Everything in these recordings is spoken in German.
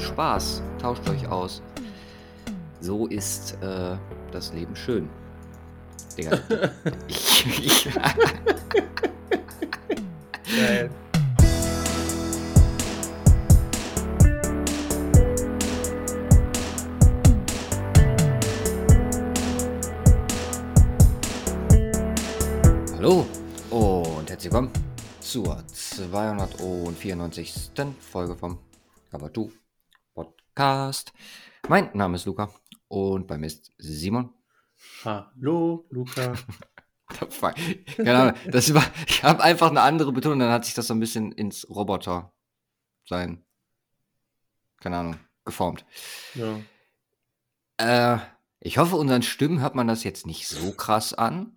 habt Spaß, tauscht euch aus. So ist äh, das Leben schön. Digga. ich, ich, Geil. Hallo und herzlich willkommen zur 294. Folge vom Aber du Podcast. Mein Name ist Luca und bei mir ist Simon. Hallo, Luca. Ahnung, das war, ich habe einfach eine andere Betonung, dann hat sich das so ein bisschen ins Roboter sein, keine Ahnung, geformt. Ja. Äh, ich hoffe, unseren Stimmen hört man das jetzt nicht so krass an.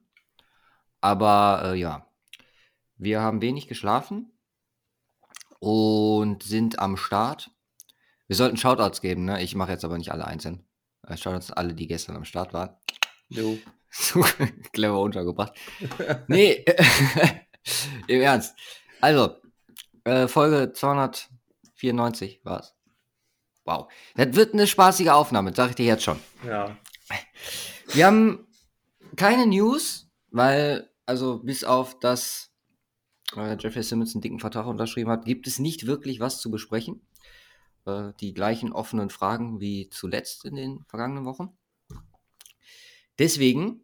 Aber äh, ja, wir haben wenig geschlafen und sind am Start. Wir sollten Shoutouts geben, ne? Ich mache jetzt aber nicht alle einzeln. Äh, Shoutouts an alle, die gestern am Start waren. Jo. So clever untergebracht. Nee, im Ernst. Also, äh, Folge 294 war's. Wow. Das wird eine spaßige Aufnahme, sag ich dir jetzt schon. Ja. Wir haben keine News, weil, also bis auf das äh, Jeffrey Simmons einen dicken Vertrag unterschrieben hat, gibt es nicht wirklich was zu besprechen. Äh, die gleichen offenen Fragen wie zuletzt in den vergangenen Wochen. Deswegen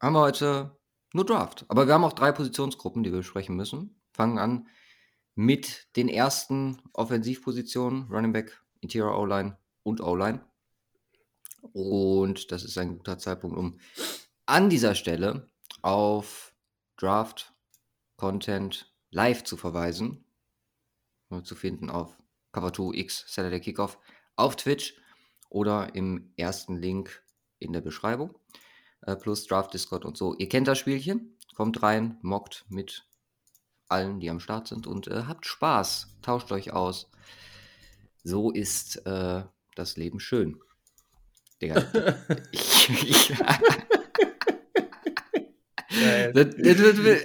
haben wir heute nur Draft. Aber wir haben auch drei Positionsgruppen, die wir besprechen müssen. Fangen an mit den ersten Offensivpositionen, Running Back, Interior O-Line und O-Line. Und das ist ein guter Zeitpunkt, um an dieser Stelle auf Draft Content live zu verweisen. Äh, Zu finden auf Cover 2 X Saturday Kickoff auf Twitch oder im ersten Link in der Beschreibung. Äh, plus Draft Discord und so. Ihr kennt das Spielchen. Kommt rein, mockt mit allen, die am Start sind und äh, habt Spaß. Tauscht euch aus. So ist äh, das Leben schön. Digga. ich, ich, das, das, wird, wir-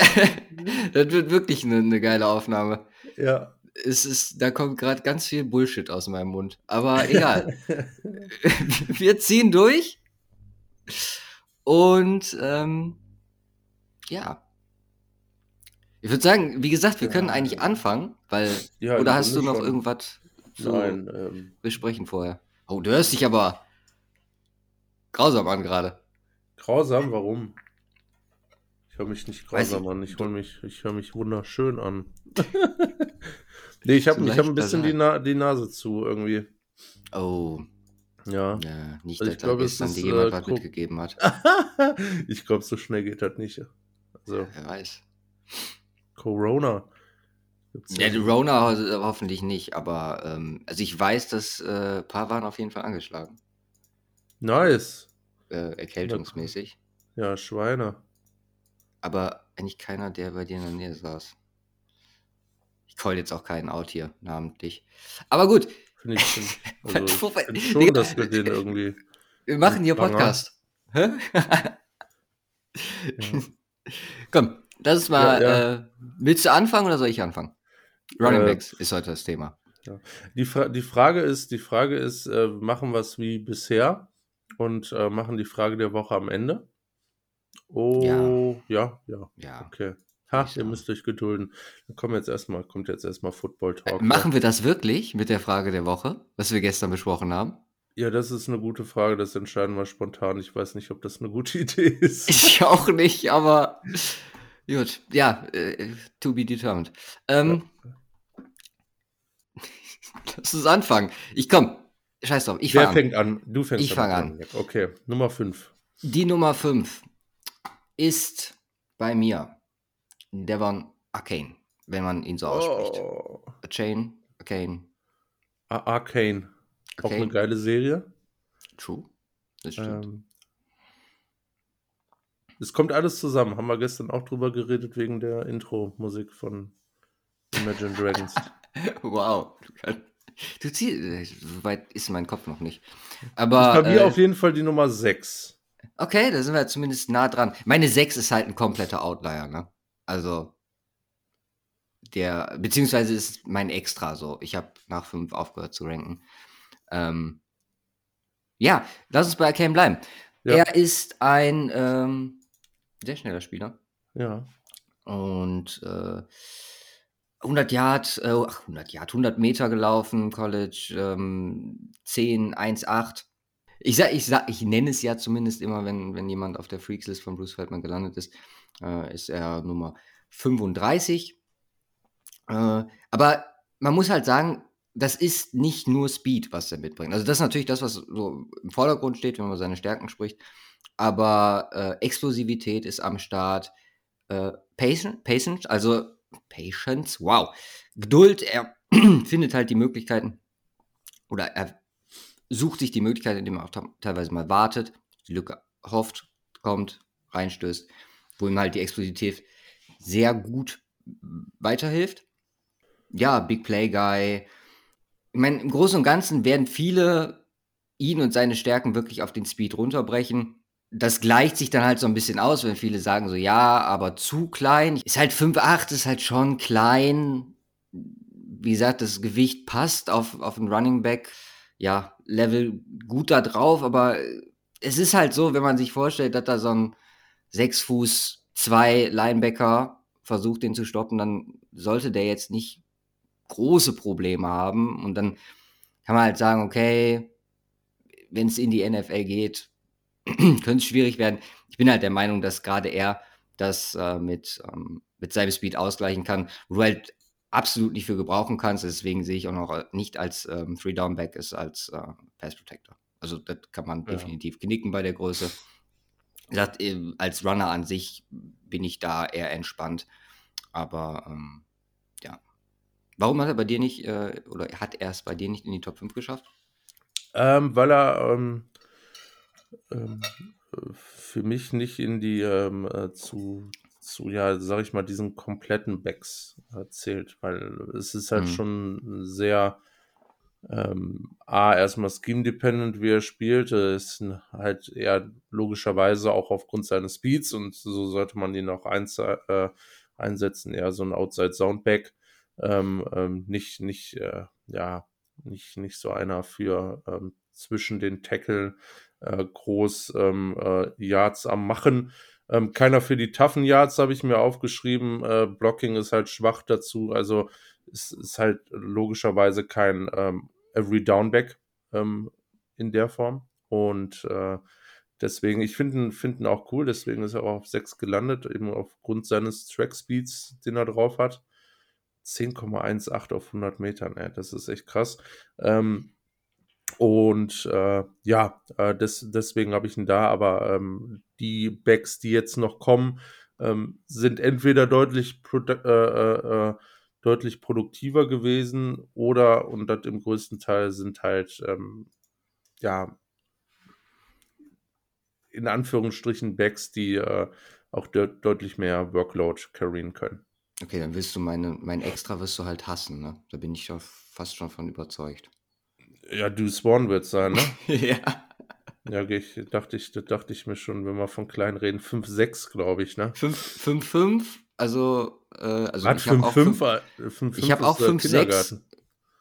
das wird wirklich eine, eine geile Aufnahme. Ja. Es ist, da kommt gerade ganz viel Bullshit aus meinem Mund. Aber egal. wir ziehen durch. Und ähm, ja. Ich würde sagen, wie gesagt, wir können Ja. eigentlich anfangen, weil. Ja, oder hast du noch schon. irgendwas zu Nein, ähm, besprechen vorher? Oh, du hörst dich aber grausam an gerade. grausam, warum? Ich höre mich nicht grausam ich- an, ich höre mich, ich höre mich wunderschön an. nee, ich habe ich hab ein bisschen die. Na die Nase zu irgendwie. Oh, Ja. ja, nicht, Also dass ich da glaube, es gestern ist, dir jemand äh, was mitgegeben hat. ich glaube, so schnell geht das nicht. Also, Wer weiß. Corona. Gibt's Ja, die Rona ho- hoffentlich nicht, aber ähm, also ich weiß, dass äh, ein paar waren auf jeden Fall angeschlagen. Nice. Äh, erkältungsmäßig. Ja, Schweine. Aber eigentlich keiner, der bei dir in der Nähe saß. Ich call jetzt auch keinen out hier, namentlich. Aber gut, Finde ich, find, also ich find schon, Digga, dass wir den irgendwie. wir machen hier. Podcast. Hä? Komm, das ist mal. Ja, ja. Äh, willst du anfangen oder soll ich anfangen? Running Äh, Backs ist heute das Thema. Die, Fra die Frage ist, die Frage ist, äh, machen wir es wie bisher und äh, machen die Frage der Woche am Ende? Oh, ja, ja, Ja. okay. Ha, ich ihr müsst euch gedulden. Dann kommt jetzt erstmal, kommt jetzt erstmal Football Talk. Äh, machen wir das wirklich mit der Frage der Woche, was wir gestern besprochen haben? Ja, das ist eine gute Frage, das entscheiden wir spontan. Ich weiß nicht, ob das eine gute Idee ist. Ich auch nicht, aber gut. Ja, äh, to be determined. Ähm, Lass uns anfangen. Ich komm. Scheiß drauf. Ich Wer fange an. fängt an? Du fängst Ich damit fang an. Okay, Nummer 5. Die Nummer 5 ist bei mir Devon Arcane, wenn man ihn so ausspricht. Oh. Chain, Arcane, Ar- Arcane. Auch eine geile Serie. True. Das stimmt. Ähm, es kommt alles zusammen. Haben wir gestern auch drüber geredet wegen der Intro-Musik von Imagine Dragons. Wow. Du ziehst, so weit ist mein Kopf noch nicht. Aber Bei mir äh, auf jeden Fall die Nummer 6. okay, da sind wir zumindest nah dran. Meine 6 ist halt ein kompletter Outlier, ne? Also der, beziehungsweise ist mein Extra so. Ich habe nach fünf aufgehört zu ranken. Ähm, ja, lass uns bei Arcane bleiben. Ja. Er ist ein ähm, sehr schneller Spieler. Ja. Und äh, 100 Yard, äh, ach, 100 Yard, 100 Meter gelaufen, College, ähm, 10, 1, 8. Ich sag, ich sag, ich nenne es ja zumindest immer, wenn, wenn jemand auf der Freaks-List von Bruce Feldman gelandet ist, äh, ist er Nummer 35. Äh, aber man muss halt sagen, das ist nicht nur Speed, was er mitbringt. Also das ist natürlich das, was so im Vordergrund steht, wenn man über seine Stärken spricht. Aber äh, Explosivität ist am Start. Äh, Patience, also Patience, wow. Geduld, er findet halt die Möglichkeiten oder er sucht sich die Möglichkeit, indem er auch teilweise mal wartet, die Lücke hofft, kommt, reinstößt, wo ihm halt die Explosivität sehr gut weiterhilft. Ja, Big Play Guy, ich meine, im Großen und Ganzen werden viele ihn und seine Stärken wirklich auf den Speed runterbrechen. Das gleicht sich dann halt so ein bisschen aus, wenn viele sagen so, ja, aber zu klein. Ist halt 5,8, ist halt schon klein. Wie gesagt, das Gewicht passt auf, auf ein Running Back. Ja, Level gut da drauf, aber es ist halt so, wenn man sich vorstellt, dass da so ein 6 Fuß 2 Linebacker versucht, den zu stoppen, dann sollte der jetzt nicht große Probleme haben. Und dann kann man halt sagen, okay, wenn es in die NFL geht, könnte es schwierig werden. Ich bin halt der Meinung, dass gerade er das äh, mit, ähm, mit seinem Speed ausgleichen kann, wo du halt absolut nicht für gebrauchen kannst. Deswegen sehe ich auch noch nicht als ähm, Three-Down-Back, ist als äh, Pass-Protector. Also das kann man ja. definitiv knicken bei der Größe. Sagt, als Runner an sich bin ich da eher entspannt. Aber ähm, Warum hat er bei dir nicht, äh, oder hat er es bei dir nicht in die Top 5 geschafft? Ähm, weil er ähm, ähm, für mich nicht in die ähm, äh, zu, zu, ja, sag ich mal, diesen kompletten Backs äh, zählt, weil es ist halt mhm. schon sehr ähm, A, erstmal Scheme-dependent, wie er spielt, ist halt eher logischerweise auch aufgrund seines Speeds und so sollte man ihn auch eins, äh, einsetzen, eher so ein Outside-Soundback ähm, ähm, nicht, nicht, äh, ja, nicht, nicht so einer für ähm, zwischen den Tackle äh, groß ähm, äh, Yards am Machen. Ähm, keiner für die toughen Yards habe ich mir aufgeschrieben. Äh, Blocking ist halt schwach dazu. Also es ist halt logischerweise kein ähm, Every Downback ähm, in der Form. Und äh, deswegen, ich finde find ihn auch cool, deswegen ist er auch auf 6 gelandet, eben aufgrund seines Track Speeds, den er drauf hat. 10,18 auf 100 Metern, ey, das ist echt krass. Ähm, und äh, ja, äh, des, deswegen habe ich ihn da, aber ähm, die Backs, die jetzt noch kommen, ähm, sind entweder deutlich, äh, äh, äh, deutlich produktiver gewesen oder, und das im größten Teil sind halt, ähm, ja, in Anführungsstrichen Backs, die äh, auch de deutlich mehr Workload carryen können. Okay, dann wirst du meine mein Extra wirst du halt hassen, ne? Da bin ich ja fast schon von überzeugt. Ja, du Swan wird sein, ne? Ja. Ja, ich dachte ich dachte ich mir schon, wenn wir von klein reden, 5, 6, glaube ich, ne? 5 5 5, also, äh, also ich habe 5, auch 5, 5 äh, 5, ich habe auch ist äh, 5, 6 Kindergarten.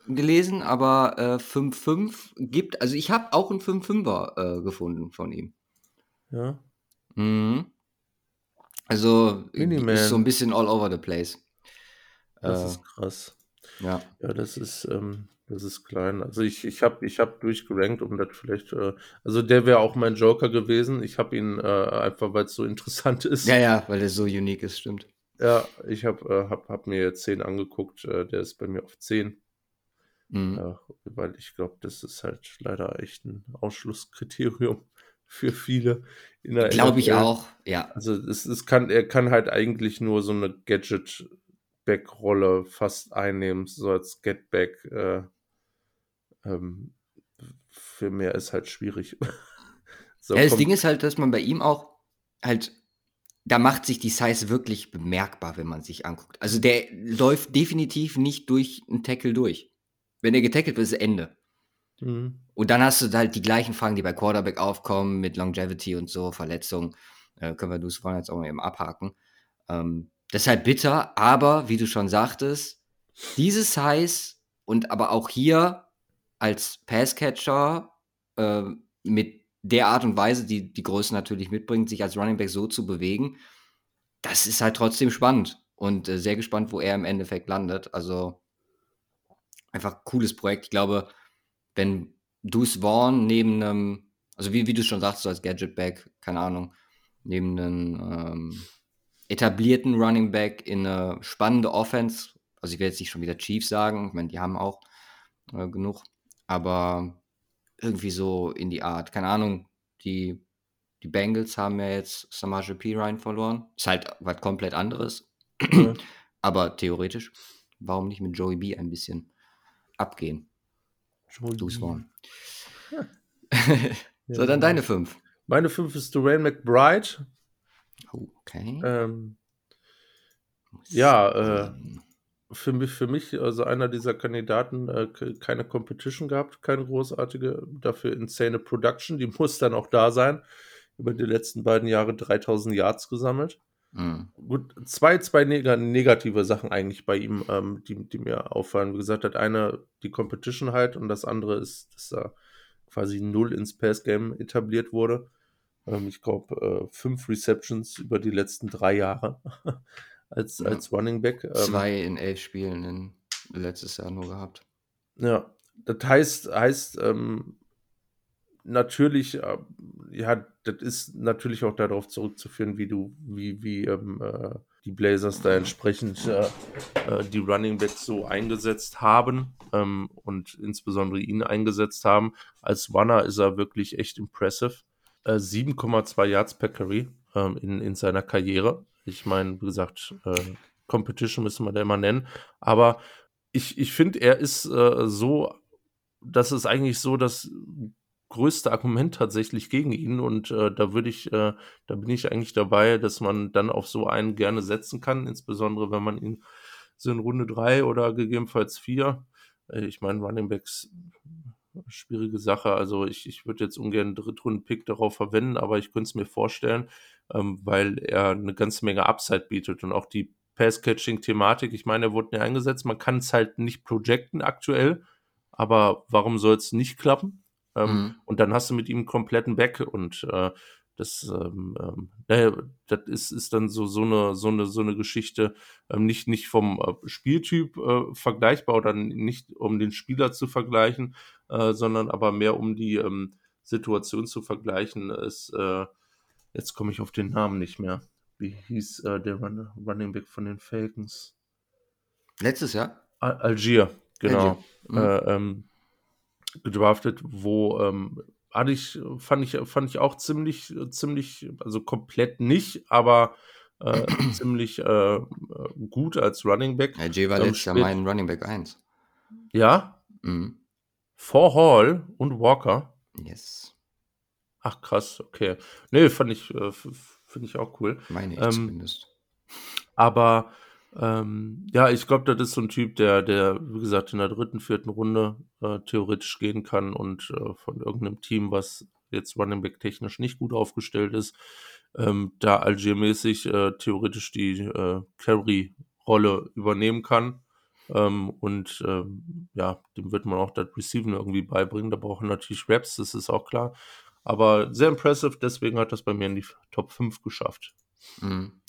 gelesen, aber äh, 5 5 gibt also ich habe auch 'n 5 5er, äh, gefunden von ihm. Ja. Mhm. Also, ist so ein bisschen all over the place. Das Äh, ist krass. ja. Ja, das ist, ähm das ist klein. Also, ich ich habe ich habe durchgerankt, um das vielleicht, äh also, der wäre auch mein Joker gewesen. Ich habe ihn, äh, einfach weil's so interessant ist. Ja, ja, weil der so unique ist, stimmt. Ja, ich habe, äh habe habe mir jetzt 10 angeguckt, äh, der ist bei mir auf 10. Mhm. Ja, weil ich glaube, das ist halt leider echt ein Ausschlusskriterium für viele in der Glaube ich auch, ja. Also, es es kann er kann halt eigentlich nur so 'ne Gadget-Back-Rolle fast einnehmen, so als Get-Back, äh, ähm, für mehr ist halt schwierig. So, Ja, das Ding ist halt, dass man bei ihm auch halt da macht sich die Size wirklich bemerkbar, wenn man sich anguckt. Also, der läuft definitiv nicht durch 'n Tackle durch. Wenn er getackelt wird, ist Ende. Mhm. Und dann hast du halt die gleichen Fragen, die bei Quarterback aufkommen mit Longevity und so, Verletzungen. Äh, können wir Deuce Vaughn jetzt auch mal eben abhaken. Ähm, Deshalb bitter, aber wie du schon sagtest, dieses Size und aber auch hier als Passcatcher äh, mit der Art und Weise, die die Größe natürlich mitbringt, sich als Running Back so zu bewegen, das ist halt trotzdem spannend und äh, sehr gespannt, wo er im Endeffekt landet. Also einfach cooles Projekt. Ich glaube, wenn Deuce Vaughn neben einem, also wie, wie du schon sagst, so als Gadget-Back, keine Ahnung, neben einem ähm, etablierten Running Back in eine spannende Offense, also ich will jetzt nicht schon wieder Chiefs sagen, ich meine, die haben auch äh, genug, aber irgendwie so in die Art, keine Ahnung, die, die Bengals haben ja jetzt Samaje P. Ryan verloren, ist halt was komplett anderes, Ja. aber theoretisch, warum nicht mit Joey B. ein bisschen abgehen? Joey Deuce B. Ja, so, dann genau. deine fünf. Meine 5 ist Dwayne McBride. Okay. Ähm, ja, äh, für mich, für mich, also einer dieser Kandidaten, äh, ke- keine Competition gehabt, keine großartige, dafür insane Production, die muss dann auch da sein. Über die letzten beiden Jahre 3000 Yards gesammelt. Mhm. Gut, zwei, zwei neg negative Sachen eigentlich bei ihm, ähm, die, die mir auffallen. Wie gesagt, hat eine die Competition halt und das andere ist, dass er quasi null ins Pass-Game etabliert wurde. Ähm, ich glaube, äh, fünf Receptions über die letzten drei Jahre als, Ja. als Running Back. Ähm, Zwei in elf Spielen in letztes Jahr nur gehabt. Ja, das heißt, heißt ähm, natürlich, äh, ja, das ist natürlich auch darauf zurückzuführen, wie du, wie, wie ähm, äh, die Blazers da entsprechend äh, äh, die Running Backs so eingesetzt haben ähm, und insbesondere ihn eingesetzt haben. Als Runner ist er wirklich echt impressive. Äh, 7,2 Yards per Carry ähm, in, in seiner Karriere. Ich meine, wie gesagt, äh, Competition müssen wir da immer nennen, aber ich, ich finde, er ist äh, so, das ist eigentlich so das größte Argument tatsächlich gegen ihn. Und äh, da würde ich, äh, da bin ich eigentlich dabei, dass man dann auf so einen gerne setzen kann, insbesondere wenn man ihn so in Runde 3 oder gegebenenfalls 4, äh, ich meine, Running Backs, schwierige Sache, also ich, ich würde jetzt ungern einen Drittrunden-Pick darauf verwenden, aber ich könnte es mir vorstellen, ähm, weil er eine ganze Menge Upside bietet und auch die Pass-Catching-Thematik, ich meine, er wurde nicht eingesetzt, man kann es halt nicht projecten aktuell, aber warum soll es nicht klappen? Ähm, Mhm. Und dann hast du mit ihm einen kompletten Back und äh, das, ähm, ähm, naja, das ist, ist dann so, so, eine, so, eine, so eine Geschichte, ähm, nicht, nicht vom äh, Spieltyp äh, vergleichbar oder nicht um den Spieler zu vergleichen, äh, sondern aber mehr um die ähm, Situation zu vergleichen. Ist, äh, jetzt komme ich auf den Namen nicht mehr. Wie hieß äh, der Run Running Back von den Falcons? Letztes Jahr? Al Algier, genau. Algier. Mhm. Äh, ähm, gedraftet, wo ähm, hatte ich, fand ich, fand ich auch ziemlich, ziemlich, also komplett nicht, aber äh, ziemlich äh, gut als Running Back. Ja, Jay war Ähm, letztes Jahr mein Running Back 1. Ja, Mhm. vor Hall und Walker. Yes. Ach krass, okay. Nee, fand ich, äh, finde ich auch cool. Meine ich Ähm, zumindest. Aber ähm, ja, ich glaube, das ist so ein Typ, der, der, wie gesagt, in der dritten, vierten Runde äh, theoretisch gehen kann und äh, von irgendeinem Team, was jetzt Running Back technisch nicht gut aufgestellt ist, ähm, da Algier-mäßig äh, theoretisch die äh, Carry-Rolle übernehmen kann. Ähm, und ähm, ja, dem wird man auch das Receiven irgendwie beibringen. Da brauchen natürlich Raps, das ist auch klar. Aber sehr impressive, deswegen hat das bei mir in die Top 5 geschafft. Mhm.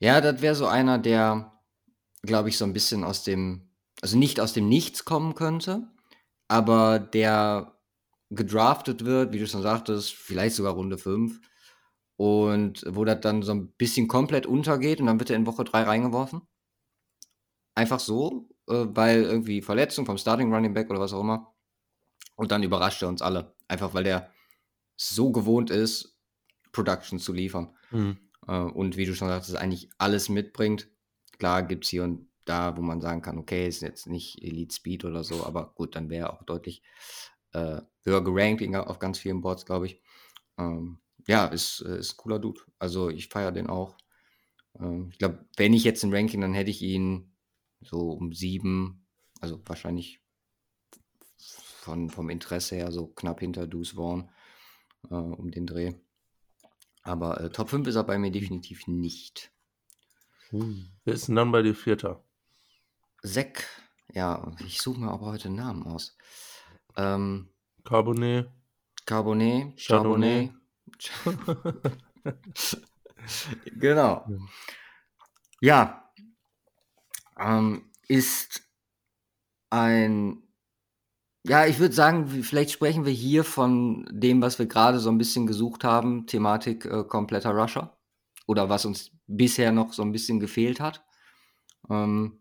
Ja, das wäre so einer, der, glaube ich, so ein bisschen aus dem, also nicht aus dem Nichts kommen könnte, aber der gedraftet wird, wie du schon sagtest, vielleicht sogar Runde 5 und wo das dann so ein bisschen komplett untergeht und dann wird er in Woche 3 reingeworfen. Einfach so, äh, weil irgendwie Verletzung vom Starting Running Back oder was auch immer. Und dann überrascht er uns alle. Einfach weil der so gewohnt ist, Production zu liefern. Mhm. Äh, und wie du schon sagtest, eigentlich alles mitbringt. Klar gibt es hier und da, wo man sagen kann, okay, ist jetzt nicht Elite Speed oder so, aber gut, dann wäre er auch deutlich äh, höher gerankt auf ganz vielen Boards, glaube ich. Ähm, ja, ist, äh, ist ein cooler Dude. Also ich feiere den auch. Ähm, ich glaube, wenn ich jetzt ein Ranking, dann hätte ich ihn so um sieben, also wahrscheinlich von, vom Interesse her so knapp hinter Deuce Vaughn äh, um den Dreh. Aber äh, Top 5 ist er bei mir definitiv nicht. Hm. Wer ist denn dann bei dir Vierter? Sek. Ja, ich suche mir aber heute Namen aus. Ähm, Carbonet. Carbonet. Chardonnay. Chardonnay. genau. Ja. Ähm, ist ein ja, ich würde sagen, vielleicht sprechen wir hier von dem, was wir gerade so ein bisschen gesucht haben, Thematik, äh, kompletter Rusher oder was uns bisher noch so ein bisschen gefehlt hat. Ähm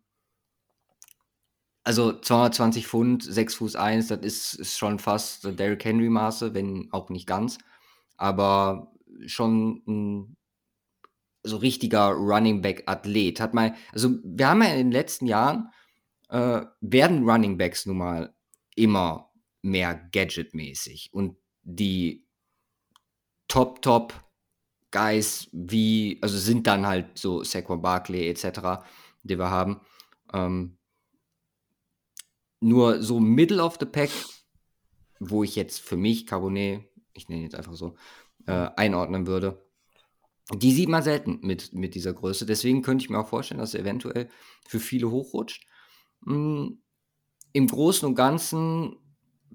also 220 Pfund, 6 Fuß 1, das ist ist schon fast Derrick Henry Maße, wenn auch nicht ganz, aber schon 'n so richtiger Running Back Athlet. Hat mal also, wir haben ja in den letzten Jahren, äh, werden Running Backs nun mal immer mehr gadgetmäßig und die Top, Top Guys wie also, sind dann halt so Saquon Barkley et cetera, die wir haben. Ähm nur so Middle of the Pack, wo ich jetzt für mich Carbonet, ich nenne jetzt einfach so, äh, einordnen würde, die sieht man selten mit mit dieser Größe. Deswegen könnte ich mir auch vorstellen, dass er eventuell für viele hochrutscht. Hm, im Großen und Ganzen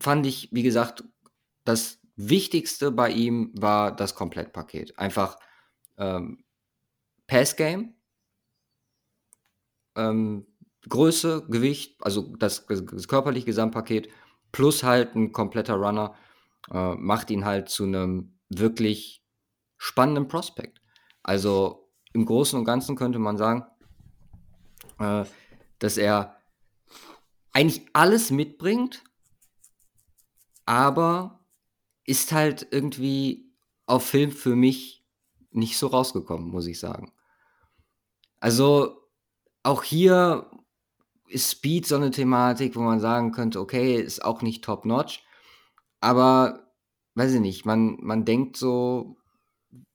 fand ich, wie gesagt, das Wichtigste bei ihm war das Komplettpaket. Einfach, ähm, Passgame ähm, Größe, Gewicht, also das das körperliche Gesamtpaket plus halt 'n kompletter Runner, äh, macht ihn halt zu 'nem wirklich spannenden Prospect. Also, im Großen und Ganzen könnte man sagen, äh, dass er eigentlich alles mitbringt aber ist halt irgendwie auf Film für mich nicht so rausgekommen, muss ich sagen. Also, auch hier ist Speed so 'ne Thematik, wo man sagen könnte: „Okay, ist auch nicht top notch“, aber weiß ich nicht, man man denkt so,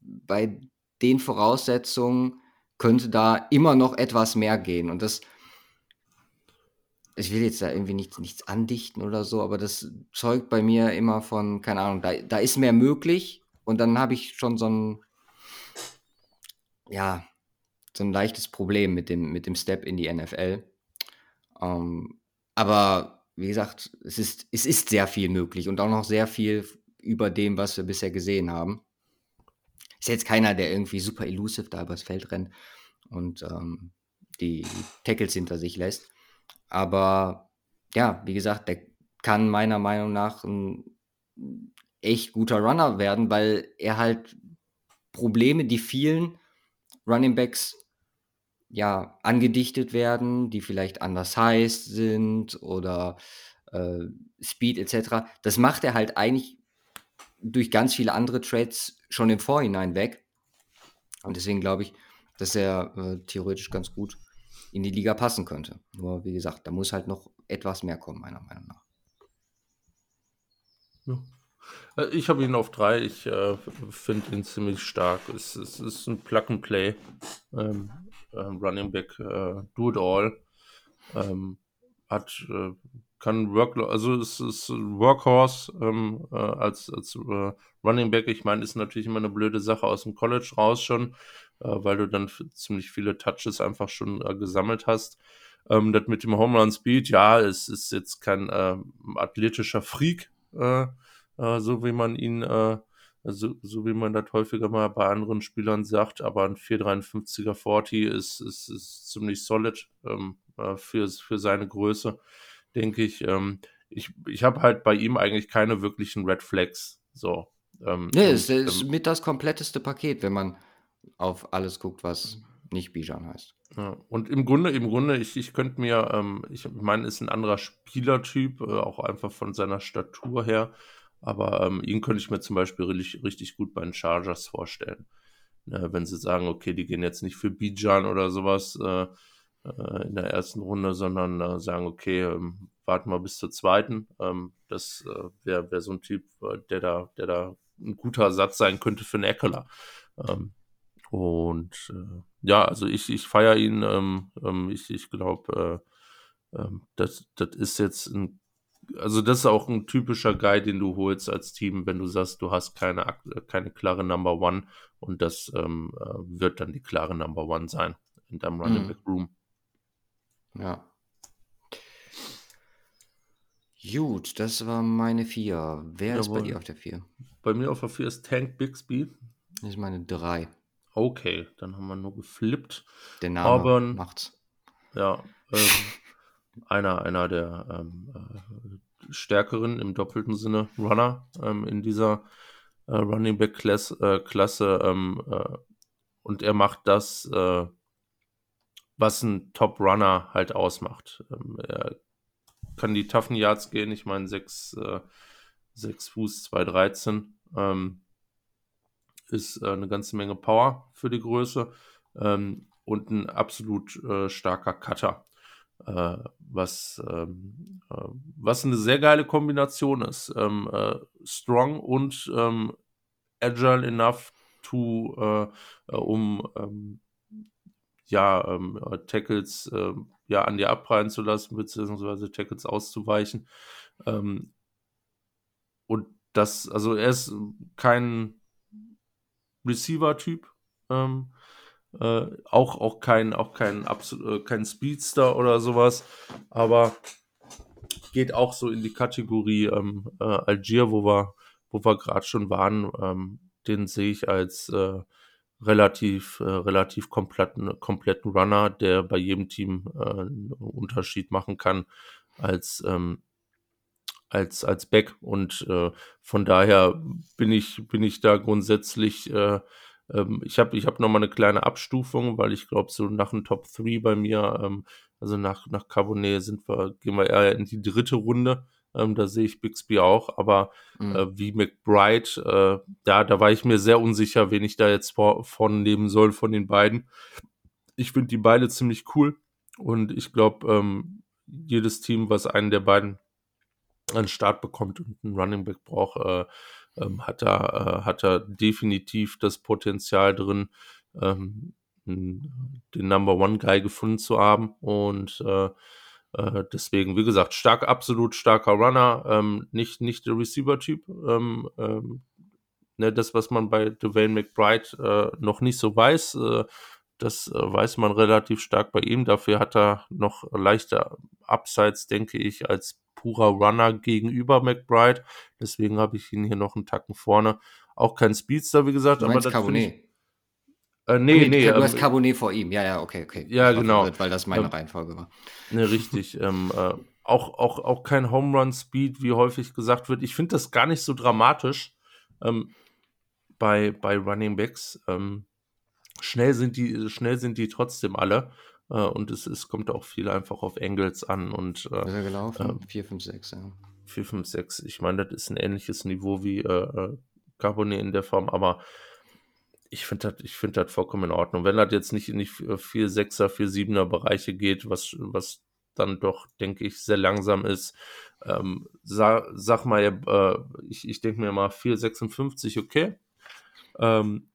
bei den Voraussetzungen könnte da immer noch etwas mehr gehen und das ich will jetzt da irgendwie nichts nichts andichten oder so, aber das zeugt bei mir immer von keine Ahnung, da da ist mehr möglich und dann habe ich schon so 'n ja, so 'n leichtes Problem mit dem mit dem Step in die NFL. Ähm, aber wie gesagt, es ist es ist sehr viel möglich und auch noch sehr viel über dem, was wir bisher gesehen haben. Ist jetzt keiner, der irgendwie super elusive da übers Feld rennt und, ähm, die Tackles hinter sich lässt. Aber ja, wie gesagt, der kann meiner Meinung nach 'n echt guter Runner werden, weil er halt Probleme, die vielen Running Backs, ja, angedichtet werden, die vielleicht undersized sind oder, äh, Speed et cetera. Das macht er halt eigentlich durch ganz viele andere Traits schon im Vorhinein weg. Und deswegen glaube ich, dass er, äh, theoretisch ganz gut in die Liga passen könnte. Nur wie gesagt, da muss halt noch etwas mehr kommen, meiner Meinung nach. Ja. Äh, ich habe ihn auf 3. Ich, äh, finde ihn ziemlich stark. Es es ist 'n Plug and Play, ähm, ähm, Running Back, äh, do it all. Ähm, hat, äh kann Worklo also es ist Workhorse, ähm, äh, als als, äh, Running Back. Ich meine, ist natürlich immer 'ne blöde Sache aus'm College raus schon, weil du dann ziemlich viele Touches einfach schon, äh, gesammelt hast. Ähm, das mit dem Home Run Speed, ja, es ist jetzt kein, ähm, athletischer Freak, äh, äh, so wie man ihn, äh so so wie man das häufiger mal bei anderen Spielern sagt, aber 'n 4,53er Forty ist ist ist ziemlich solid, ähm, äh, für für seine Größe, denke ich. Ähm, ich ich habe halt bei ihm eigentlich keine wirklichen Red Flags, so. Ähm, Ne, und, ist ist ähm mit das kompletteste Paket, wenn man auf alles guckt, was Mhm. nicht Bijan heißt. Ja, und im Grunde im Grunde, ich ich könnte mir, ähm ich meine, ist 'n anderer Spielertyp, äh, auch einfach von seiner Statur her, aber, ähm, ihn könnte ich mir zum Beispiel richtig richtig gut bei den Chargers vorstellen. Ne, wenn sie sagen: „Okay, die gehen jetzt nicht für Bijan oder so was, äh, äh, in der 1. Runde, sondern, äh, sagen: „Okay, ähm, warten wir bis zur 2.“ Ähm, das, äh, wäre wäre so 'n Typ, äh, der da der da 'n guter Ersatz sein könnte für 'n Ekeler. Ähm, und, äh, ja, also ich ich feiere ihn, ähm, ähm, ich ich glaube, äh, ähm, das das ist jetzt 'n also das ist auch 'n typischer Guy, den du holst als Team, wenn du sagst, du hast keine ak keine klare Number One und das, ähm, äh, wird dann die klare Number One sein, in deinem Running Mhm. Back Room. Ja. Gut, das war meine 4. Wer ist bei Jawohl. dir auf der 4? Bei mir auf der 4 ist Tank Bixby. Das ist meine 3. Okay, dann haben wir nur geflippt. Der Name Auburn. macht's. Ja, ähm, einer, einer der ähm, äh, stärkeren im doppelten Sinne Runner ähm, in dieser äh, Running Back Klasse. Äh, Klasse ähm, äh, und er macht das, äh, was ein Top Runner halt ausmacht. Ähm, er kann die toughen Yards gehen. Ich meine, 6, äh, 6 Fuß, 213. Ähm, ist äh, eine ganze Menge Power für die Größe ähm, und ein absolut äh, starker Cutter. Äh, was, ähm, äh, was eine sehr geile Kombination ist. Ähm, äh, strong und ähm, agile enough to, äh, um ähm, ja, Tackles ja, an dir abprallen zu lassen, beziehungsweise Tackles auszuweichen. Und das, also er ist kein Receiver-Typ. Ähm, äh, auch, auch kein, auch kein, absolut, äh, kein Speedster oder sowas, aber geht auch so in die Kategorie ähm, äh, Algier, wo wir, wo wir gerade schon waren. Ähm, den sehe ich als äh, relativ, äh, relativ kompletten, kompletten Runner, der bei jedem Team äh, einen Unterschied machen kann als, ähm, als, als Back. Und äh, von daher bin ich, bin ich da grundsätzlich, äh, ähm, ich habe ich hab nochmal eine kleine Abstufung, weil ich glaube, so nach dem Top 3 bei mir, ähm, also nach, nach Carbonet sind wir, gehen wir eher in die dritte Runde. Ähm, da sehe ich Bixby auch, aber Mhm. äh, wie McBride, äh, da, da war ich mir sehr unsicher, wen ich da jetzt vor, von nehmen soll von den beiden. Ich finde die beide ziemlich cool und ich glaube, ähm, jedes Team, was einen der beiden an Start bekommt und einen Running Back braucht, äh, ähm, hat, da, äh, hat da definitiv das Potenzial drin, ähm, den Number One Guy gefunden zu haben und äh, äh, deswegen, wie gesagt, stark, absolut starker Runner, ähm, nicht, nicht der Receiver-Typ. Ähm, ähm, ne, das, was man bei Dwayne McBride äh, noch nicht so weiß, äh, das äh, weiß man relativ stark bei ihm. Dafür hat er noch leichte Upsides, denke ich, als purer Runner gegenüber McBride. Deswegen habe ich ihn hier noch einen Tacken vorne. Auch kein Speedster, wie gesagt, Du aber das. Carbonet? Äh, nee, nee, du hast ähm, Carbonet vor ihm. Ja, ja, okay, okay. Ja, Ich genau. verwirrt, weil das meine Ähm, Reihenfolge war. Ne, richtig. ähm, äh, auch, auch, auch kein Home Run Speed, wie häufig gesagt wird. Ich finde das gar nicht so dramatisch ähm, bei, bei Running Backs. Ähm, schnell sind die, schnell sind die trotzdem alle. Äh, und es, es kommt auch viel einfach auf Angles an und äh, ist er gelaufen? ähm, 4, 5, 6, ja. 4, 5, 6. Ich meine, das ist ein ähnliches Niveau wie äh, äh, Carbonet in der Form, aber ich finde das, das vollkommen in Ordnung. Wenn das jetzt nicht in die 4, 6er, 4, 7er Bereiche geht, was, was dann doch, denke ich, sehr langsam ist, ähm, sag, sag mal, äh, ich, ich denke mir mal 4,56, okay. Ähm,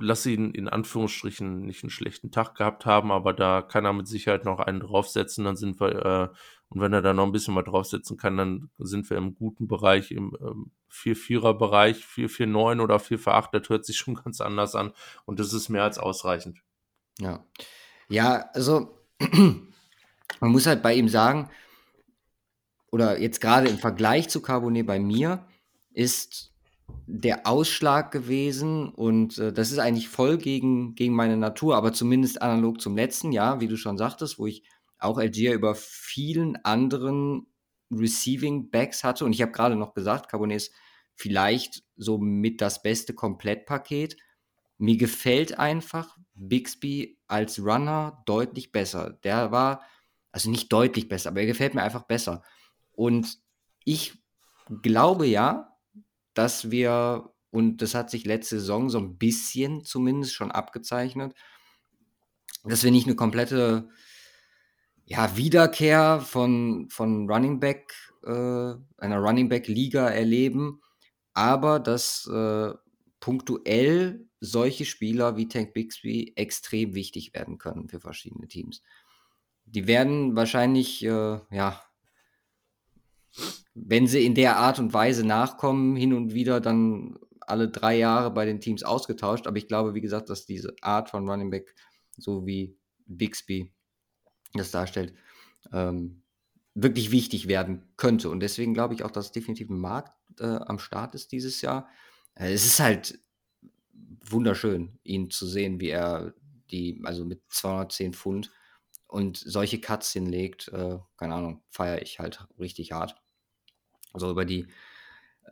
lass ihn in Anführungsstrichen nicht einen schlechten Tag gehabt haben, aber da kann er mit Sicherheit noch einen draufsetzen, dann sind wir, äh, und wenn er da noch ein bisschen mal draufsetzen kann, dann sind wir im guten Bereich, im ähm, 4-4er-Bereich, 4-4-9 oder 4-4-8, das hört sich schon ganz anders an und das ist mehr als ausreichend. Ja. Ja, also man muss halt bei ihm sagen, oder jetzt gerade im Vergleich zu Carbonet bei mir, ist der Ausschlag gewesen und äh, das ist eigentlich voll gegen, gegen meine Natur, aber zumindest analog zum letzten Jahr, wie du schon sagtest, wo ich auch Algier über vielen anderen Receiving Backs hatte und ich habe gerade noch gesagt, Carbonet ist vielleicht so mit das beste Komplettpaket. Mir gefällt einfach Bixby als Runner deutlich besser. Der war, also nicht deutlich besser, aber er gefällt mir einfach besser. Und ich glaube ja, dass wir, und das hat sich letzte Saison so ein bisschen zumindest schon abgezeichnet, dass wir nicht eine komplette ja, Wiederkehr von, von Running Back, äh, einer Running Back Liga erleben, aber dass äh, punktuell solche Spieler wie Tank Bixby extrem wichtig werden können für verschiedene Teams. Die werden wahrscheinlich, äh, ja, wenn sie in der Art und Weise nachkommen, hin und wieder dann alle drei Jahre bei den Teams ausgetauscht. Aber ich glaube, wie gesagt, dass diese Art von Running Back so wie Bixby das darstellt, ähm, wirklich wichtig werden könnte. Und deswegen glaube ich auch, dass definitiv ein Markt äh, am Start ist dieses Jahr. Äh, es ist halt wunderschön, ihn zu sehen, wie er die, also mit 210 Pfund und solche Cuts hinlegt. Äh, keine Ahnung, feiere ich halt richtig hart. Also über die,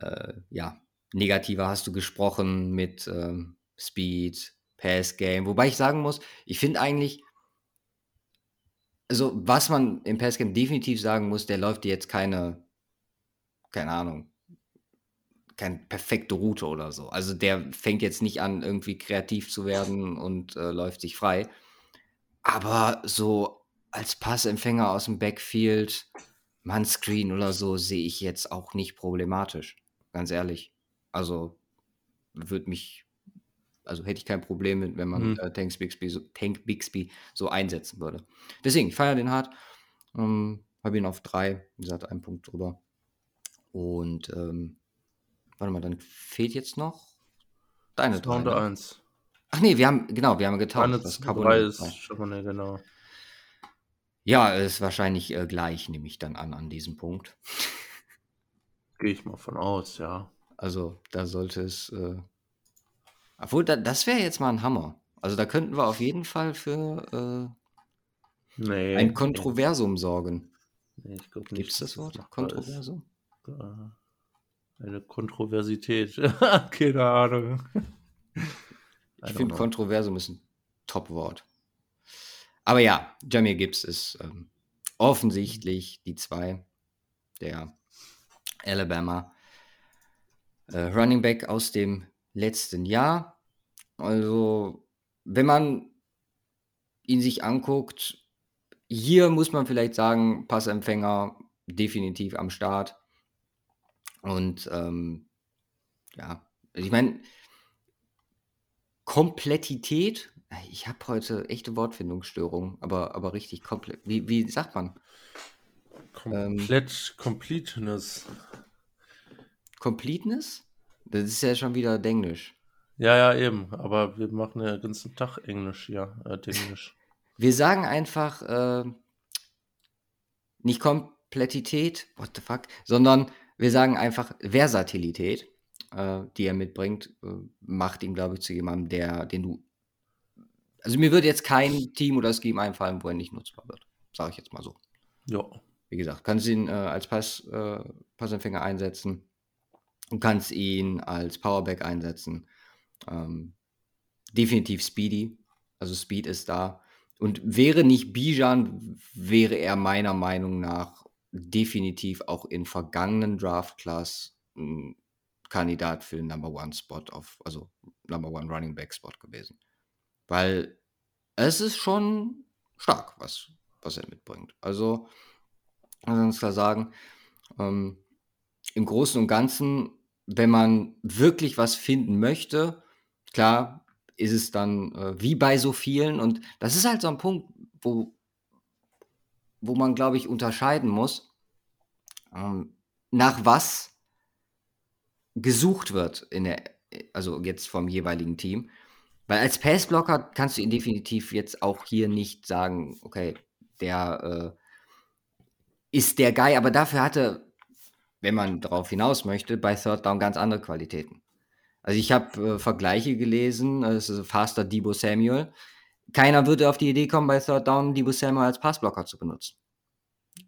äh, ja, Negative hast du gesprochen mit ähm, Speed, Pass Game. Wobei ich sagen muss, ich finde eigentlich, also was man im Pass Game definitiv sagen muss, der läuft jetzt keine, keine Ahnung, keine perfekte Route oder so. Also der fängt jetzt nicht an, irgendwie kreativ zu werden und äh, läuft sich frei. Aber so als Passempfänger aus dem Backfield, Man-Screen oder so, sehe ich jetzt auch nicht problematisch. Ganz ehrlich. Also würde mich, also hätte ich kein Problem mit, wenn man Mhm. äh, Tank, Bixby so, Tank Bixby so einsetzen würde. Deswegen, ich feiere den hart. Ähm, Habe ihn auf drei, wie gesagt, einen Punkt drüber. Und ähm, warte mal, dann fehlt jetzt noch deine drei. Runde Ne? 1. Ach nee, wir haben, genau, wir haben getauscht. Meine Das 3 Carbonell ist drei. Charbonnet, genau. Ja, ist wahrscheinlich äh, gleich, nehme ich dann an, an diesem Punkt. Gehe ich mal von aus, ja. Also da sollte es. Äh, obwohl, da, das wäre jetzt mal ein Hammer. Also da könnten wir auf jeden Fall für äh, Nee. ein nee. Kontroversum sorgen. Nee, ich glaube Gibt es das Wort? Kontroversum? Äh, Eine Kontroversität. Keine Ahnung. Ich finde. Kontroversum ist ein Top-Wort. Aber ja, Jamir Gibbs ist ähm, offensichtlich die zwei der Alabama äh, Running Back aus dem letzten Jahr. Also, wenn man ihn sich anguckt, hier muss man vielleicht sagen, Passempfänger definitiv am Start. Und ähm, ja, also ich meine, Komplettität, ich habe heute echte Wortfindungsstörungen, aber, aber richtig komplett. Wie, wie sagt man? Ähm, Komplett Completeness. Completeness? Das ist ja schon wieder Denglisch. Ja, ja, eben. Aber wir machen ja den ganzen Tag Englisch hier. Äh, Englisch. Wir sagen einfach äh, nicht Komplettität, what the fuck, sondern wir sagen einfach Versatilität, äh, die er mitbringt, äh, macht ihn, glaube ich, zu jemandem, der, den du. Also mir würde jetzt kein Team oder Scheme einfallen, wo er nicht nutzbar wird. Sage ich jetzt mal so. Ja. Wie gesagt, kannst ihn äh, als Pass, äh, Passempfänger einsetzen. Du kannst ihn als Powerback einsetzen. Ähm, definitiv Speedy. Also Speed ist da. Und wäre nicht Bijan, wäre er meiner Meinung nach definitiv auch in vergangenen Draft-Class ein Kandidat für den Number One Spot auf, also Number One Running Back Spot gewesen. Weil es ist schon stark, was, was er mitbringt. Also, muss man klar sagen, ähm, im Großen und Ganzen, wenn man wirklich was finden möchte, klar, ist es dann äh, wie bei so vielen und das ist halt so ein Punkt, wo, wo man, glaube ich, unterscheiden muss, ähm, nach was gesucht wird in der, also jetzt vom jeweiligen Team. Weil als Passblocker kannst du ihn definitiv jetzt auch hier nicht sagen, okay, der äh, ist der Guy, aber dafür hatte, wenn man darauf hinaus möchte, bei Third Down ganz andere Qualitäten. Also ich habe äh, Vergleiche gelesen, es ist Faster Debo Samuel. Keiner würde auf die Idee kommen, bei Third Down Debo Samuel als Passblocker zu benutzen.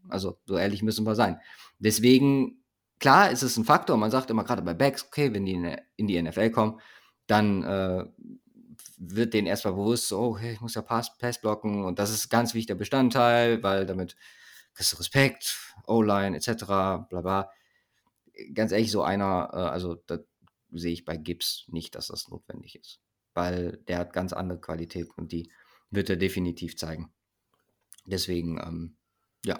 Also so ehrlich müssen wir sein. Deswegen, klar, ist es ein Faktor. Man sagt immer gerade bei Backs, okay, wenn die in, in die NFL kommen, dann äh, wird denen erstmal bewusst, so, oh, ich muss ja Pass, Pass blocken und das ist ganz wichtiger Bestandteil, weil damit kriegst du Respekt, O-Line etc., bla bla. Ganz ehrlich, so einer, äh, also das sehe ich bei Gibbs nicht, dass das notwendig ist, weil der hat ganz andere Qualitäten und die wird er definitiv zeigen. Deswegen, ähm, ja,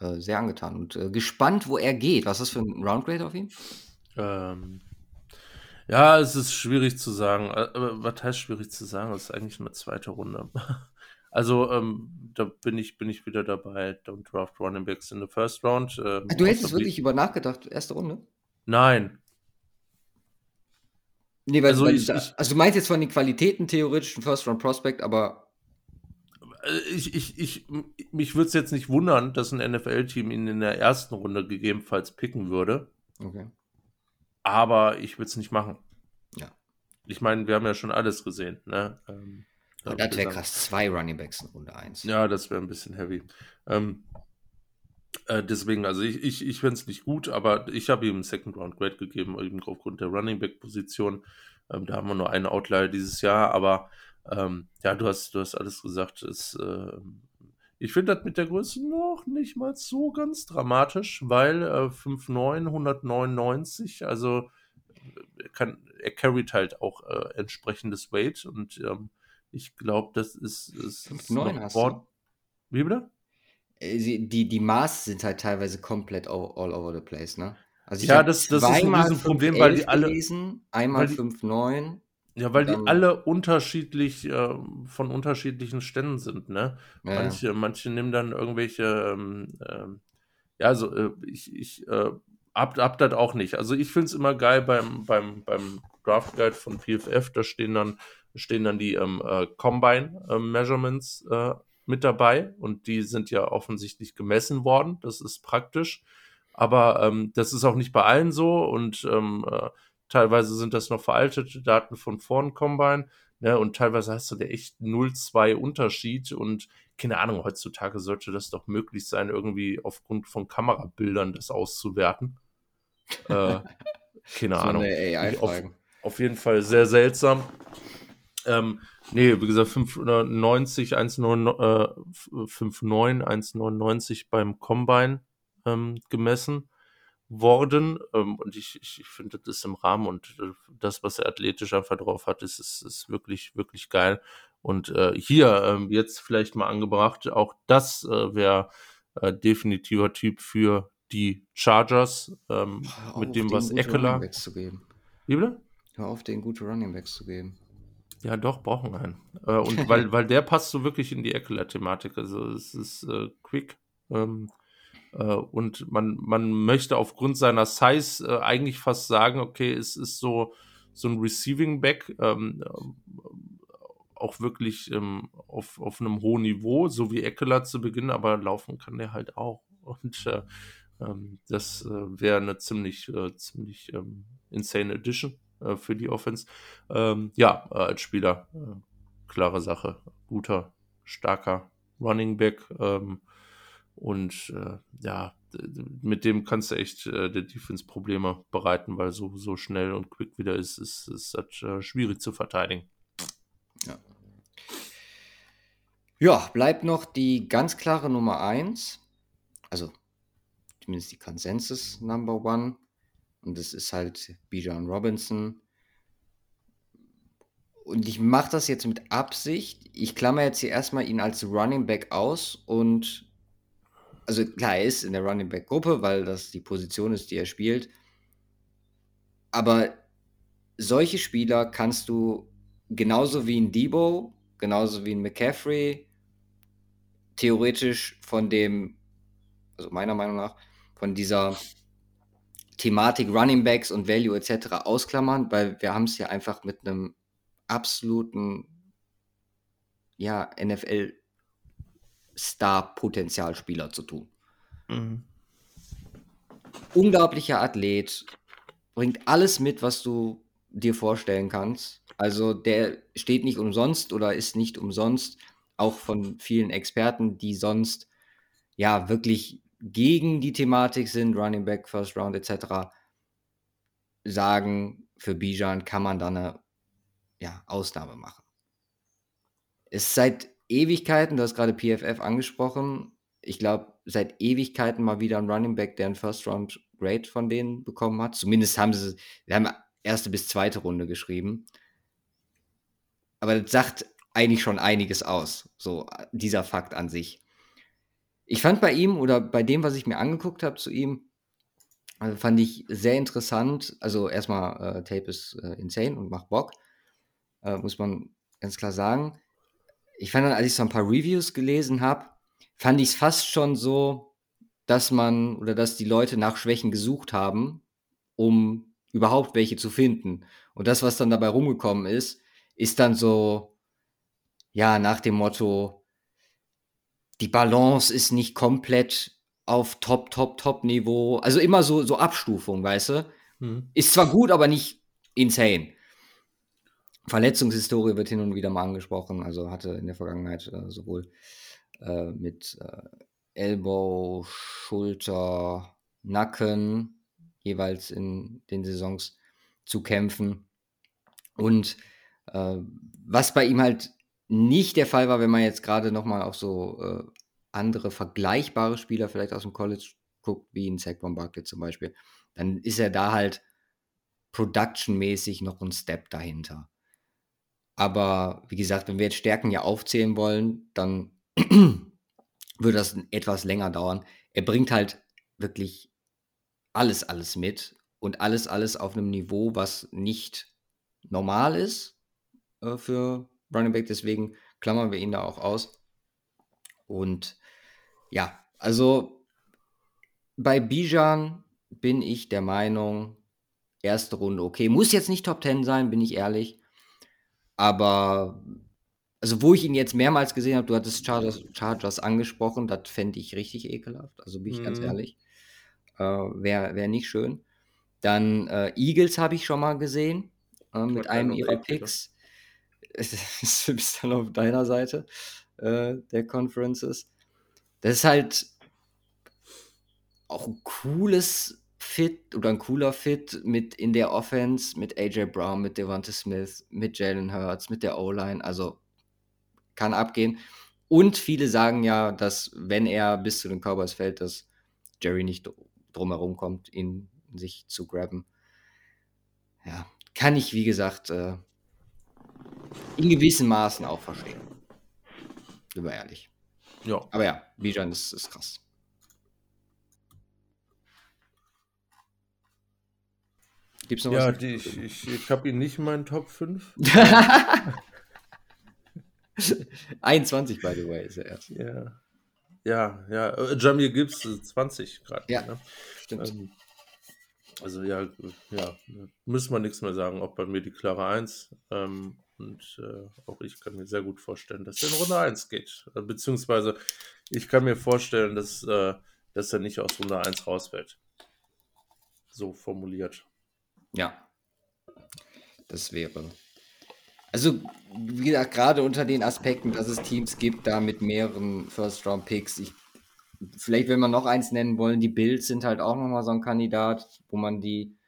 äh, sehr angetan und äh, gespannt, wo er geht. Was ist das für ein Roundgrade auf ihn? Ähm, ja, es ist schwierig zu sagen. Äh, Aber was heißt schwierig zu sagen? Es ist eigentlich eine zweite Runde. Also, ähm, da bin ich, bin ich wieder dabei. Don't draft running backs in the first round. Ähm, Du hättest wirklich über nachgedacht, erste Runde? Nein. Nee, weil, Also weil ich- ich- also du meinst jetzt von den Qualitäten theoretisch ein First Round Prospect, aber äh, ich, ich, ich, mich würde es jetzt nicht wundern, dass ein NFL-Team ihn in der ersten Runde gegebenenfalls picken würde. Okay. Aber ich würde es nicht machen. Ja. Ich meine, wir haben ja schon alles gesehen. Ne? Ähm, Aber das wäre krass. Zwei Running Backs in Runde 1. Ja, das wäre ein bisschen heavy. Ähm, äh, deswegen, also ich, ich, ich finde es nicht gut, aber ich habe ihm Second Round Grade gegeben, eben aufgrund der Running Back Position. Ähm, da haben wir nur einen Outlier dieses Jahr, aber ähm, ja, du hast, du hast alles gesagt. Es, äh, ich finde das mit der Größe noch nicht mal so ganz dramatisch, weil äh, 5'9, 199, also er, kann, er carried halt auch äh, entsprechendes Weight und ähm, ich glaube, das ist, ist, ist 5'9 hast du? Wie bitte? Äh, Die, die Maße sind halt teilweise komplett all, all over the place, ne? Also Ja, das- das ist ein Riesenproblem, weil die 5'11 alle- gelesen, einmal weil die- 5'9. Ja, weil die Dann- alle unterschiedlich äh, von unterschiedlichen Ständen sind, ne? Ja. Manche, manche nehmen dann irgendwelche, ähm, ähm, ja, also äh, ich, ich äh, hab, hab das auch nicht. Also ich finde es immer geil beim, beim, beim Draft Guide von PFF, da stehen dann, stehen dann die ähm, äh, Combine äh, Measurements äh, mit dabei und die sind ja offensichtlich gemessen worden. Das ist praktisch. Aber ähm, das ist auch nicht bei allen so und ähm, äh, teilweise sind das noch veraltete Daten von vorn Combine. Ne, und teilweise hast du da echt 0,2 Unterschied und keine Ahnung, heutzutage sollte das doch möglich sein, irgendwie aufgrund von Kamerabildern das auszuwerten. Äh, keine So Ahnung. auf, auf jeden Fall sehr seltsam. Ähm, nee, wie gesagt, 590, 1,59, 1,99 beim Combine ähm, gemessen worden. Ähm, und ich, ich, ich finde, das ist im Rahmen und äh, das, was er athletisch einfach drauf hat, ist, ist, ist wirklich, wirklich geil. Und äh, hier ähm, jetzt vielleicht mal angebracht, auch das äh, wäre äh, definitiver Typ für die Chargers ähm, auf, mit dem, was Eckler. Bitte? Hör auf, den gute Runningbacks zu geben. Ja, doch, brauchen wir einen. Äh, und weil, weil der passt so wirklich in die Eckler-Thematik. Also es ist äh, quick. Ähm, äh, und man, man möchte aufgrund seiner Size äh, eigentlich fast sagen, okay, es ist so, so ein Receiving Back, ähm, äh, auch wirklich ähm, auf, auf einem hohen Niveau, so wie Eckler zu Beginn, aber laufen kann der halt auch. Und äh, ähm, das äh, wäre eine ziemlich, äh, ziemlich ähm, insane Addition äh, für die Offense. Ähm, ja, äh, als Spieler, äh, klare Sache. Guter, starker Running Back. Ähm, und äh, ja, mit dem kannst du echt äh, der Defense Probleme bereiten, weil so, so schnell und quick wieder ist, ist, ist das äh, schwierig zu verteidigen. Ja, bleibt noch die ganz klare Nummer 1. Also zumindest die Consensus Number One. Und das ist halt Bijan Robinson. Und ich mache das jetzt mit Absicht. Ich klammer jetzt hier erstmal ihn als Running Back aus und also klar, er ist in der Running Back Gruppe, weil das die Position ist, die er spielt. Aber solche Spieler kannst du genauso wie ein Debo, genauso wie ein McCaffrey, theoretisch von dem, also meiner Meinung nach, von dieser Thematik Running Backs und Value etc. ausklammern, weil wir haben es hier einfach mit einem absoluten ja, NFL Star-Potenzialspieler zu tun. Unglaublicher Athlet, bringt alles mit, was du dir vorstellen kannst. Also der steht nicht umsonst oder ist nicht umsonst, auch von vielen Experten, die sonst ja wirklich gegen die Thematik sind, Running Back, First Round etc., sagen, für Bijan kann man da eine ja, Ausnahme machen. Es ist seit Ewigkeiten, du hast gerade PFF angesprochen, ich glaube, seit Ewigkeiten mal wieder ein Running Back, der einen First Round Grade von denen bekommen hat. Zumindest haben sie, wir haben erste bis zweite Runde geschrieben. Aber das sagt eigentlich schon einiges aus, so dieser Fakt an sich. Ich fand bei ihm oder bei dem, was ich mir angeguckt habe zu ihm, äh, fand ich sehr interessant. Also erstmal, äh, Tape ist äh, insane und macht Bock, äh, muss man ganz klar sagen. Ich fand dann, als ich so ein paar Reviews gelesen habe, fand ich es fast schon so, dass man oder dass die Leute nach Schwächen gesucht haben, um überhaupt welche zu finden. Und das, was dann dabei rumgekommen ist, ist dann so, ja, nach dem Motto, die Balance ist nicht komplett auf Top, Top, Top-Niveau. Also immer so, so Abstufung, weißt du? Mhm. Ist zwar gut, aber nicht insane. Verletzungshistorie wird hin und wieder mal angesprochen. Also hatte in der Vergangenheit äh, sowohl äh, mit äh, Elbow, Schulter, Nacken jeweils in den Saisons zu kämpfen. Und äh, was bei ihm halt nicht der Fall war, wenn man jetzt gerade nochmal auf so äh, andere vergleichbare Spieler vielleicht aus dem College guckt, wie ein Saquon Barkley zum Beispiel, dann ist er da halt productionmäßig noch ein Step dahinter. Aber wie gesagt, wenn wir jetzt Stärken ja aufzählen wollen, dann würde das etwas länger dauern. Er bringt halt wirklich alles, alles mit und alles, alles auf einem Niveau, was nicht normal ist äh, für Running Back. Deswegen klammern wir ihn da auch aus. Und ja, also bei Bijan bin ich der Meinung, erste Runde okay. Muss jetzt nicht Top 10 sein, bin ich ehrlich. Aber also wo ich ihn jetzt mehrmals gesehen habe, du hattest Chargers, Chargers angesprochen, das fände ich richtig ekelhaft. Also bin ich ganz Mhm. ehrlich. Äh, Wäre wär nicht schön. Dann äh, Eagles habe ich schon mal gesehen äh, mit einem ihrer? Picks. Das ist dann auf deiner Seite äh, der Conferences. Das ist halt auch ein cooles Fit oder ein cooler Fit mit in der Offense mit AJ Brown, mit Devonta Smith, mit Jalen Hurts, mit der O-Line. Also kann abgehen. Und viele sagen ja, dass wenn er bis zu den Cowboys fällt, dass Jerry nicht dr- drumherum kommt, ihn sich zu grabben. Ja, kann ich, wie gesagt, äh, in gewissen Maßen auch verstehen. Sind wir ehrlich. Ja. Aber ja, Bijan ist, ist krass. Gibt's noch Ja, was? die, ich, ich, ich habe ihn nicht in meinen Top 5. 21, by the way, ist er erst. Ja. Ja, ja. Äh, Jamir Gibbs äh, 20 gerade. Ja. Ne? Stimmt. Ähm, also ja, äh, ja, müssen wir nichts mehr sagen. Auch bei mir die klare 1. Ähm, und äh, auch ich kann mir sehr gut vorstellen, dass er in Runde 1 geht. Äh, beziehungsweise ich kann mir vorstellen, dass, äh, dass er nicht aus Runde 1 rausfällt. So formuliert. Ja. Das wäre. Also, wie gesagt, gerade unter den Aspekten, dass es Teams gibt, da mit mehreren First-Round-Picks. Ich, vielleicht, wenn wir noch eins nennen wollen, die Bills sind halt auch nochmal so ein Kandidat, wo man die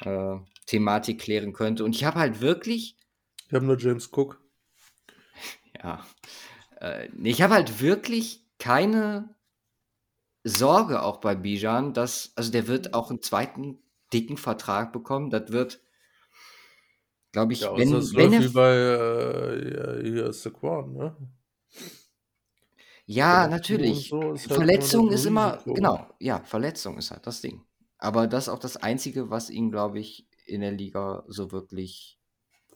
äh, Thematik klären könnte. Und ich habe halt wirklich, Wir haben nur James Cook. ja, äh, ich habe halt wirklich keine Sorge auch bei Bijan, dass, also der wird auch einen zweiten dicken Vertrag bekommen. Das wird, glaube ich, Ja, wenn, außer es wenn er wie bei äh, hier Saquon, ne? Ja, Verletzungen natürlich. so ist halt Verletzung das ist immer, Risiko. genau, ja, Verletzung ist halt das Ding. Aber das ist auch das Einzige, was ihn, glaube ich, in der Liga so wirklich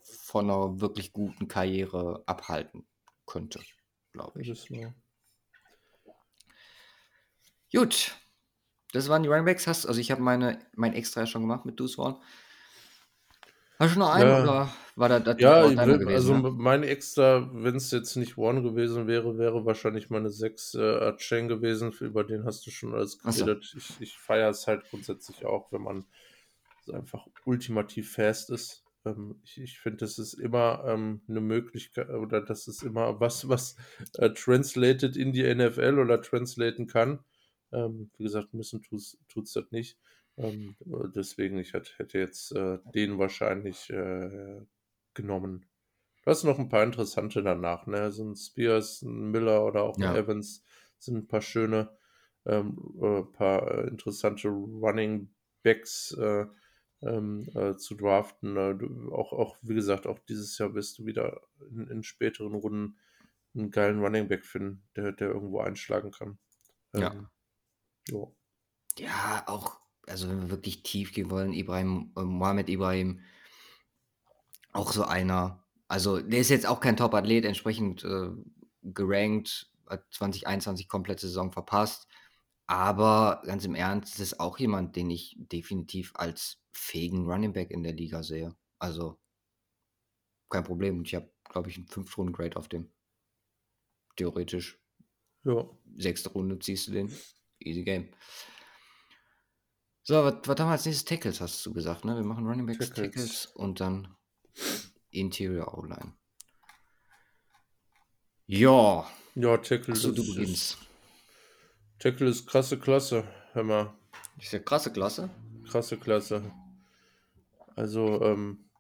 von einer wirklich guten Karriere abhalten könnte, glaube ich. Das Gut, das waren die Runningbacks. Hast, also ich habe meine, mein Extra ja schon gemacht mit Deuce Vaughn. Hast du noch einen Ja. oder war das, das Ja, will, also gewesen? Ne? mein extra, wenn es jetzt nicht One gewesen wäre, wäre wahrscheinlich meine 6 äh, Archain gewesen. Über den hast du schon alles Ach so. geredet. Ich, ich feiere es halt grundsätzlich auch, wenn man einfach ultimativ fast ist. Ähm, ich ich finde, das ist immer ähm, eine Möglichkeit oder das ist immer was, was äh, translated in die NFL oder translaten kann. Ähm, wie gesagt, müssen tut es das nicht. Ähm, deswegen, ich hätte, hätte jetzt äh, den wahrscheinlich äh, genommen. Du hast noch ein paar interessante danach, ne? So ein Spears, ein Miller oder auch ein Ja. Evans sind ein paar schöne, ähm, äh, paar äh, interessante Running Backs äh, ähm, äh, zu draften. Äh, du, auch, auch, wie gesagt, auch dieses Jahr wirst du wieder in, in späteren Runden einen geilen Running Back finden, der, der irgendwo einschlagen kann. Ja. Jo. Ja, auch, also wenn wir wirklich tief gehen wollen, Ibrahim, äh, Mohamed Ibrahim, auch so einer. Also der ist jetzt auch kein Top-Athlet, entsprechend äh, gerankt, hat 2021 komplette Saison verpasst. Aber ganz im Ernst, das ist auch jemand, den ich definitiv als fähigen Running Back in der Liga sehe. Also kein Problem. Ich habe, glaube ich, einen 5-Runden-Grade auf dem. Theoretisch. Ja. Sechste Runde ziehst du den. Easy Game. So, was, was haben wir als nächstes? Tackles, hast du gesagt, ne? Wir machen Running Backs, Tackles. Tackles, und dann Interior O-Line. Ja, Ja, Tackle achso, du ist, ist, beginnst. Tackle ist krasse Klasse. Hör mal, ist ja krasse Klasse. krasse Klasse. Also, ähm,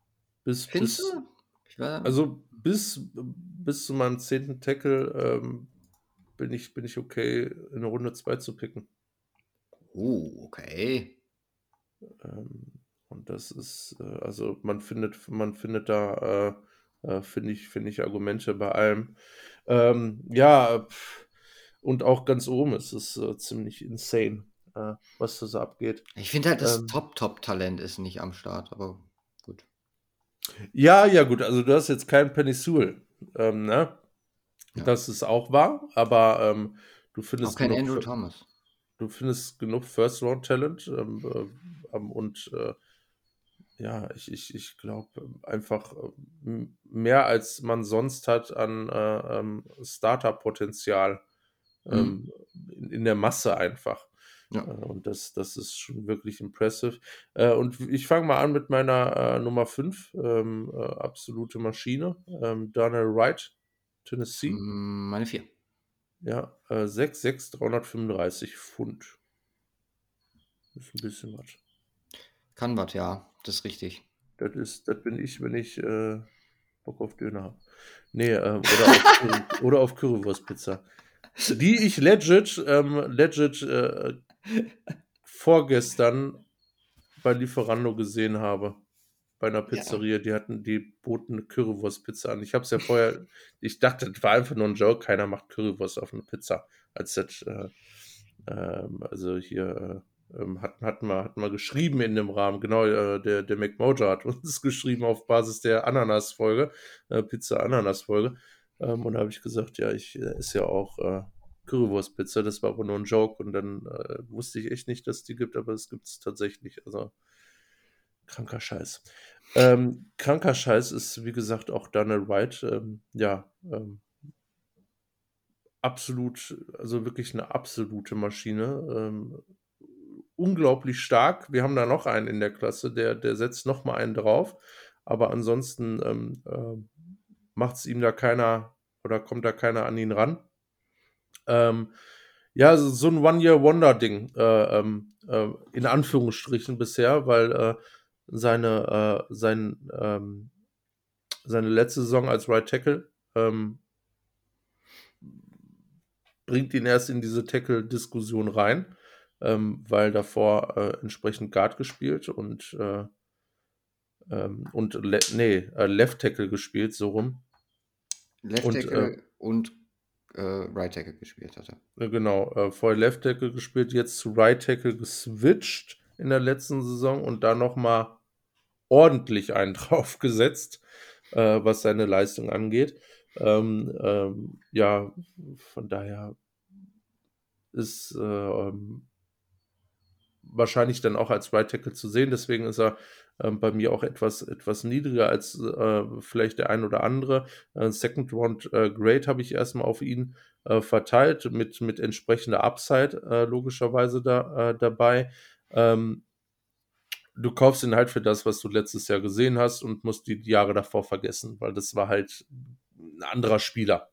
bis, Findest bis, du? War, also bis, bis zu meinem zehnten Tackle ähm, bin, ich, bin ich okay, in eine Runde 2 zu picken. oh, okay. Ähm, und das ist, äh, also man findet, man findet da, äh, äh, finde ich, finde ich Argumente bei allem. Ähm, ja, pff, und auch ganz oben ist es äh, ziemlich insane, äh, was da so abgeht. Ich finde halt, das Ähm. Top-Top-Talent ist nicht am Start, aber gut. Ja, ja, gut, also du hast jetzt keinen Penny Sewell, ähm, ne? Ja. Das ist auch wahr, aber ähm, du Auch findest kein genug, Andrew Thomas. du findest genug First-Round-Talent ähm, äh, ähm, und äh, ja, ich, ich, ich glaube einfach ähm, mehr als man sonst hat an äh, ähm, Starter-Potenzial ähm, in, in der Masse einfach. Ja. Äh, Und das, das ist schon wirklich impressive. Äh, und ich fange mal an mit meiner äh, Nummer 5, ähm, äh, absolute Maschine, ähm, Darnell Wright, Tennessee. Mm, Meine vier. Ja, äh, 6'6, 335 Pfund. Ist ein bisschen was. Kann was, ja. Das ist richtig. Das ist, das bin ich, wenn ich äh, Bock auf Döner habe. Nee, ähm, oder, auf, oder auf Currywurstpizza. Die ich legit, ähm, legit äh, vorgestern bei Lieferando gesehen habe. Bei einer Pizzeria. Die hatten, die boten eine Currywurstpizza an. Ich habe es ja vorher, ich dachte, das war einfach nur ein Joke. Keiner macht Currywurst auf eine Pizza. Als das, äh, ähm, also hier äh, ähm, hatten, hatten, wir, hatten wir geschrieben in dem Rahmen. Genau, äh, der, der McMojo hat uns geschrieben auf Basis der Ananas-Folge, äh, Pizza-Ananas-Folge. Ähm, und da habe ich gesagt, ja, ich äh, ist ja auch äh, Currywurst-Pizza, das war aber nur ein Joke. Und dann äh, wusste ich echt nicht, dass es die gibt, aber es gibt es tatsächlich. Also kranker Scheiß. Ähm, kranker Scheiß ist, wie gesagt, auch Daniel White. Ähm, ja, ähm, absolut, also wirklich eine absolute Maschine. Ähm, unglaublich stark. Wir haben da noch einen in der Klasse, der, der setzt noch mal einen drauf. Aber ansonsten ähm, äh, macht es ihm da keiner oder kommt da keiner an ihn ran. Ähm, ja, so, so ein One-Year-Wonder-Ding, äh, ähm, äh, in Anführungsstrichen bisher, weil äh, seine, äh, sein, ähm, seine letzte Saison als Right Tackle ähm, bringt ihn erst in diese Tackle-Diskussion rein, ähm, weil davor äh, entsprechend Guard gespielt und, äh, ähm, und le nee, äh, Left Tackle gespielt, so rum. Left Und, Tackle und äh, Right Tackle gespielt hat er. Äh, Genau, äh, vorher Left Tackle gespielt, jetzt zu Right Tackle geswitcht in der letzten Saison und da nochmal ordentlich einen draufgesetzt, äh, was seine Leistung angeht. Ähm, ähm, ja, von daher ist äh, wahrscheinlich dann auch als Right Tackle zu sehen. Deswegen ist er ähm, bei mir auch etwas, etwas niedriger als äh, vielleicht der ein oder andere. Äh, Second Round äh, Grade habe ich erstmal auf ihn äh, verteilt, mit, mit entsprechender Upside äh, logischerweise da, äh, dabei. Ähm, du kaufst ihn halt für das, was du letztes Jahr gesehen hast und musst die Jahre davor vergessen, weil das war halt ein anderer Spieler.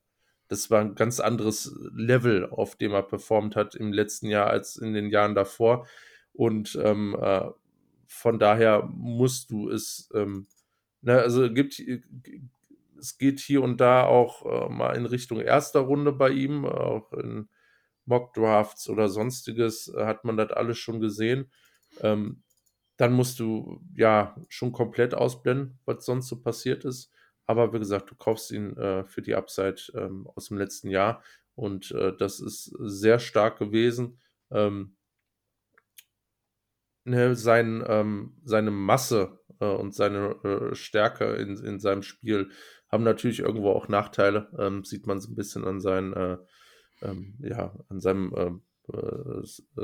Das war ein ganz anderes Level, auf dem er performt hat im letzten Jahr als in den Jahren davor. Und ähm, äh, von daher musst du es, ähm, na, also gibt, es geht hier und da auch äh, mal in Richtung erster Runde bei ihm, auch in Mock Drafts oder sonstiges äh, hat man das alles schon gesehen. Ähm, dann musst du ja schon komplett ausblenden, was sonst so passiert ist. Aber wie gesagt, du kaufst ihn äh, für die Upside ähm, aus dem letzten Jahr und äh, das ist sehr stark gewesen. Ähm, ne, sein, ähm, seine Masse äh, und seine äh, Stärke in, in seinem Spiel haben natürlich irgendwo auch Nachteile. Ähm, sieht man so ein bisschen an seinen, äh, ähm, ja, an seinem ähm, äh,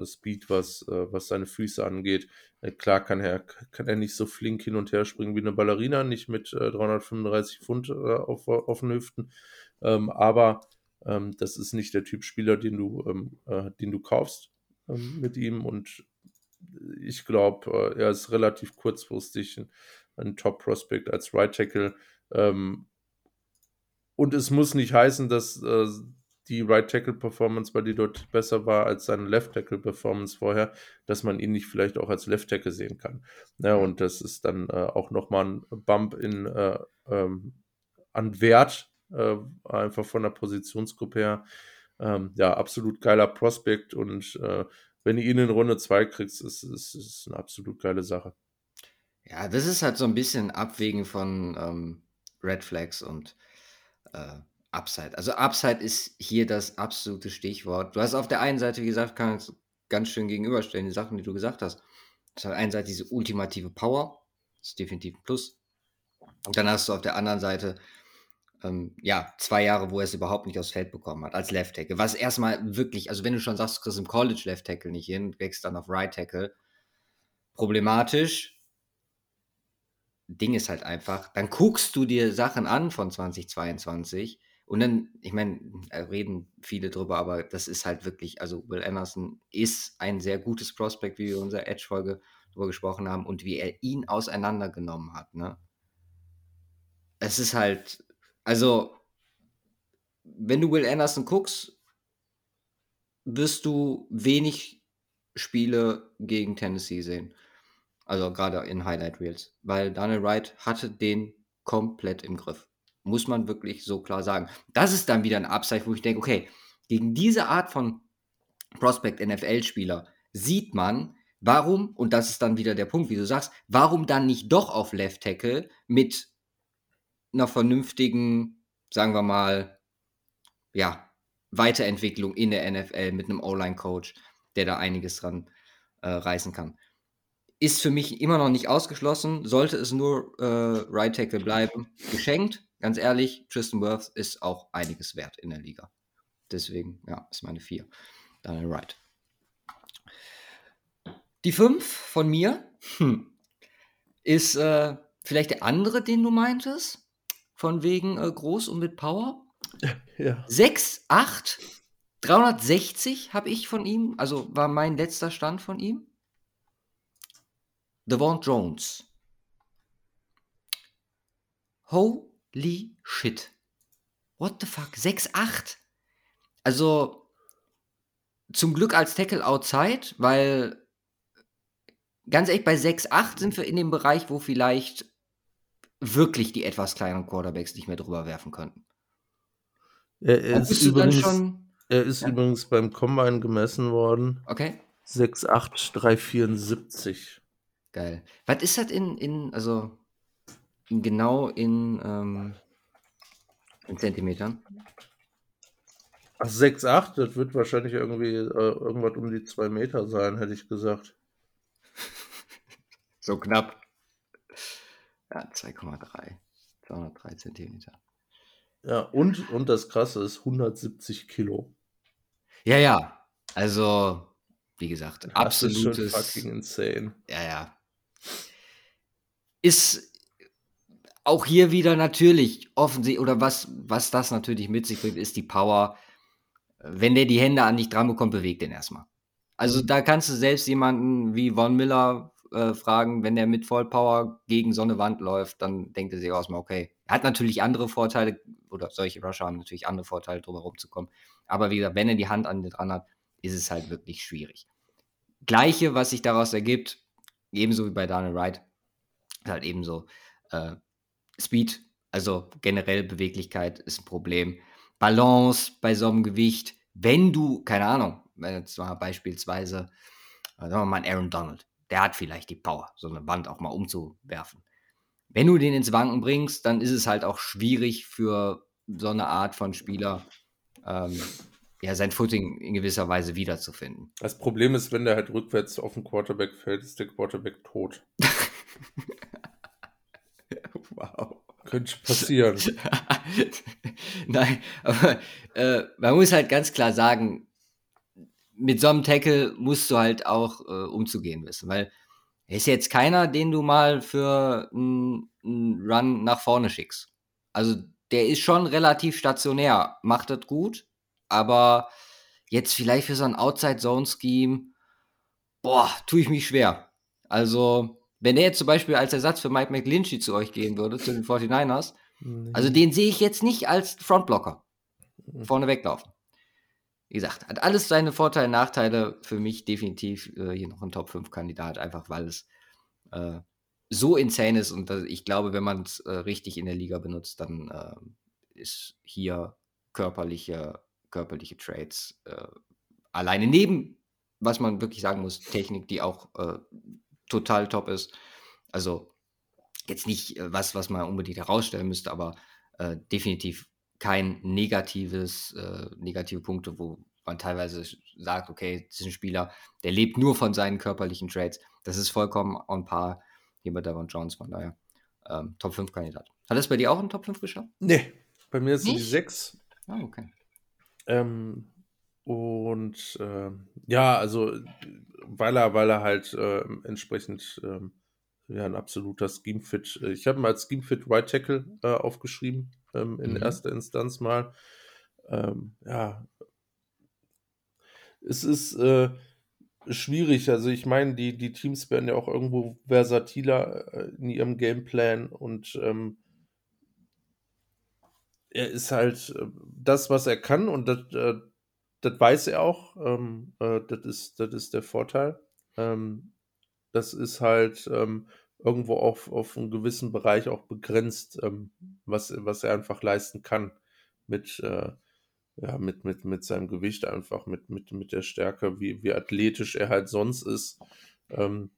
Speed, was, äh, was seine Füße angeht. Äh, klar kann er, kann er nicht so flink hin und her springen wie eine Ballerina, nicht mit äh, 335 Pfund äh, auf, auf den Hüften. Ähm, aber Ähm, das ist nicht der Typ Spieler, den du, ähm, äh, den du kaufst mit ihm. Und ich glaube, äh, er ist relativ kurzfristig ein, Top-Prospect als Right Tackle. Und es muss nicht heißen, dass äh, die Right Tackle Performance bei dir dort besser war als seine Left Tackle Performance vorher, dass man ihn nicht vielleicht auch als Left Tackle sehen kann. Ja, und das ist dann äh, auch nochmal ein Bump in, äh, ähm, an Wert, äh, einfach von der Positionsgruppe her. Ähm, ja, absolut geiler Prospekt und äh, wenn du ihn in Runde 2 kriegst, ist es eine absolut geile Sache. Ja, das ist halt so ein bisschen Abwägen von ähm, Red Flags und äh, Upside. Also Upside ist hier das absolute Stichwort. Du hast auf der einen Seite, wie gesagt, kannst ganz schön gegenüberstellen, die Sachen, die du gesagt hast. Das ist auf der einen Seite diese ultimative Power, das ist definitiv ein Plus. Und dann hast du auf der anderen Seite ähm, ja, zwei Jahre, wo er es überhaupt nicht aufs Feld bekommen hat, als Left Tackle. Was erstmal wirklich, also wenn du schon sagst, du kriegst im College Left Tackle nicht hin, wächst dann auf Right Tackle, problematisch. Ding ist halt einfach, dann guckst du dir Sachen an von 2022 und dann, ich meine, reden viele drüber, aber das ist halt wirklich, also Will Anderson ist ein sehr gutes Prospekt, wie wir in unserer Edge-Folge drüber gesprochen haben und wie er ihn auseinandergenommen hat, ne? Es ist halt, also, wenn du Will Anderson guckst, wirst du wenig Spiele gegen Tennessee sehen. Also gerade in Highlight Reels, weil Daniel Wright hatte den komplett im Griff. Muss man wirklich so klar sagen. Das ist dann wieder ein Upside, wo ich denke, okay, gegen diese Art von Prospect NFL-Spieler sieht man, warum, und das ist dann wieder der Punkt, wie du sagst, warum dann nicht doch auf Left Tackle mit einer vernünftigen, sagen wir mal, ja, Weiterentwicklung in der NFL mit einem O-Line-Coach, der da einiges dran äh, reißen kann. Ist für mich immer noch nicht ausgeschlossen, sollte es nur äh, Right Tackle bleiben. Geschenkt, ganz ehrlich, Tristan Worth ist auch einiges wert in der Liga. Deswegen, ja, ist meine 4. Daniel Wright. Die 5 von mir hm, ist äh, vielleicht der andere, den du meintest. Von wegen äh, groß und mit Power. Ja. 6, 8, 360 habe ich von ihm, also war mein letzter Stand von ihm. Devon Jones. Holy shit. What the fuck? 6-8. Also zum Glück als Tackle outside, weil ganz ehrlich, bei 6-8 sind wir in dem Bereich, wo vielleicht wirklich die etwas kleineren Quarterbacks nicht mehr drüber werfen könnten. Er ist, übrigens, schon, er ist ja? übrigens beim Combine gemessen worden. Okay. 6,8, 374. Geil. Was ist das in, in also in genau in, ähm, in Zentimetern? Ach, 6,8, das wird wahrscheinlich irgendwie äh, irgendwas um die 2 Meter sein, hätte ich gesagt. so knapp. Ja, 2,3. 203 Zentimeter. Ja, und, und das Krasse ist 170 Kilo. Ja, ja. Also, wie gesagt, das absolutes. Ist schon fucking insane. Ja, ja. Ist auch hier wieder natürlich offensichtlich, oder was, was das natürlich mit sich bringt, ist die Power. Wenn der die Hände an dich dran bekommt, bewegt den erstmal. Also da kannst du selbst jemanden wie Von Miller äh, fragen, wenn der mit Vollpower gegen so eine Wand läuft, dann denkt er sich auch mal, okay, er hat natürlich andere Vorteile, oder solche Rusher haben natürlich andere Vorteile, drüber rumzukommen. Aber wie gesagt, wenn er die Hand an dir dran hat, ist es halt wirklich schwierig. Gleiche, was sich daraus ergibt, ebenso wie bei Daniel Wright, ist halt ebenso äh, Speed, also generell Beweglichkeit ist ein Problem. Balance bei so einem Gewicht, wenn du, keine Ahnung, wenn jetzt mal beispielsweise, äh, sagen wir mal Aaron Donald, der hat vielleicht die Power, so eine Wand auch mal umzuwerfen. Wenn du den ins Wanken bringst, dann ist es halt auch schwierig für so eine Art von Spieler, ähm, ja, sein Footing in gewisser Weise wiederzufinden. Das Problem ist, wenn der halt rückwärts auf den Quarterback fällt, ist der Quarterback tot. wow. Könnte passieren. Nein, aber äh, man muss halt ganz klar sagen, mit so einem Tackle musst du halt auch äh, umzugehen wissen, weil ist jetzt keiner, den du mal für einen Run nach vorne schickst. Also der ist schon relativ stationär, macht das gut, aber jetzt vielleicht für so ein Outside-Zone-Scheme, boah, tue ich mich schwer. Also, wenn er jetzt zum Beispiel als Ersatz für Mike McGlinchey zu euch gehen würde, zu den 49ers, Nee. also den sehe ich jetzt nicht als Frontblocker Mhm. vorne weglaufen. Wie gesagt, hat alles seine Vorteile, Nachteile. Für mich definitiv äh, hier noch ein Top-5-Kandidat, einfach weil es äh, so insane ist und das, ich glaube, wenn man es äh, richtig in der Liga benutzt, dann äh, ist hier körperliche, körperliche Trades äh, alleine neben, was man wirklich sagen muss, Technik, die auch äh, total top ist. Also jetzt nicht äh, was, was man unbedingt herausstellen müsste, aber äh, definitiv kein negatives, äh, negative Punkte, wo man teilweise sagt, okay, das ist ein Spieler, der lebt nur von seinen körperlichen Trades. Das ist vollkommen on par hier bei Devon Jones, von daher ähm, Top 5 Kandidat. Hat das bei dir auch einen Top 5 geschafft? Nee, bei mir sind die Nicht? sechs. Ah, okay. Ähm, und ähm, ja, also weil er, weil er halt ähm, entsprechend ähm, ja, ein absoluter Scheme-Fit. Ich habe ihn als Scheme-Fit Right Tackle äh, aufgeschrieben, ähm, in Mhm. erster Instanz mal. Ähm, ja, es ist äh, schwierig. Also ich meine, die, die Teams werden ja auch irgendwo versatiler äh, in ihrem Gameplan und ähm, er ist halt äh, das, was er kann und das, äh, das weiß er auch. Ähm, äh, das, ist, das ist der Vorteil. Ähm, das ist halt ähm, irgendwo auf, auf einen gewissen Bereich auch begrenzt, ähm, was, was er einfach leisten kann mit, äh, ja, mit, mit, mit seinem Gewicht einfach, mit, mit, mit der Stärke, wie, wie athletisch er halt sonst ist. Ähm,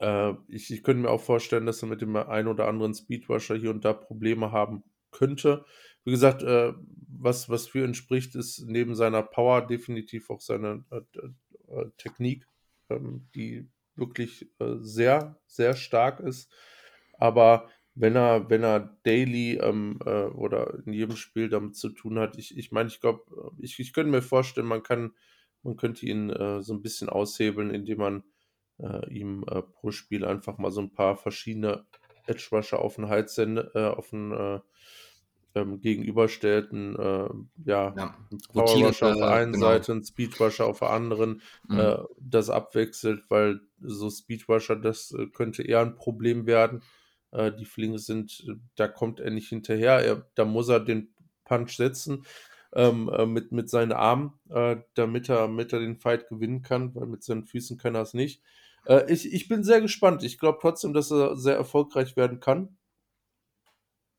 äh, ich, ich könnte mir auch vorstellen, dass er mit dem einen oder anderen Speedrusher hier und da Probleme haben könnte. Wie gesagt, äh, was, was für ihn spricht, ist neben seiner Power definitiv auch seine äh, äh, Technik, ähm, die wirklich äh, sehr, sehr stark ist. Aber wenn er, wenn er daily ähm, äh, oder in jedem Spiel damit zu tun hat, ich, ich meine, ich glaube, ich, ich könnte mir vorstellen, man kann, man könnte ihn äh, so ein bisschen aushebeln, indem man äh, ihm äh, pro Spiel einfach mal so ein paar verschiedene Edge Rusher auf den Hals sendet, äh, auf den äh, ähm, gegenüberstellt, ein, äh, ja, Ja, ein Power rotiert, Rusher auf der einen genau. Seite, ein Speed Rusher auf der anderen, Mhm. äh, das abwechselt, weil so Speed Rusher, das äh, könnte eher ein Problem werden. Äh, die Flinge sind, äh, da kommt er nicht hinterher, er, da muss er den Punch setzen ähm, äh, mit, mit seinen Armen, damit, er, damit er den Fight gewinnen kann, weil mit seinen Füßen kann er es nicht. Ich, ich bin sehr gespannt. Ich glaube trotzdem, dass er sehr erfolgreich werden kann.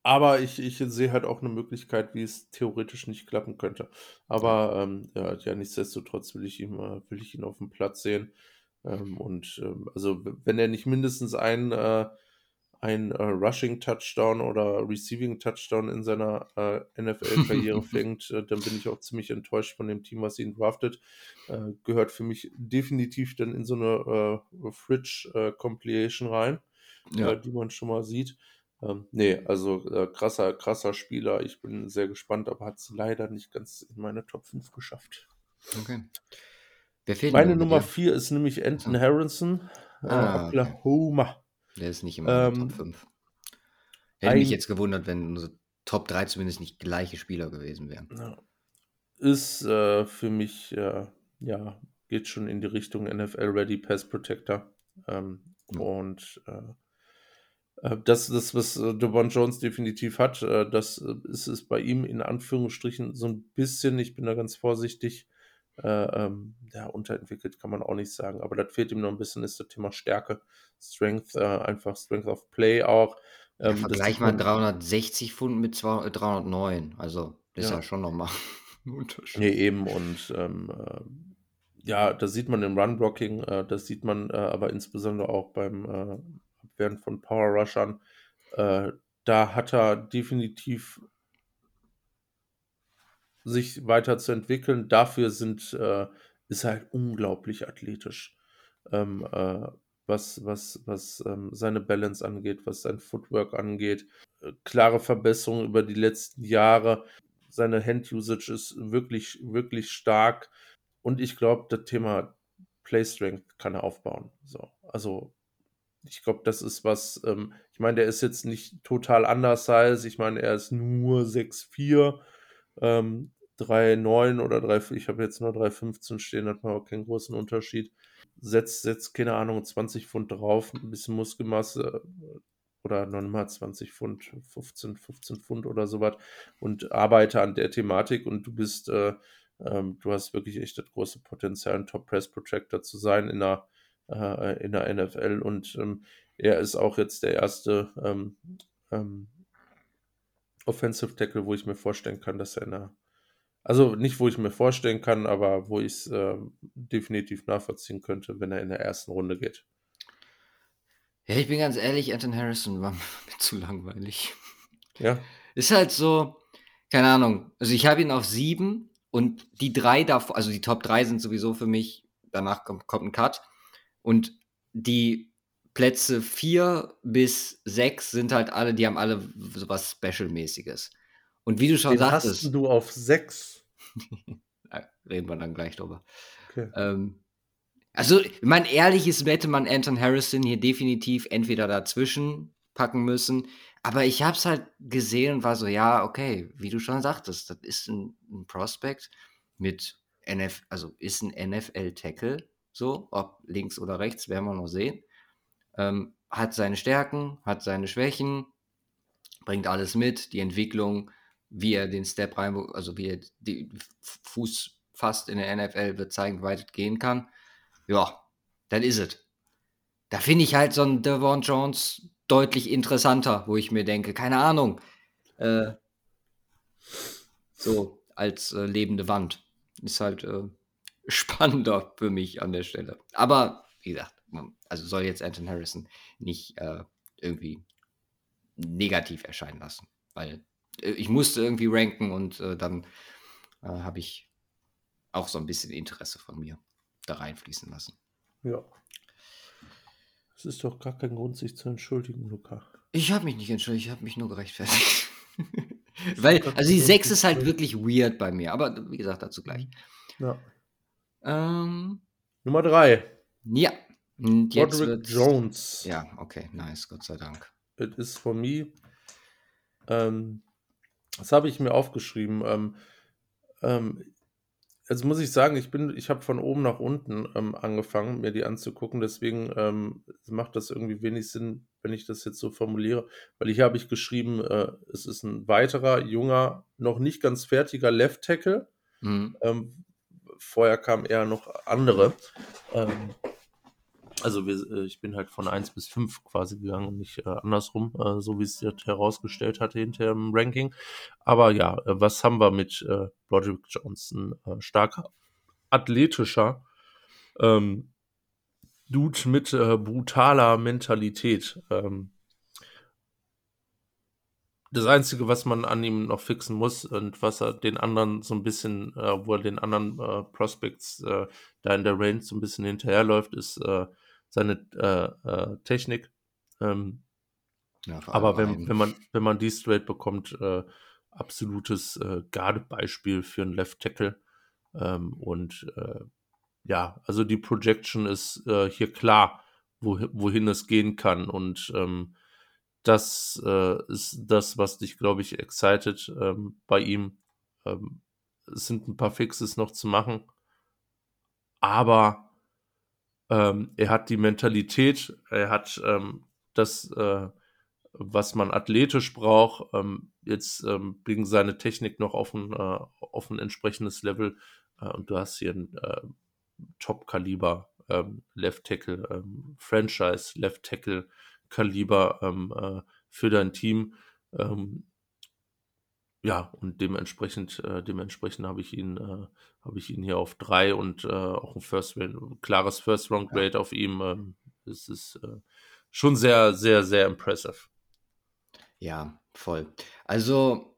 Aber ich, ich sehe halt auch eine Möglichkeit, wie es theoretisch nicht klappen könnte. Aber ähm, ja, ja, nichtsdestotrotz will ich ihn, äh, will ich ihn auf dem Platz sehen. Ähm, und ähm, also, wenn er nicht mindestens ein, äh, ein äh, Rushing Touchdown oder Receiving Touchdown in seiner äh, NFL-Karriere fängt, äh, dann bin ich auch ziemlich enttäuscht von dem Team, was ihn draftet. Äh, gehört für mich definitiv dann in so eine äh, Fridge äh, Compilation rein Ja. die man schon mal sieht. Ähm, nee, also äh, krasser, krasser Spieler. Ich bin sehr gespannt, aber hat es leider nicht ganz in meine Top 5 geschafft. Okay. Wer fehlt Meine Nummer dir? 4 ist nämlich Anton So. Harrison, äh, Ah, okay. Oklahoma. Der ist nicht in meiner Ähm, Top 5. Hätte mich jetzt gewundert, wenn unsere Top 3 zumindest nicht gleiche Spieler gewesen wären. Ist äh, für mich, äh, ja, geht schon in die Richtung NFL Ready Pass Protector. Ähm, Mhm. Und äh, äh, das, das, was äh, Devon Jones definitiv hat, äh, das äh, ist es bei ihm in Anführungsstrichen so ein bisschen, ich bin da ganz vorsichtig, äh, ähm, ja, unterentwickelt kann man auch nicht sagen, aber das fehlt ihm noch ein bisschen, ist das Thema Stärke, Strength, äh, einfach Strength of Play auch. Ja, Ähm, das vergleich mal man- 360 Pfund mit zwei- äh, 309. Also, das ist Ja. ja schon nochmal ein Unterschied. Nee, eben und ähm, äh, ja, das sieht man im Run-Blocking, äh, das sieht man äh, aber insbesondere auch beim äh, Abwehren von Power-Rushern. Äh, da hat er definitiv sich weiterzuentwickeln. Dafür sind, äh, ist er halt unglaublich athletisch. Ähm, äh, was, was, was ähm, seine Balance angeht, was sein Footwork angeht. Äh, klare Verbesserung über die letzten Jahre. Seine Hand-Usage ist wirklich, wirklich stark. Und ich glaube, das Thema Play Strength kann er aufbauen. So, also ich glaube, das ist was, ähm, ich meine, der ist jetzt nicht total undersized. Ich meine, er ist nur 6'4, ähm, 3,9 oder 3, ich habe jetzt nur 3,15 stehen, hat man auch keinen großen Unterschied. Setzt, setzt, keine Ahnung, 20 Pfund drauf, ein bisschen Muskelmasse oder nochmal 20 Pfund, 15, 15 Pfund oder sowas und arbeite an der Thematik und du bist, äh, ähm, du hast wirklich echt das große Potenzial, ein Top Press Protector zu sein in der, äh, in der NFL und ähm, er ist auch jetzt der erste ähm, ähm, Offensive Tackle, wo ich mir vorstellen kann, dass er in der also nicht, wo ich mir vorstellen kann, aber wo ich es äh, definitiv nachvollziehen könnte, wenn er in der ersten Runde geht. Ja, ich bin ganz ehrlich, Anton Harrison war mir zu langweilig. Ja. Ist halt so, keine Ahnung. Also ich habe ihn auf sieben und die drei davor, also die Top drei sind sowieso für mich, danach kommt, kommt ein Cut. Und die Plätze vier bis sechs sind halt alle, die haben alle sowas Special-mäßiges. Und wie du schon Den sagtest. hast du auf sechs. reden wir dann gleich drüber. Okay. Ähm, also, mein ehrliches hätte man Anton Harrison hier definitiv entweder dazwischen packen müssen. Aber ich habe es halt gesehen und war so, ja, okay, wie du schon sagtest, das ist ein, ein Prospect mit NF, also ist ein NFL-Tackle, so, ob links oder rechts, werden wir noch sehen. Ähm, hat seine Stärken, hat seine Schwächen, bringt alles mit, die Entwicklung, wie er den Step rein, also wie er den Fuß fasst in der NFL, wird zeigen, wie weit es gehen kann ja, dann ist es. Da finde ich halt so einen Devon Jones deutlich interessanter, wo ich mir denke, keine Ahnung, äh, so als äh, lebende Wand. Ist halt äh, spannender für mich an der Stelle. Aber wie gesagt, also soll jetzt Anton Harrison nicht äh, irgendwie negativ erscheinen lassen, weil äh, ich musste irgendwie ranken und äh, dann äh, habe ich auch so ein bisschen Interesse von mir da reinfließen lassen. Ja. Es ist doch gar kein Grund, sich zu entschuldigen, Luca. Ich habe mich nicht entschuldigt, ich habe mich nur gerechtfertigt. Weil, also die 6 ist halt wirklich weird bei mir, aber wie gesagt, dazu gleich. Ja. Ähm, Nummer 3. Ja. Und jetzt Roderick Jones. Ja, okay, nice, Gott sei Dank. It is for me. Ähm, das habe ich mir aufgeschrieben. Ähm, ähm, jetzt muss ich sagen, ich bin, ich habe von oben nach unten ähm, angefangen, mir die anzugucken. Deswegen ähm, macht das irgendwie wenig Sinn, wenn ich das jetzt so formuliere, weil hier habe ich geschrieben, äh, es ist ein weiterer junger, noch nicht ganz fertiger Left Tackle. Mhm. Ähm, vorher kamen eher noch andere. Ähm, also wir, äh, ich bin halt von 1 bis 5 quasi gegangen und nicht äh, andersrum, äh, so wie es jetzt herausgestellt hatte hinter dem Ranking. Aber ja, äh, was haben wir mit äh, Broderick Johnson? Äh, starker, athletischer ähm, Dude mit äh, brutaler Mentalität. Ähm, das Einzige, was man an ihm noch fixen muss und was er den anderen so ein bisschen, äh, wo er den anderen äh, Prospects äh, da in der Range so ein bisschen hinterherläuft, ist äh, seine äh, äh, Technik. Ähm, Ja, aber wenn, wenn, man, wenn man die straight bekommt, absolutes Gardebeispiel für einen Left Tackle. Ähm, und ja, also die Projection ist hier klar, wohin, wohin es gehen kann. Und ähm, das äh, ist das, was dich, glaube ich, excited ähm, bei ihm. Ähm, es sind ein paar Fixes noch zu machen. Aber ähm, er hat die Mentalität, er hat ähm, das, äh, was man athletisch braucht. Ähm, jetzt ähm, bringen seine Technik noch auf ein, äh, auf ein entsprechendes Level. Äh, und du hast hier ein äh, Top-Kaliber ähm, Left Tackle, Franchise Left Tackle Kaliber ähm, äh, für dein Team. Ähm, ja, und dementsprechend, äh, dementsprechend habe ich ihn, äh, habe ich ihn hier auf drei und äh, auch ein First ein klares First Round Grade auf ihm. Ähm, das ist äh, schon sehr, sehr, sehr impressive. Ja, voll. Also,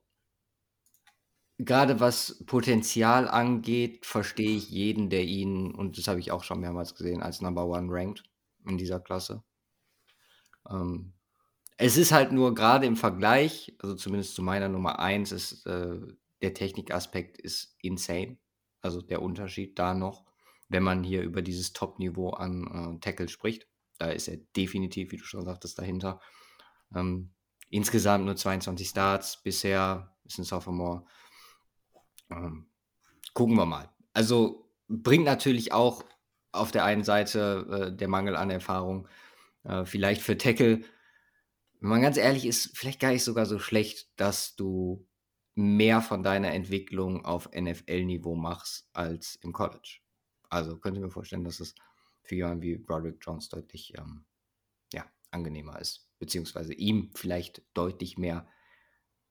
gerade was Potenzial angeht, verstehe ich jeden, der ihn, und das habe ich auch schon mehrmals gesehen, als Number One ranked in dieser Klasse. Ähm, es ist halt nur gerade im Vergleich, also zumindest zu meiner Nummer 1, ist äh, der Technikaspekt ist insane. Also der Unterschied da noch, wenn man hier über dieses Top-Niveau an äh, Tackle spricht. Da ist er definitiv, wie du schon sagtest, dahinter. Ähm, insgesamt nur 22 Starts bisher, ist ein Sophomore. Ähm, gucken wir mal. Also bringt natürlich auch auf der einen Seite äh, der Mangel an Erfahrung äh, vielleicht für Tackle, wenn man ganz ehrlich ist, vielleicht gar nicht sogar so schlecht, dass du mehr von deiner Entwicklung auf NFL-Niveau machst als im College. Also könnte ich mir vorstellen, dass es für jemanden wie Broderick Jones deutlich ähm, ja, angenehmer ist, beziehungsweise ihm vielleicht deutlich mehr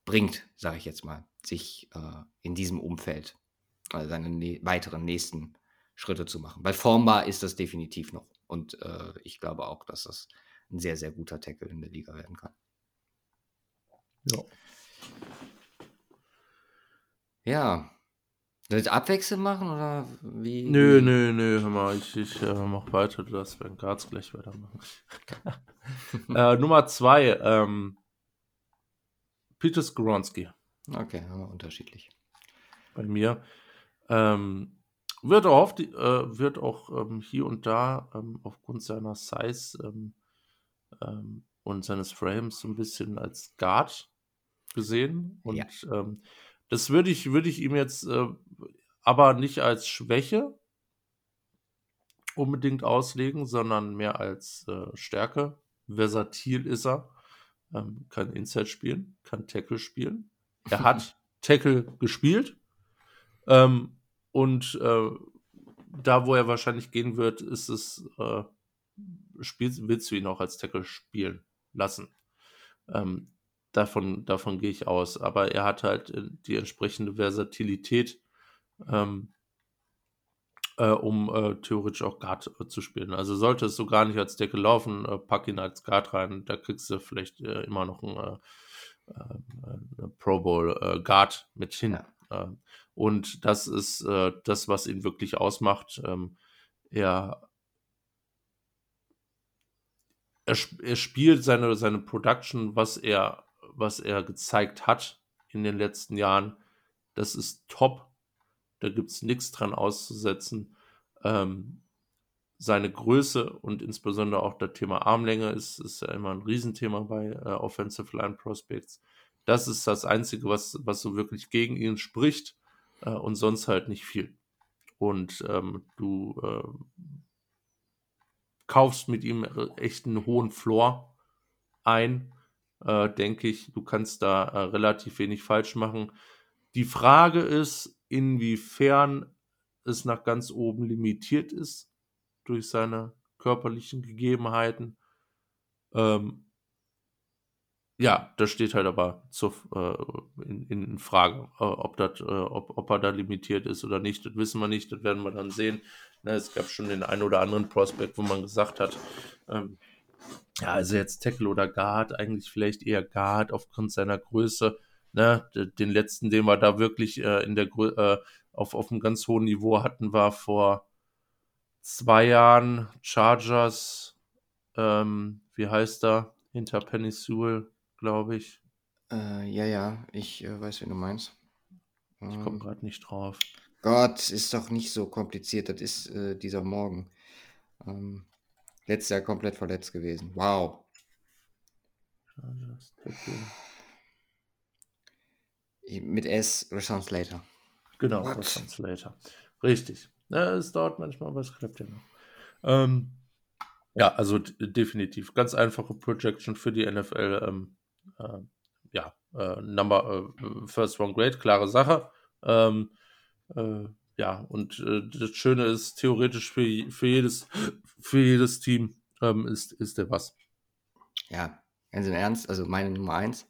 bringt, sage ich jetzt mal, sich äh, in diesem Umfeld äh, seine ne weiteren nächsten Schritte zu machen. Weil formbar ist das definitiv noch. Und äh, ich glaube auch, dass das ein sehr, sehr guter Tackle in der Liga werden kann. Ja. Ja. Soll ich abwechselnd machen oder wie? Nö, nö, nö, hör mal, ich, ich äh, mach weiter, du darfst beim Guards gleich weitermachen. äh, Nummer zwei, ähm, Peter Skoronski. Okay, haben wir unterschiedlich. Bei mir. Ähm, wird auch, äh, wird auch ähm, hier und da ähm, aufgrund seiner Size ähm, ähm, und seines Frames so ein bisschen als Guard gesehen. Und ja. Ähm, das würde ich, würde ich ihm jetzt äh, aber nicht als Schwäche unbedingt auslegen, sondern mehr als äh, Stärke. Versatil ist er. Ähm, kann Inside spielen, kann Tackle spielen. Er hat Tackle gespielt. Ähm, und äh, da, wo er wahrscheinlich gehen wird, ist es, äh, spielst, willst du ihn auch als Tackle spielen lassen. Ähm, davon, davon gehe ich aus. Aber er hat halt äh, die entsprechende Versatilität, ähm, äh, um äh, theoretisch auch Guard äh, zu spielen. Also sollte es so gar nicht als Decke laufen, äh, pack ihn als Guard rein, da kriegst du vielleicht äh, immer noch einen Pro Bowl Guard mit hin. Ja. Und das ist das, was ihn wirklich ausmacht. Ähm, er er, er, spielt seine, seine Production, was er was er gezeigt hat in den letzten Jahren, das ist top. Da gibt es nichts dran auszusetzen. Ähm, seine Größe und insbesondere auch das Thema Armlänge ist, ist ja immer ein Riesenthema bei äh, Offensive Line Prospects. Das ist das Einzige, was, was so wirklich gegen ihn spricht äh, und sonst halt nicht viel. Und ähm, du äh, kaufst mit ihm echt einen hohen Floor ein äh, denke ich, du kannst da äh, relativ wenig falsch machen. Die Frage ist, inwiefern es nach ganz oben limitiert ist durch seine körperlichen Gegebenheiten. Ähm, ja, das steht halt aber zu, äh, in, in, Frage, äh, ob, dat, äh, ob, ob er da limitiert ist oder nicht. Das wissen wir nicht, das werden wir dann sehen. Ne, es gab schon den einen oder anderen Prospect, wo man gesagt hat, ähm, ja, also jetzt Tackle oder Guard, eigentlich vielleicht eher Guard aufgrund seiner Größe. Ne? Den letzten, den wir da wirklich äh, in der äh, auf, auf einem ganz hohen Niveau hatten, war vor zwei Jahren Chargers, ähm, wie heißt er? Hinter Penny Sewell, glaube ich. Äh, ja, ja, ich äh, weiß, wie du meinst. Ich komme ähm, gerade nicht drauf. Gott, ist doch nicht so kompliziert. Das ist äh, dieser Morgen. Ähm, Letztes Jahr komplett verletzt gewesen. Wow. Mit S, Rashawn Slater. Genau, Rashawn Slater. Richtig. Ja, es dauert manchmal, aber es klappt ja noch. Ähm, ja, also definitiv. Ganz einfache Projection für die NFL. Ähm, äh, ja, äh, Number äh, First One Grade, klare Sache. Ähm, äh, ja, und äh, das Schöne ist, theoretisch für, für, jedes, für jedes Team ähm, ist, ist der was. Ja, ganz im Ernst, also meine Nummer eins,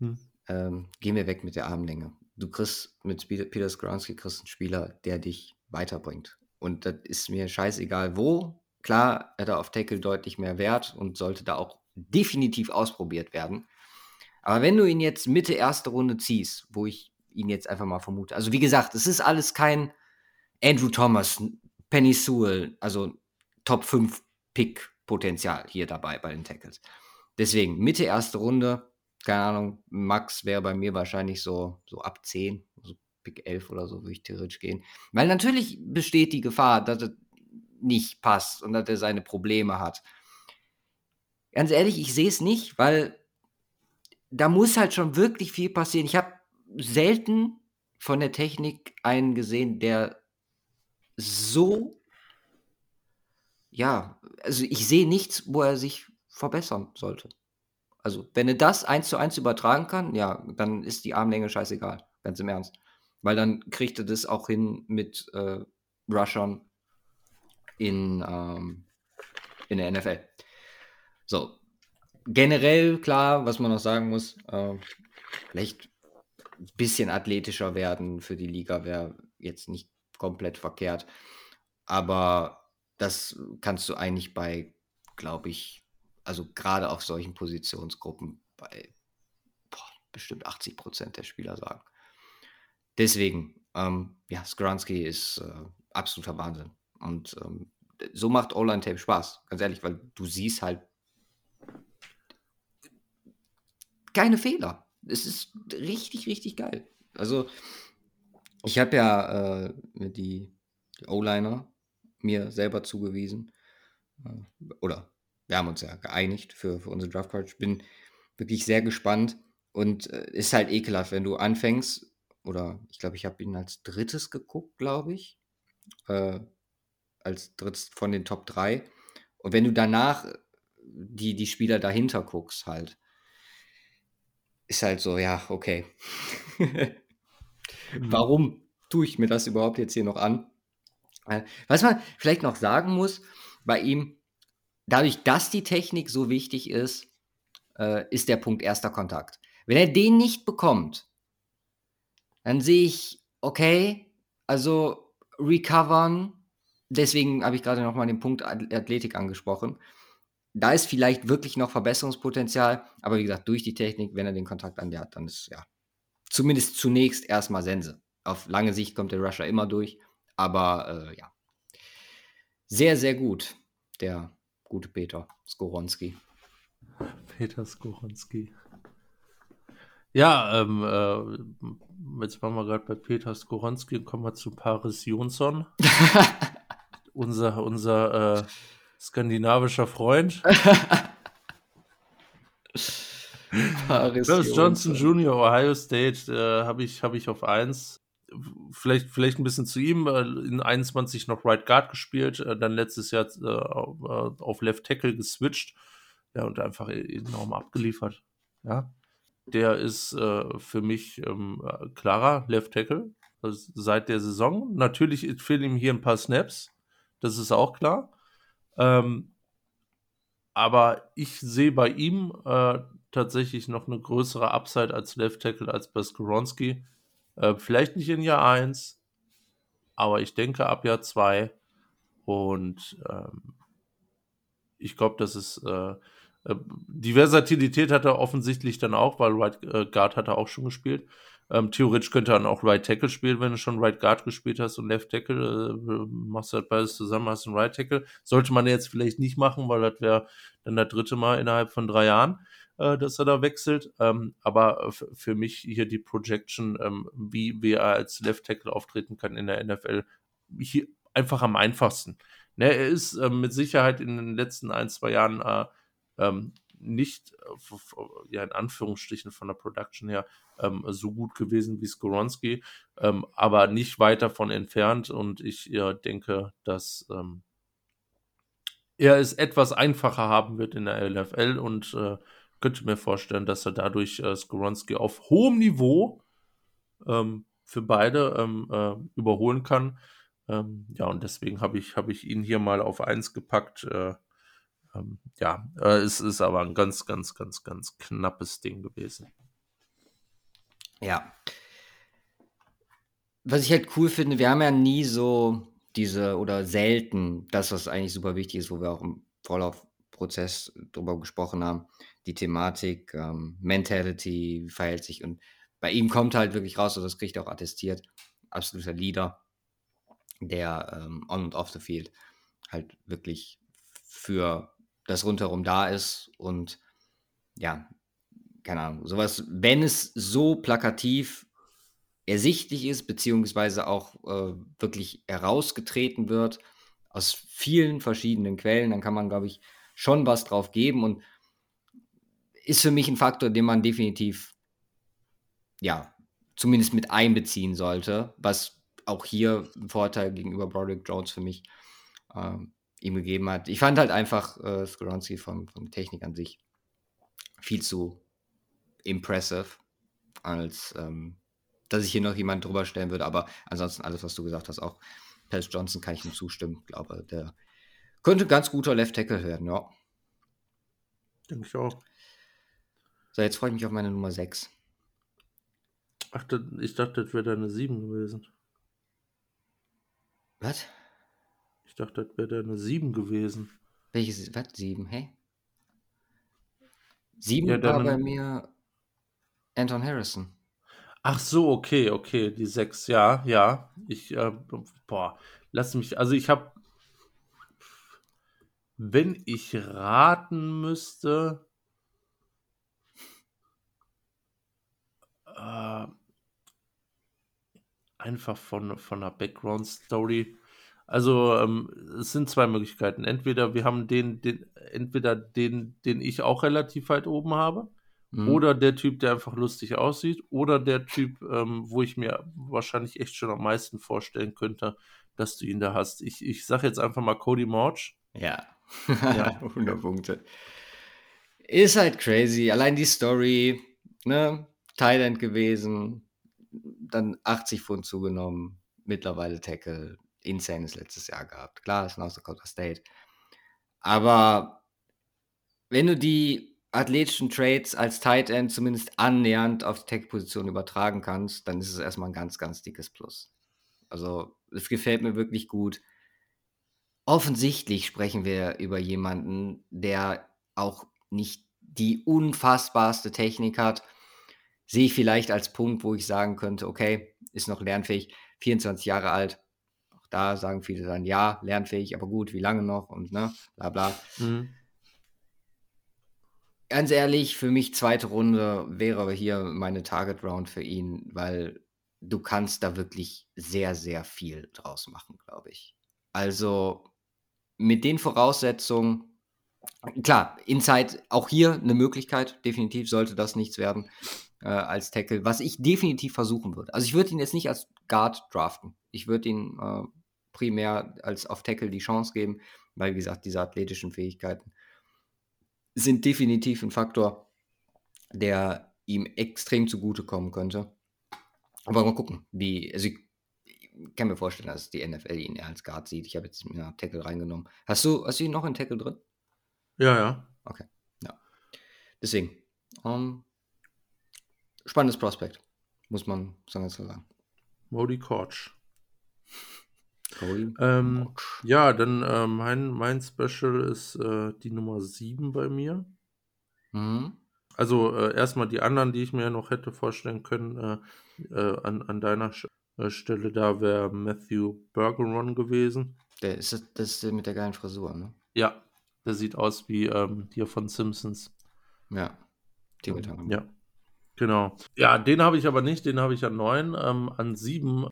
hm. ähm, gehen wir weg mit der Armlänge. Du kriegst mit Peter Skronski kriegst einen Spieler, der dich weiterbringt. Und das ist mir scheißegal wo. Klar hat er auf Tackle deutlich mehr Wert und sollte da auch definitiv ausprobiert werden. Aber wenn du ihn jetzt Mitte erste Runde ziehst, wo ich ihn jetzt einfach mal vermute. Also wie gesagt, es ist alles kein Andrew Thomas, Penny Sewell, also Top 5 Pick-Potenzial hier dabei bei den Tackles. Deswegen Mitte erste Runde, keine Ahnung, Max wäre bei mir wahrscheinlich so, so ab 10, also Pick 11 oder so würde ich theoretisch gehen. Weil natürlich besteht die Gefahr, dass es nicht passt und dass er seine Probleme hat. Ganz ehrlich, ich sehe es nicht, weil da muss halt schon wirklich viel passieren. Ich habe selten von der Technik einen gesehen, der so ja, also ich sehe nichts, wo er sich verbessern sollte. Also, wenn er das eins zu eins übertragen kann, ja, dann ist die Armlänge scheißegal, ganz im Ernst. Weil dann kriegt er das auch hin mit äh, Rushern in, ähm, in der NFL. So, generell klar, was man noch sagen muss, äh, vielleicht ein bisschen athletischer werden für die Liga wäre jetzt nicht komplett verkehrt. Aber das kannst du eigentlich bei, glaube ich, also gerade auf solchen Positionsgruppen bei boah, bestimmt 80 Prozent der Spieler sagen. Deswegen, ähm, ja, Skranski ist äh, absoluter Wahnsinn. Und ähm, so macht Online-Tape Spaß, ganz ehrlich, weil du siehst halt keine Fehler. Es ist richtig, richtig geil. Also, ich habe ja äh, die, die O-Liner mir selber zugewiesen. Äh, oder wir haben uns ja geeinigt für, für unsere Draft Card. Ich bin wirklich sehr gespannt und äh, ist halt ekelhaft, wenn du anfängst, oder ich glaube, ich habe ihn als drittes geguckt, glaube ich. Äh, als drittes von den Top 3. Und wenn du danach die, die Spieler dahinter guckst, halt, ist halt so, ja, okay. Mhm. Warum tue ich mir das überhaupt jetzt hier noch an? Äh, was man vielleicht noch sagen muss, bei ihm, dadurch, dass die Technik so wichtig ist, äh, ist der Punkt erster Kontakt. Wenn er den nicht bekommt, dann sehe ich, okay, also recovern, deswegen habe ich gerade noch mal den Punkt Athletik angesprochen. Da ist vielleicht wirklich noch Verbesserungspotenzial, aber wie gesagt, durch die Technik, wenn er den Kontakt an der hat, dann ist ja zumindest zunächst erstmal Sense. Auf lange Sicht kommt der Rusher immer durch, aber äh, ja. Sehr, sehr gut, der gute Peter Skoronski. Peter Skoronski. Ja, ähm, äh, jetzt waren wir gerade bei Peter Skoronski und kommen wir zu Paris Jonsson. unser unser äh, skandinavischer Freund. Paris Johnson Jr., Ohio State, äh, habe ich, hab ich auf 1 vielleicht, vielleicht ein bisschen zu ihm, äh, in 21 noch Right Guard gespielt, äh, dann letztes Jahr äh, auf Left Tackle geswitcht, ja, und einfach enorm abgeliefert, ja. Der ist äh, für mich ähm, klarer Left Tackle also seit der Saison. Natürlich fehlen ihm hier ein paar Snaps, das ist auch klar. Ähm, aber ich sehe bei ihm äh, tatsächlich noch eine größere Upside als Left Tackle als bei Skoronski. Äh, vielleicht nicht in Jahr 1, aber ich denke ab Jahr 2. Und ähm, ich glaube, dass es äh, äh, die Versatilität hat er offensichtlich dann auch, weil Right äh, Guard hat er auch schon gespielt. Ähm, theoretisch könnte er dann auch Right Tackle spielen, wenn du schon Right Guard gespielt hast und Left Tackle. Äh, machst halt beides zusammen, hast einen Right Tackle. Sollte man jetzt vielleicht nicht machen, weil das wäre dann das dritte Mal innerhalb von drei Jahren äh, dass er da wechselt. Ähm, aber für mich hier die Projection, ähm, wie, wie er als Left Tackle auftreten kann in der NFL, hier einfach am einfachsten. Ne, er ist äh, mit Sicherheit in den letzten ein, zwei Jahren äh, ähm, nicht, ja, in Anführungsstrichen von der Production her, ähm, so gut gewesen wie Skoronski, ähm, aber nicht weit davon entfernt. Und ich ja, denke, dass ähm, er es etwas einfacher haben wird in der LFL und äh, könnte mir vorstellen, dass er dadurch äh, Skoronski auf hohem Niveau ähm, für beide ähm, äh, überholen kann. Ähm, ja, und deswegen habe ich, hab ich ihn hier mal auf 1 gepackt. Äh, ähm, ja, äh, es ist aber ein ganz, ganz, ganz, ganz knappes Ding gewesen. Ja. Was ich halt cool finde, wir haben ja nie so diese oder selten das, was eigentlich super wichtig ist, wo wir auch im Vorlaufprozess drüber gesprochen haben, die Thematik, ähm, Mentality, wie verhält sich. Und bei ihm kommt halt wirklich raus, und das kriegt er auch attestiert, absoluter Leader, der ähm, on und off the field halt wirklich für das rundherum da ist und ja, keine Ahnung, sowas, wenn es so plakativ ersichtlich ist, beziehungsweise auch äh, wirklich herausgetreten wird aus vielen verschiedenen Quellen, dann kann man, glaube ich, schon was drauf geben und ist für mich ein Faktor, den man definitiv, ja, zumindest mit einbeziehen sollte, was auch hier ein Vorteil gegenüber Broderick Jones für mich ähm, ihm gegeben hat. Ich fand halt einfach äh, Skoronski von, von Technik an sich viel zu impressive, als ähm, dass ich hier noch jemanden drüber stellen würde. Aber ansonsten alles, was du gesagt hast, auch Paris Johnson kann ich ihm zustimmen. Ich glaube, der könnte ganz guter Left Tackle werden, ja. Denke ich auch. So, jetzt freue ich mich auf meine Nummer 6. Ach, ich dachte, das wäre deine 7 gewesen. Was? Ich dachte, das wäre deine 7 gewesen. Welches? Was? 7? Hä? 7 Ja, war bei mir Anton Harrison. Ach so, okay, okay, die 6, ja, ja. Ich, äh, boah, lass mich, also ich habe, wenn ich raten müsste, äh, einfach von, von einer Background-Story. Also, ähm, es sind zwei Möglichkeiten. Entweder wir haben den, den, entweder den, den ich auch relativ weit oben habe, Mhm. oder der Typ, der einfach lustig aussieht, oder der Typ, ähm, wo ich mir wahrscheinlich echt schon am meisten vorstellen könnte, dass du ihn da hast. Ich, ich sage jetzt einfach mal Cody Morch. Ja. Ja. 100 Punkte. Ist halt crazy. Allein die Story, ne? Thailand gewesen, dann 80 Pfund zugenommen, mittlerweile Tackle, insanes letztes Jahr gehabt. Klar, ist ein North Dakota State. Aber wenn du die athletischen Traits als Tight End zumindest annähernd auf die Tackle-Position übertragen kannst, dann ist es erstmal ein ganz, ganz dickes Plus. Also, es gefällt mir wirklich gut. Offensichtlich sprechen wir über jemanden, der auch nicht die unfassbarste Technik hat. Sehe ich vielleicht als Punkt, wo ich sagen könnte, okay, ist noch lernfähig, 24 Jahre alt. Auch da sagen viele dann, ja, lernfähig, aber gut, wie lange noch und ne, bla bla. Mhm. Ganz ehrlich, für mich zweite Runde wäre hier meine Target Round für ihn, weil du kannst da wirklich sehr, sehr viel draus machen, glaube ich. Also mit den Voraussetzungen, klar, Inside auch hier eine Möglichkeit, definitiv sollte das nichts werden äh, als Tackle, was ich definitiv versuchen würde. Also ich würde ihn jetzt nicht als Guard draften. Ich würde ihn äh, primär als auf Tackle die Chance geben, weil wie gesagt, diese athletischen Fähigkeiten sind definitiv ein Faktor, der ihm extrem zugutekommen könnte. Aber mal gucken, wie, also ich, kann mir vorstellen, dass die NFL ihn eher als Guard sieht. Ich habe jetzt einen Tackle reingenommen. Hast du, hast du ihn noch in Tackle drin? Ja, ja. Deswegen, ähm, spannendes Prospekt, muss man so sagen. Modi Koch. Ähm, ja, dann äh, mein, mein Special ist äh, die Nummer 7 bei mir. Mhm. Also äh, erstmal die anderen, die ich mir noch hätte vorstellen können, äh, äh, an, an deiner Sch äh, Stelle, da wäre Matthew Bergeron gewesen. Der ist, das- das ist der mit der geilen Frisur, ne? Ja, der sieht aus wie ähm, hier von Simpsons. Ja. Timo Tangam. Ja, genau. Ja, den habe ich aber nicht, den habe ich an 9, ähm, an 7.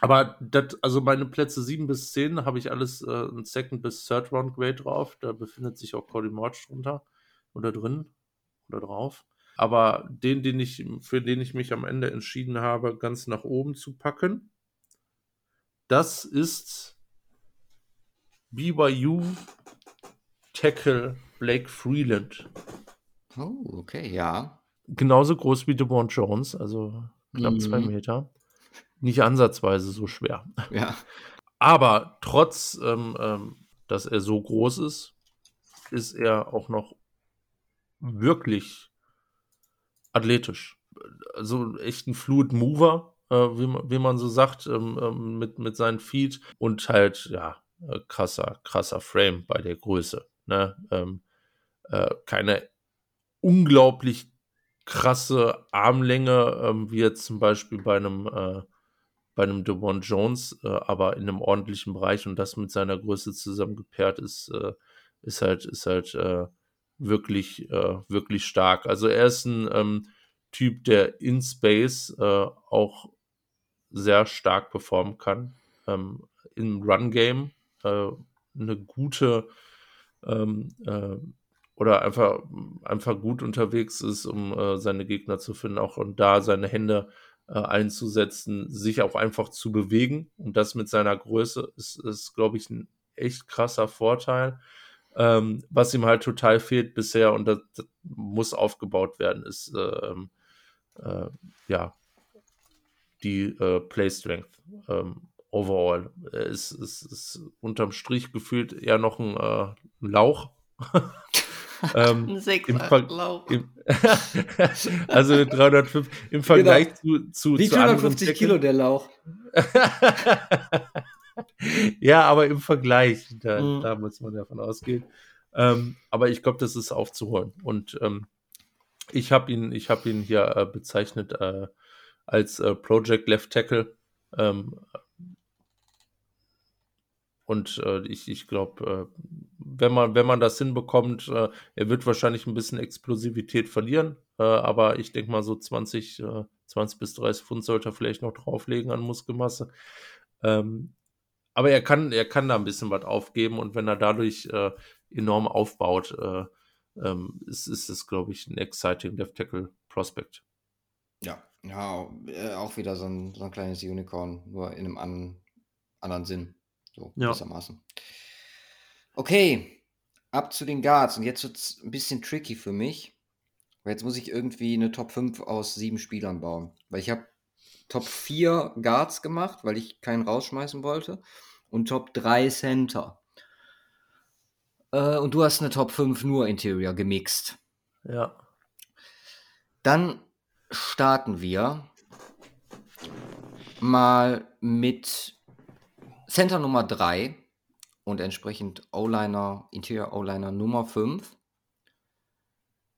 Aber das, also meine Plätze 7 bis 10 habe ich alles äh, ein Second bis Third Round Grade drauf. Da befindet sich auch Cody March drunter oder drin oder drauf. Aber den, den ich, für den ich mich am Ende entschieden habe, ganz nach oben zu packen, das ist BYU Tackle Blake Freeland. Oh, okay, ja. genauso groß wie DeBon Jones, also knapp Mhm. zwei Meter. Nicht ansatzweise so schwer. Ja. Aber trotz, ähm, ähm, dass er so groß ist, ist er auch noch wirklich athletisch. Also echt ein Fluid Mover, äh, wie, man, wie man so sagt, ähm, ähm, mit, mit seinen Feet und halt, ja, äh, krasser, krasser Frame bei der Größe. Ne? Ähm, äh, keine unglaublich krasse Armlänge, ähm, wie jetzt zum Beispiel bei einem, äh, bei einem DeWan Jones, äh, aber in einem ordentlichen Bereich und das mit seiner Größe zusammen gepaart ist, äh, ist halt, ist halt äh, wirklich, äh, wirklich stark. Also er ist ein ähm, Typ, der in Space äh, auch sehr stark performen kann. Ähm, Im Run-Game äh, eine gute ähm, äh, oder einfach, einfach gut unterwegs ist, um seine Gegner zu finden, auch und da seine Hände äh, einzusetzen, sich auch einfach zu bewegen. Und das mit seiner Größe ist, ist glaube ich, ein echt krasser Vorteil. Ähm, was ihm halt total fehlt bisher und das, das muss aufgebaut werden, ist ähm, äh, ja die äh, Play Strength ähm, overall. Es ist, ist, ist, unterm Strich gefühlt eher noch ein, äh, ein Lauch. ähm, ein Sechser Lauch. Im, also 305 im Vergleich genau. zu, zu, Wie zu 350 Kilo der Lauch. ja, aber im Vergleich, da, mhm. da muss man davon ausgehen. Ähm, aber ich glaube, das ist aufzuholen. Und ähm, ich habe ihn, ich habe ihn hier äh, bezeichnet äh, als äh, Project Left Tackle. Ähm, und äh, ich, ich glaube, äh, wenn man, wenn man das hinbekommt, äh, er wird wahrscheinlich ein bisschen Explosivität verlieren, aber ich denke mal so 20, 20 bis 30 Pfund sollte er vielleicht noch drauflegen an Muskelmasse. Ähm, aber er kann, er kann da ein bisschen was aufgeben und wenn er dadurch äh, enorm aufbaut, äh, ähm, ist, ist es, glaube ich, ein exciting Left Tackle Prospect. Ja, ja, äh, auch wieder so ein, so ein kleines Unicorn, nur in einem an, anderen Sinn. So ja. gewissermaßen. Okay, ab zu den Guards. Und jetzt wird es ein bisschen tricky für mich. Weil jetzt muss ich irgendwie eine Top 5 aus sieben Spielern bauen. Weil ich habe Top 4 Guards gemacht, weil ich keinen rausschmeißen wollte. Und Top 3 Center. Äh, und du hast eine Top 5 nur Interior gemixt. Ja. Dann starten wir mal mit Center Nummer 3 und entsprechend O-Liner, Interior O-Liner Nummer 5.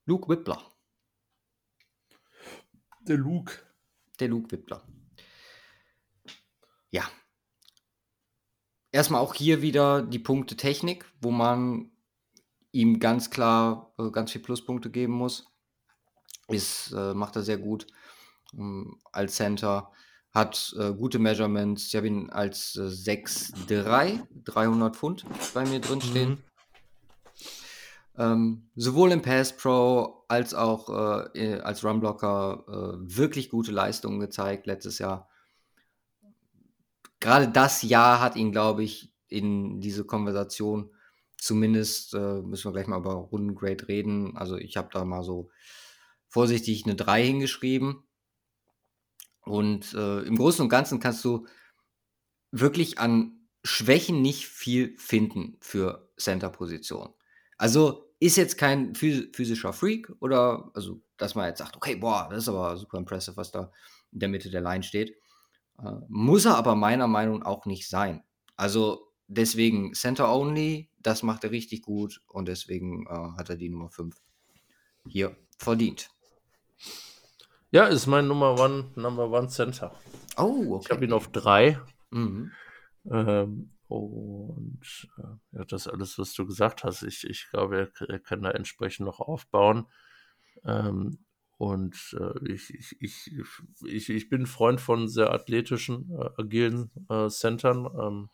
Luke Whippler. Der Luke. Der Luke Whippler. Ja. Erstmal auch hier wieder die Punkte Technik, wo man ihm ganz klar äh, ganz viele Pluspunkte geben muss. Ist, äh, macht er sehr gut ähm, als Center. Hat äh, gute Measurements. Ich habe ihn als äh, 6'3, 300 Pfund bei mir drin stehen. Mhm. Ähm, sowohl im Pass Pro als auch äh, als Runblocker äh, wirklich gute Leistungen gezeigt letztes Jahr. Gerade das Jahr hat ihn, glaube ich, in diese Konversation zumindest, äh, müssen wir gleich mal über Rundengrade reden. Also ich habe da mal so vorsichtig eine 3 hingeschrieben. Und äh, im Großen und Ganzen kannst du wirklich an Schwächen nicht viel finden für Center-Position. Also ist jetzt kein physischer Freak oder, also, dass man jetzt sagt, okay, boah, das ist aber super impressive, was da in der Mitte der Line steht. Äh, muss er aber meiner Meinung nach auch nicht sein. Also deswegen Center Only, das macht er richtig gut und deswegen äh, hat er die Nummer 5 hier verdient. Ja, ist mein Nummer One, Number One Center. Oh, okay. Ich habe ihn auf drei. Mhm. Ähm, und äh, ja, das alles, was du gesagt hast, ich, ich glaube, er, er kann da entsprechend noch aufbauen. Ähm, und äh, ich, ich, ich, ich, ich bin Freund von sehr athletischen, äh, agilen äh, Centern, ähm,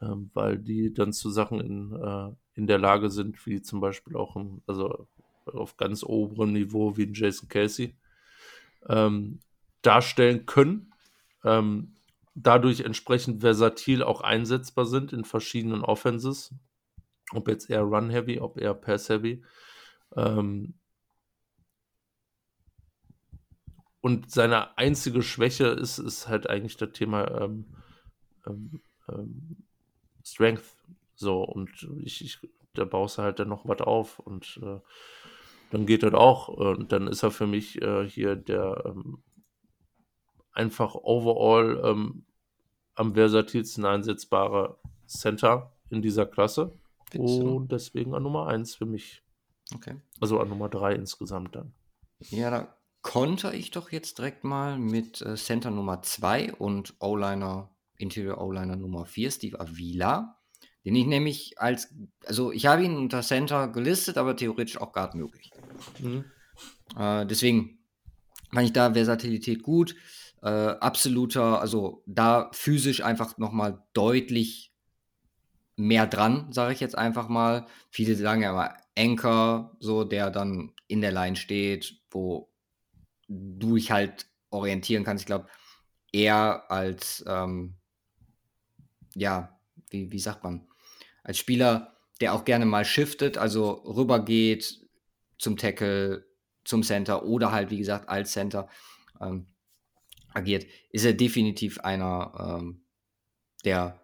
ähm weil die dann zu Sachen in, äh, in der Lage sind, wie zum Beispiel auch im, also auf ganz oberem Niveau wie ein Jason Casey ähm, darstellen können. Ähm, dadurch entsprechend versatil auch einsetzbar sind in verschiedenen Offenses. Ob jetzt eher Run-Heavy, ob eher Pass-Heavy. Ähm, und seine einzige Schwäche ist, ist halt eigentlich das Thema ähm, ähm, ähm Strength. So, und ich, ich, da baust du halt dann noch was auf und äh, dann geht das auch. Und dann ist er für mich äh, hier der ähm, einfach overall ähm, am versatilsten einsetzbare Center in dieser Klasse. Und deswegen an Nummer 1 für mich. Okay. Also an Nummer 3 insgesamt dann. Ja, da konnte ich doch jetzt direkt mal mit äh, Center Nummer 2 und O-Liner, Interior O-Liner Nummer 4, Steve Avila. Den ich nämlich als, also ich habe ihn unter Center gelistet, aber theoretisch auch Guard möglich. Mhm. Äh, deswegen fand ich da Versatilität gut. Äh, absoluter, also da physisch einfach nochmal deutlich mehr dran, sage ich jetzt einfach mal. Viele sagen ja immer Anchor, so der dann in der Line steht, wo du dich halt orientieren kannst. Ich glaube, er als, ähm, ja, wie, wie sagt man, als Spieler, der auch gerne mal shiftet, also rübergeht zum Tackle, zum Center oder halt, wie gesagt, als Center ähm, agiert, ist er definitiv einer ähm, der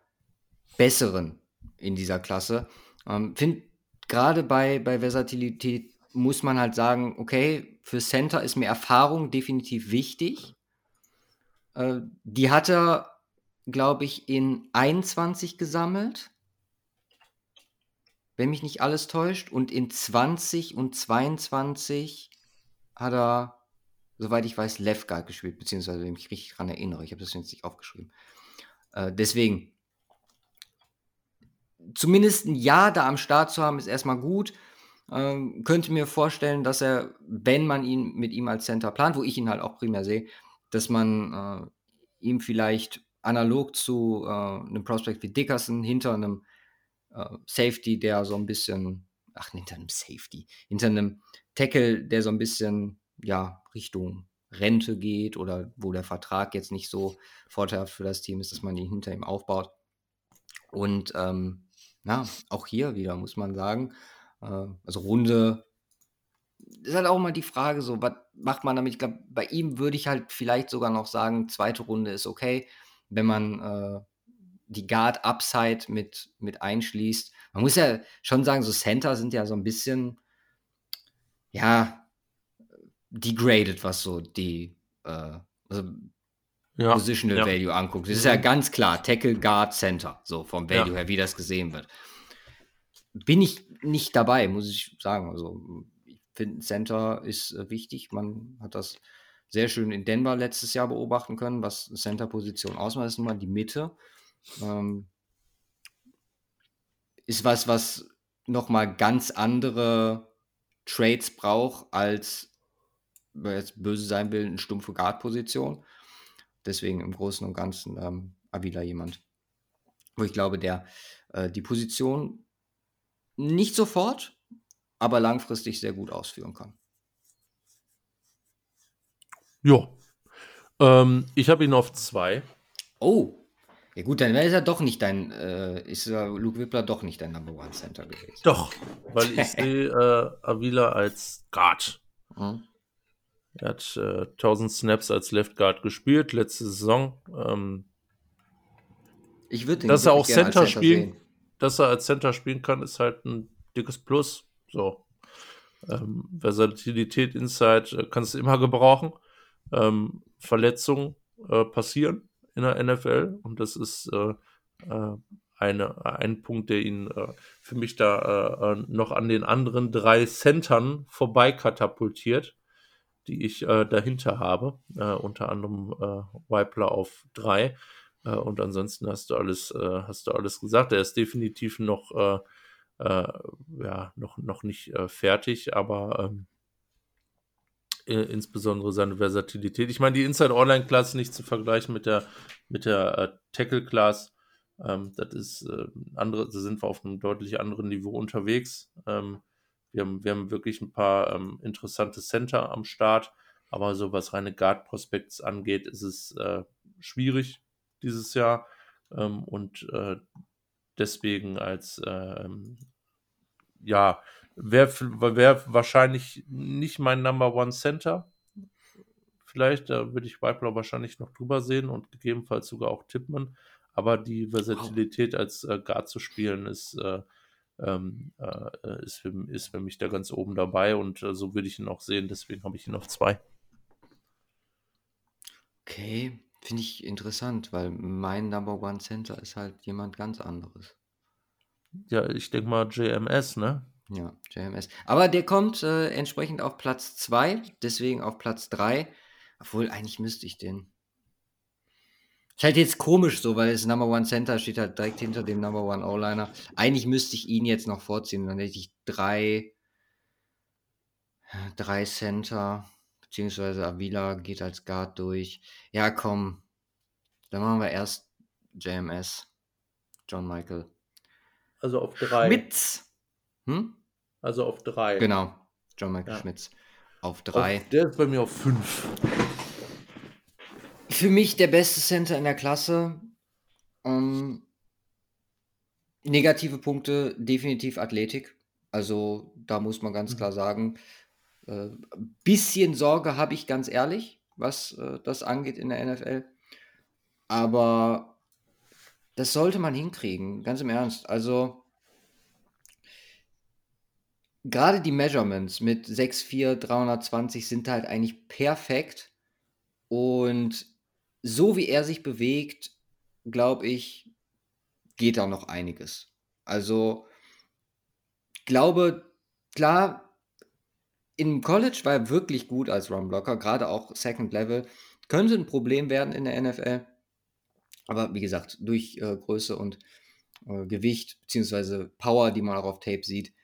besseren in dieser Klasse. Ähm, Finde gerade bei, bei Versatilität muss man halt sagen, okay, für Center ist mir Erfahrung definitiv wichtig. Äh, die hat er, glaube ich, in 21 gesammelt. Wenn mich nicht alles täuscht. Und in 20 und 22 hat er, soweit ich weiß, Left Guard gespielt, beziehungsweise wenn ich mich richtig daran erinnere. Ich habe das jetzt nicht aufgeschrieben. Äh, deswegen, zumindest ein Jahr da am Start zu haben, ist erstmal gut. Ähm, könnte mir vorstellen, dass er, wenn man ihn mit ihm als Center plant, wo ich ihn halt auch primär sehe, dass man äh, ihm vielleicht analog zu äh, einem Prospect wie Dickerson hinter einem äh, Safety, der so ein bisschen, ach, hinter einem Safety, hinter einem Tackle, der so ein bisschen, ja, Richtung Rente geht oder wo der Vertrag jetzt nicht so vorteilhaft für das Team ist, dass man ihn hinter ihm aufbaut. Und ähm, ja, auch hier wieder muss man sagen, äh, also Runde ist halt auch mal die Frage, so, was macht man damit? Ich glaube, bei ihm würde ich halt vielleicht sogar noch sagen, zweite Runde ist okay, wenn man äh, die Guard Upside mit, mit einschließt. Man muss ja schon sagen, so Center sind ja so ein bisschen, ja, degraded, was so die äh, also ja, Positional ja. Value anguckt. Das ist ja mhm. ganz klar, Tackle, Guard, Center, so vom Value ja. her, wie das gesehen wird. Bin ich nicht dabei, muss ich sagen. Also, ich finde, Center ist äh, wichtig. Man hat das sehr schön in Denver letztes Jahr beobachten können, was Center-Position ausmacht. Das ist nun mal die Mitte. Ähm, ist was, was nochmal ganz andere Trades braucht, als, wer jetzt böse sein will, eine stumpfe Guard-Position. Deswegen im Großen und Ganzen ähm, Avila jemand, wo ich glaube, der äh, die Position nicht sofort, aber langfristig sehr gut ausführen kann. Ja. Ähm, ich habe ihn auf zwei. Oh. Ja gut, dann wäre es ja doch nicht dein, äh, ist Luke Wippler doch nicht dein Number One Center gewesen. Doch, weil ich sehe äh, Avila als Guard. Mhm. Er hat äh, 1000 Snaps als Left Guard gespielt letzte Saison. Ähm, ich würde dass er auch Center, Center spielen, sehen. dass er als Center spielen kann, ist halt ein dickes Plus. So ähm, Versatilität Inside äh, kannst du immer gebrauchen. Ähm, Verletzungen äh, passieren in der NFL und das ist äh, äh, eine, ein Punkt, der ihn äh, für mich da äh, noch an den anderen drei Centern vorbei katapultiert die ich äh, dahinter habe. Äh, unter anderem äh, Wipler auf 3. Äh, und ansonsten hast du alles, äh, hast du alles gesagt. Er ist definitiv noch, äh, ja, noch, noch nicht fertig, aber ähm, insbesondere seine Versatilität. Ich meine, die Inside Online Class nicht zu vergleichen mit der, mit der Tackle Class. Ähm, das ist andere, da sind wir auf einem deutlich anderen Niveau unterwegs. Ähm, wir haben, wir haben wirklich ein paar ähm, interessante Center am Start, aber so was reine Guard Prospects angeht, ist es äh, schwierig dieses Jahr ähm, und äh, deswegen als ähm, ja, wäre wär wahrscheinlich nicht mein Number One Center. Vielleicht da würde ich Weibler wahrscheinlich noch drüber sehen und gegebenenfalls sogar auch Tippmann. Aber die Versatilität als äh, Guard zu spielen ist äh, ähm, äh, ist, für, ist für mich da ganz oben dabei und äh, so würde ich ihn auch sehen. Deswegen habe ich ihn auf zwei. Okay, finde ich interessant, weil mein Number One Center ist halt jemand ganz anderes. Ja, ich denke mal JMS, ne? Ja, JMS. Aber der kommt äh, entsprechend auf Platz 2, deswegen auf Platz 3. Obwohl, eigentlich müsste ich den. Ist halt jetzt komisch so, weil das Number One Center steht halt direkt hinter dem Number One O-Liner. Eigentlich müsste ich ihn jetzt noch vorziehen. Dann hätte ich drei, drei Center, beziehungsweise Avila geht als Guard durch. Ja, komm. Dann machen wir erst JMS. John Michael. Also auf drei. Schmitz. Hm? Also auf drei. Genau. John Michael ja. Schmitz. Auf drei. Auf, der ist bei mir auf fünf. Für mich der beste Center in der Klasse. Ähm, negative Punkte, definitiv Athletik. Also da muss man ganz Mhm. klar sagen, äh, bisschen Sorge habe ich ganz ehrlich, was äh, das angeht in der NFL. Aber das sollte man hinkriegen, ganz im Ernst. Also gerade die Measurements mit 6'4, 320 sind halt eigentlich perfekt. Und so wie er sich bewegt, glaube ich, geht da noch einiges. Also glaube, klar, im College war er wirklich gut als Runblocker, gerade auch Second Level. Könnte ein Problem werden in der NFL. Aber wie gesagt, durch äh, Größe und äh, Gewicht beziehungsweise Power, die man auch auf Tape sieht,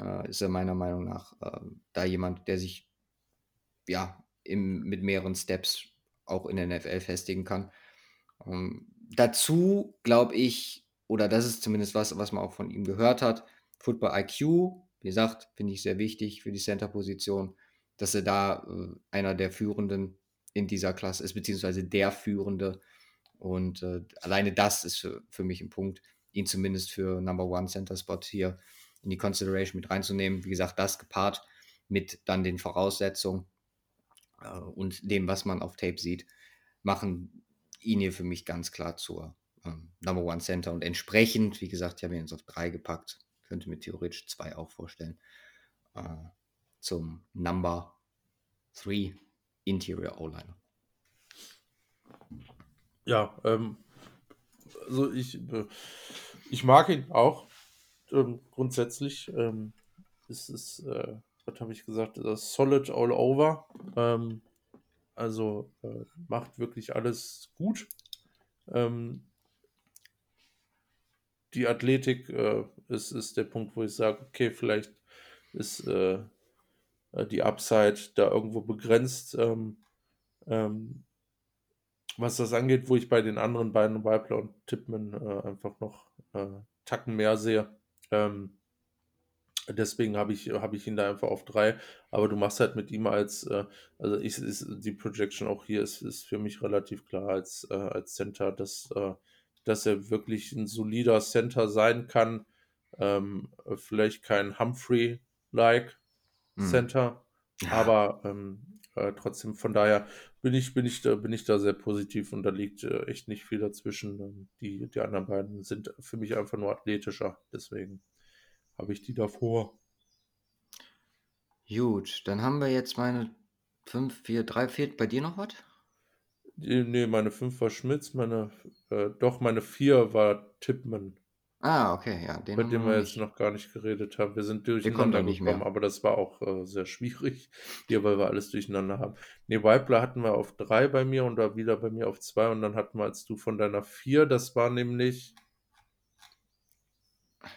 äh, ist er meiner Meinung nach äh, da jemand, der sich ja im, mit mehreren Steps auch in der NFL festigen kann. Ähm, dazu glaube ich, oder das ist zumindest was, was man auch von ihm gehört hat, Football IQ, wie gesagt, finde ich sehr wichtig für die Center-Position, dass er da äh, einer der Führenden in dieser Klasse ist, beziehungsweise der Führende. Und äh, alleine das ist für, für mich ein Punkt, ihn zumindest für Number One Center Spot hier in die Consideration mit reinzunehmen. Wie gesagt, das gepaart mit dann den Voraussetzungen äh, und dem, was man auf Tape sieht, machen ihn hier für mich ganz klar zur ähm, Number One Center. Und entsprechend, wie gesagt, ich habe ihn jetzt auf drei gepackt, könnte mir theoretisch zwei auch vorstellen, äh, zum Number Three Interior O-Liner. Ja, ähm, also ich, äh, ich mag ihn auch ähm, grundsätzlich. Ähm, es ist, äh, was habe ich gesagt, das Solid All Over. Ähm, also äh, macht wirklich alles gut. Ähm, die Athletik äh, ist, ist der Punkt, wo ich sage, okay, vielleicht ist äh, äh, die Upside da irgendwo begrenzt. Ähm, ähm, was das angeht, wo ich bei den anderen beiden, Weibler und Tippmann, äh, einfach noch äh, Tacken mehr sehe. Ähm, deswegen habe ich, hab ich ihn da einfach auf drei. Aber du machst halt mit ihm als, äh, also ich, ist, die Projection auch hier ist, ist für mich relativ klar als, äh, als Center, dass, äh, dass er wirklich ein solider Center sein kann. Ähm, vielleicht kein Humphrey-like Hm. Center, aber ähm, äh, trotzdem von daher bin ich, bin ich, da, bin ich da sehr positiv und da liegt äh, echt nicht viel dazwischen. Ähm, Die, die anderen beiden sind für mich einfach nur athletischer, deswegen habe ich die davor. Gut, dann haben wir jetzt meine 5, 4, 3. Fehlt bei dir noch was? Die- Nee, meine 5 war Schmitz, meine, äh, doch, meine 4 war Tippmann, Ah, okay, ja, den haben dem wir wir jetzt nicht. noch gar nicht geredet haben. Wir sind durcheinander nicht gekommen, aber das war auch äh, sehr schwierig hier, weil wir alles durcheinander haben. Nee, Weibler hatten wir auf 3 bei mir und da wieder bei mir auf 2 und dann hatten wir als du von deiner 4, das war nämlich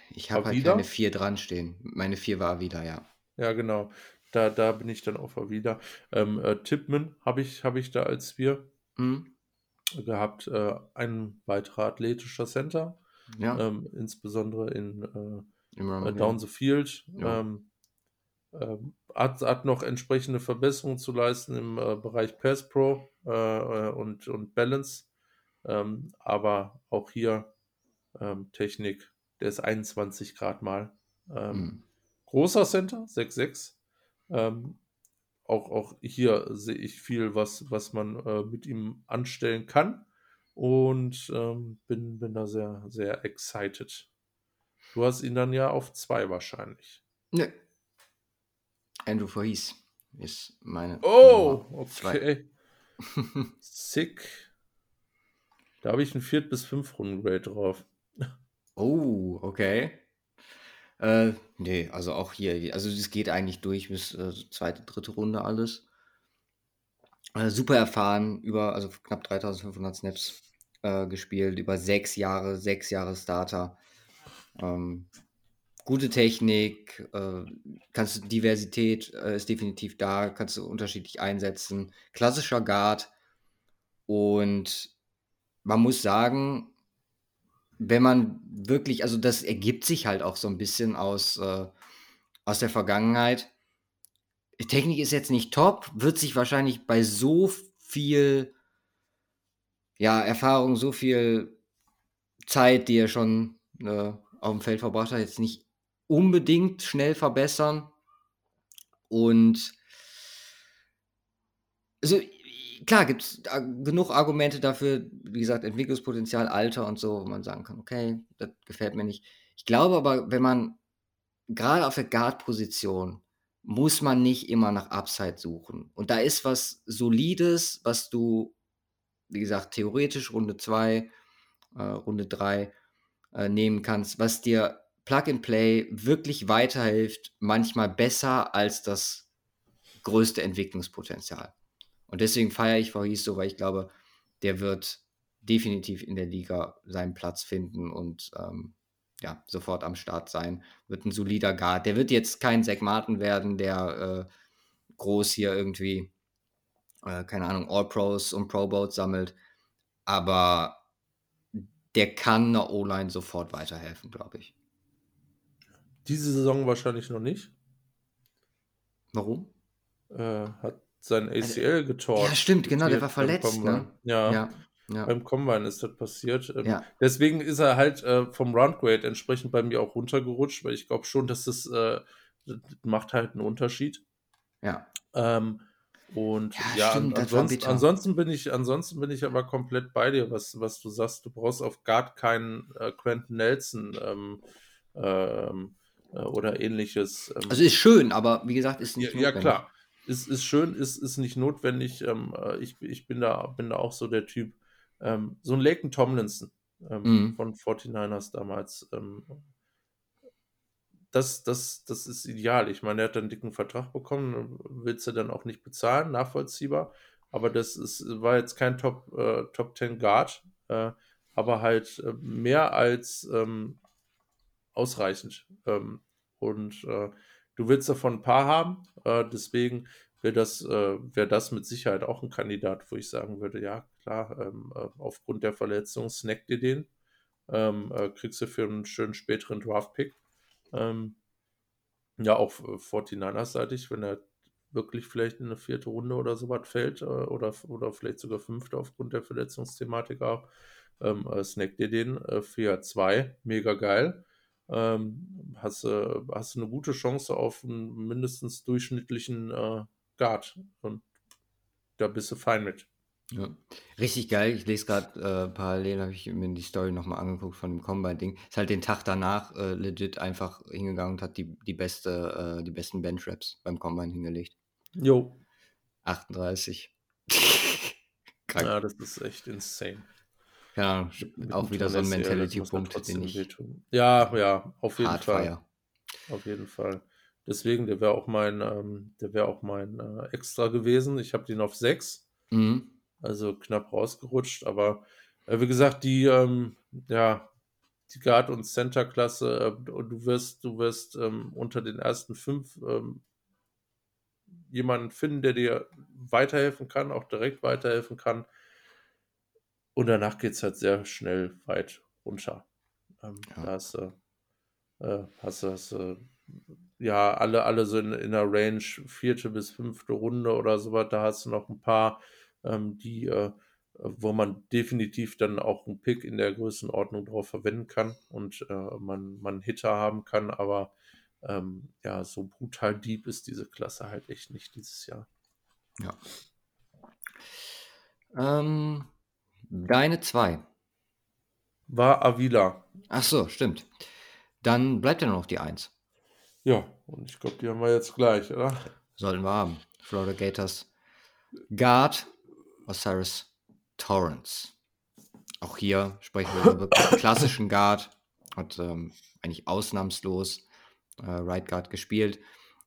Ich habe halt keine. 4 dran stehen. Meine 4 war wieder, ja. Ja, genau. Da, da bin ich dann auch wieder. Ähm, äh, Tippmann habe ich, hab ich da als wir Hm? gehabt. Äh, ein weiterer athletischer Center, Ja, ähm, insbesondere in äh, äh, Down the Field. Ja. Ähm, ähm, hat, hat noch entsprechende Verbesserungen zu leisten im äh, Bereich Pass Pro äh, äh, und, und Balance. Ähm, aber auch hier ähm, Technik, der ist 21 Grad mal. Ähm, Hm. großer Center, 6'6. Ähm, auch, auch hier sehe ich viel, was, was man äh, mit ihm anstellen kann. Und ähm, bin, bin da sehr, sehr excited. Du hast ihn dann ja auf zwei wahrscheinlich. Nö. Andrew Verhees ist meine Oh, Nummer 2. okay. Sick. Da habe ich ein Viert- bis fünf Runden Grade drauf. oh, okay. Äh, nee, also auch hier, also es geht eigentlich durch bis äh, zweite, dritte Runde alles. Äh, super erfahren, über, also knapp 3500 Snaps äh, gespielt, über sechs Jahre, sechs Jahre Starter. Ähm, gute Technik, äh, kannst du Diversität äh, ist definitiv da, kannst du unterschiedlich einsetzen. Klassischer Guard und man muss sagen, wenn man wirklich, also das ergibt sich halt auch so ein bisschen aus, äh, aus der Vergangenheit. Technik ist jetzt nicht top, wird sich wahrscheinlich bei so viel ja, Erfahrung, so viel Zeit, die er schon, äh, aufm Feld verbracht hat, jetzt nicht unbedingt schnell verbessern. Und also, klar gibt's a genug Argumente dafür, wie gesagt, Entwicklungspotenzial, Alter und so, wo man sagen kann: „Okay, das gefällt mir nicht.“ Ich glaube aber, wenn man grade auf der Guard-Position muss man nicht immer nach Upside suchen. Und da ist was Solides, was du, wie gesagt, theoretisch Runde 2, äh, Runde 3, äh, nehmen kannst, was dir Plug and Play wirklich weiterhilft, manchmal besser als das größte Entwicklungspotenzial. Und deswegen feiere ich Faris so, weil ich glaube, der wird definitiv in der Liga seinen Platz finden und, ähm, ja, sofort am Start sein. Wird 'n solider Guard. Der wird jetzt kein Zack Martin werden, der, äh, groß hier irgendwie, äh, keine Ahnung, All-Pros und Pro Bowls sammelt, aber der kann 'ner O-Line sofort weiterhelfen, glaube ich. Diese Saison wahrscheinlich noch nicht. Warum? Äh, hat sein Also ACL getorgen. ja, stimmt, genau, der war verletzt, ne? Ja, Ja, ja. beim Combine ist das passiert. Ähm, Ja. deswegen ist er halt, äh, vom Run-Grade entsprechend bei mir auch runtergerutscht, weil ich glaube schon, dass das, äh das macht halt 'n Unterschied. Ja. Ähm, und Ja, ja, stimmt, ansonsten ansonsten bin ich ansonsten bin ich aber komplett bei dir, was was du sagst. Du brauchst auf Guard keinen, äh, Quenton Nelson, ähm, ähm, äh, oder Ähnliches. Ähm Also, ist schön, aber wie gesagt, ist Ja, nicht ja notwendig. klar. Ist ist schön, ist ist nicht notwendig. Ähm, äh, ich ich bin da bin da auch so der Typ. Ähm, so 'n Laken Tomlinson, ähm, Mhm. von 49ers damals, ähm das das das ist ideal. Ich meine, der hat da 'n dicken Vertrag bekommen, willst du dann auch nicht bezahlen, nachvollziehbar. Aber das ist war jetzt kein Top äh, Top 10 Guard, äh, aber halt, äh, mehr als, ähm, ausreichend. Ähm, und, äh, du willst davon 'n paar haben, äh, deswegen wäre das äh, wäre das mit Sicherheit auch 'n Kandidat, wo ich sagen würde: „Ja, klar, ähm, äh, aufgrund der Verletzung snacke dir den, ähm, äh, kriegst du für 'n schönen späteren Draft-Pick.“ Ähm, ja, auch f 49ers-seitig, wenn er wirklich vielleicht in 'ne 4. Runde oder so was fällt, äh, oder oder vielleicht sogar 5. aufgrund der Verletzungsthematik auch, ähm, äh, snacke dir den, äh, für Jahr 2, mega geil. Ähm, hast du hast du 'ne gute Chance auf 'n mindestens durchschnittlichen, äh, Guard und da bist du fein mit. Ja. Richtig geil. Ich lese grad, äh, parallel habe ich mir die Story noch mal angeguckt von dem Combine-Ding. Ist halt den Tag danach, äh, legit einfach hingegangen und hat die die beste äh, die besten Bench-Reps beim Combine hingelegt. Jo. 38. Krank. Ja, das ist echt insane. Mit auch wieder so 'n Torn ACL, das muss ja Mentality-Punkt, den ich wehtun. Ja, ja, auf jeden Fall. feiere. Auf jeden Fall. Deswegen, der wäre auch mein ähm, der wäre auch mein, äh, Extra gewesen. Ich habe den auf 6, Mhm. Also knapp rausgerutscht, aber, äh, wie gesagt, die, ähm ja, die Guard und Center-Klasse, äh, du wirst du wirst, ähm, unter den ersten 5, ähm jemanden finden, der dir weiterhelfen kann, auch direkt weiterhelfen kann. Und danach geht's halt sehr schnell weit runter. Ähm, Ja. da hast du äh, hast du hast du, ja, alle alle so in in der Range 4. bis 5. Runde oder so was. Da hast du noch 'n paar, ähm, die, äh wo man definitiv dann auch 'n Pick in der Größenordnung drauf verwenden kann und, äh, man man Hitter haben kann, aber, ähm, ja, so brutal deep ist diese Klasse halt echt nicht dieses Jahr. Ja. Ähm, deine 2. War Avila. Ach so, stimmt. Dann bleibt ja nur noch die 1. Ja, und ich glaube, die haben wir jetzt gleich, oder? Sollten wir haben. Florida Gators Guard Osiris Torrance. Auch hier sprechen wir über klassischen Guard. Hat, ähm, eigentlich ausnahmslos, äh, Right Guard gespielt.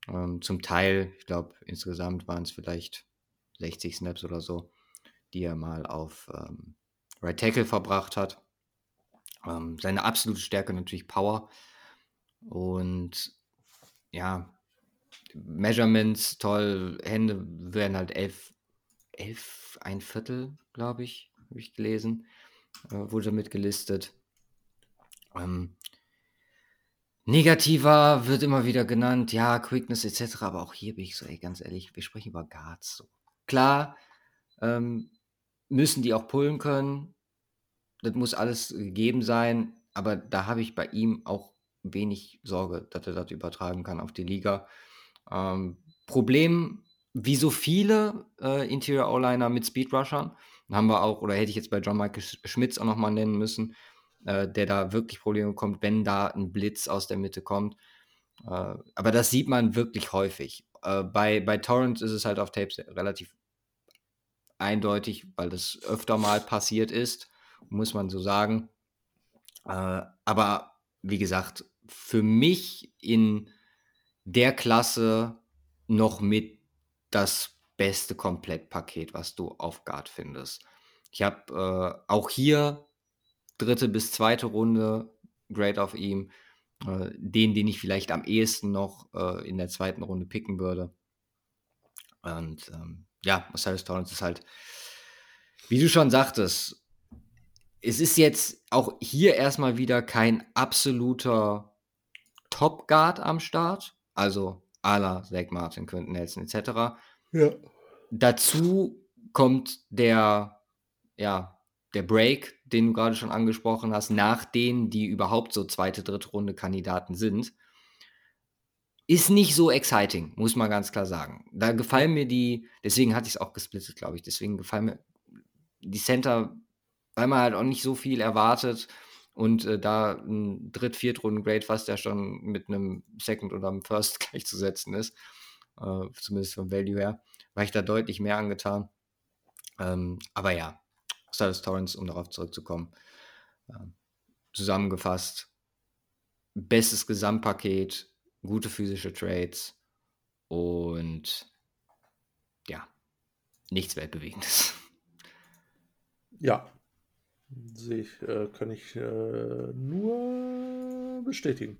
Ähm, zum Teil, ich glaube, insgesamt waren's vielleicht 60 Snaps oder so, die er mal auf, ähm, Right Tackle verbracht hat. Ähm, seine absolute Stärke natürlich Power. Und ja, Measurements toll, Hände werden halt 11 11 1/4, glaube ich, habe ich gelesen, äh, wurde damit gelistet. Ähm negativer wird immer wieder genannt, ja, Quickness et cetera, aber auch hier bin ich so: „Ey, ganz ehrlich, wir sprechen über Guards so.“ Klar, ähm, müssen die auch pullen können. Das muss alles gegeben sein, aber da habe ich bei ihm auch wenig Sorge, dass er das übertragen kann auf die Liga. Ähm, Problem, wie so viele äh, Interior O-Liner mit Speedrushern, haben wir auch, oder hätte ich jetzt bei John Michael Schmitz auch nochmal nennen müssen, äh, der da wirklich Probleme bekommt, wenn da ein Blitz aus der Mitte kommt. Äh, aber das sieht man wirklich häufig. Äh, bei, bei Torrance ist es halt auf Tapes relativ eindeutig, weil das öfter mal passiert ist, muss man so sagen. Äh, aber wie gesagt, für mich in der Klasse noch mit das beste Komplettpaket, was du auf Guard findest. Ich habe äh, auch hier dritte bis zweite Runde Grade auf ihm. Äh, den, den ich vielleicht am ehesten noch äh, in der zweiten Runde picken würde. Und ähm, ja, Osiris Torrance ist halt, wie du schon sagtest, es ist jetzt auch hier erstmal wieder kein absoluter Top Guard am Start, also la Zach Martin, Quentin Nelson etc. Ja. Dazu kommt der, ja, der Break, den du gerade schon angesprochen hast, nach denen, die überhaupt so zweite, dritte Runde Kandidaten sind, ist nicht so exciting, muss man ganz klar sagen. Da gefallen mir die, deswegen hatte ich es auch gesplittet, glaube ich, deswegen gefallen mir die Center, weil man halt auch nicht so viel erwartet und äh, da ein Dritt-, Viertrunden-Grade fast ja schon mit einem Second oder einem First gleichzusetzen ist, äh, zumindest vom Value her, war ich da deutlich mehr angetan. Ähm, aber ja, Silas Torrance, um darauf zurückzukommen. Ähm, zusammengefasst, bestes Gesamtpaket, gute physische Trades und ja, nichts Weltbewegendes. Ja, sehe ich, äh, kann ich äh, nur bestätigen.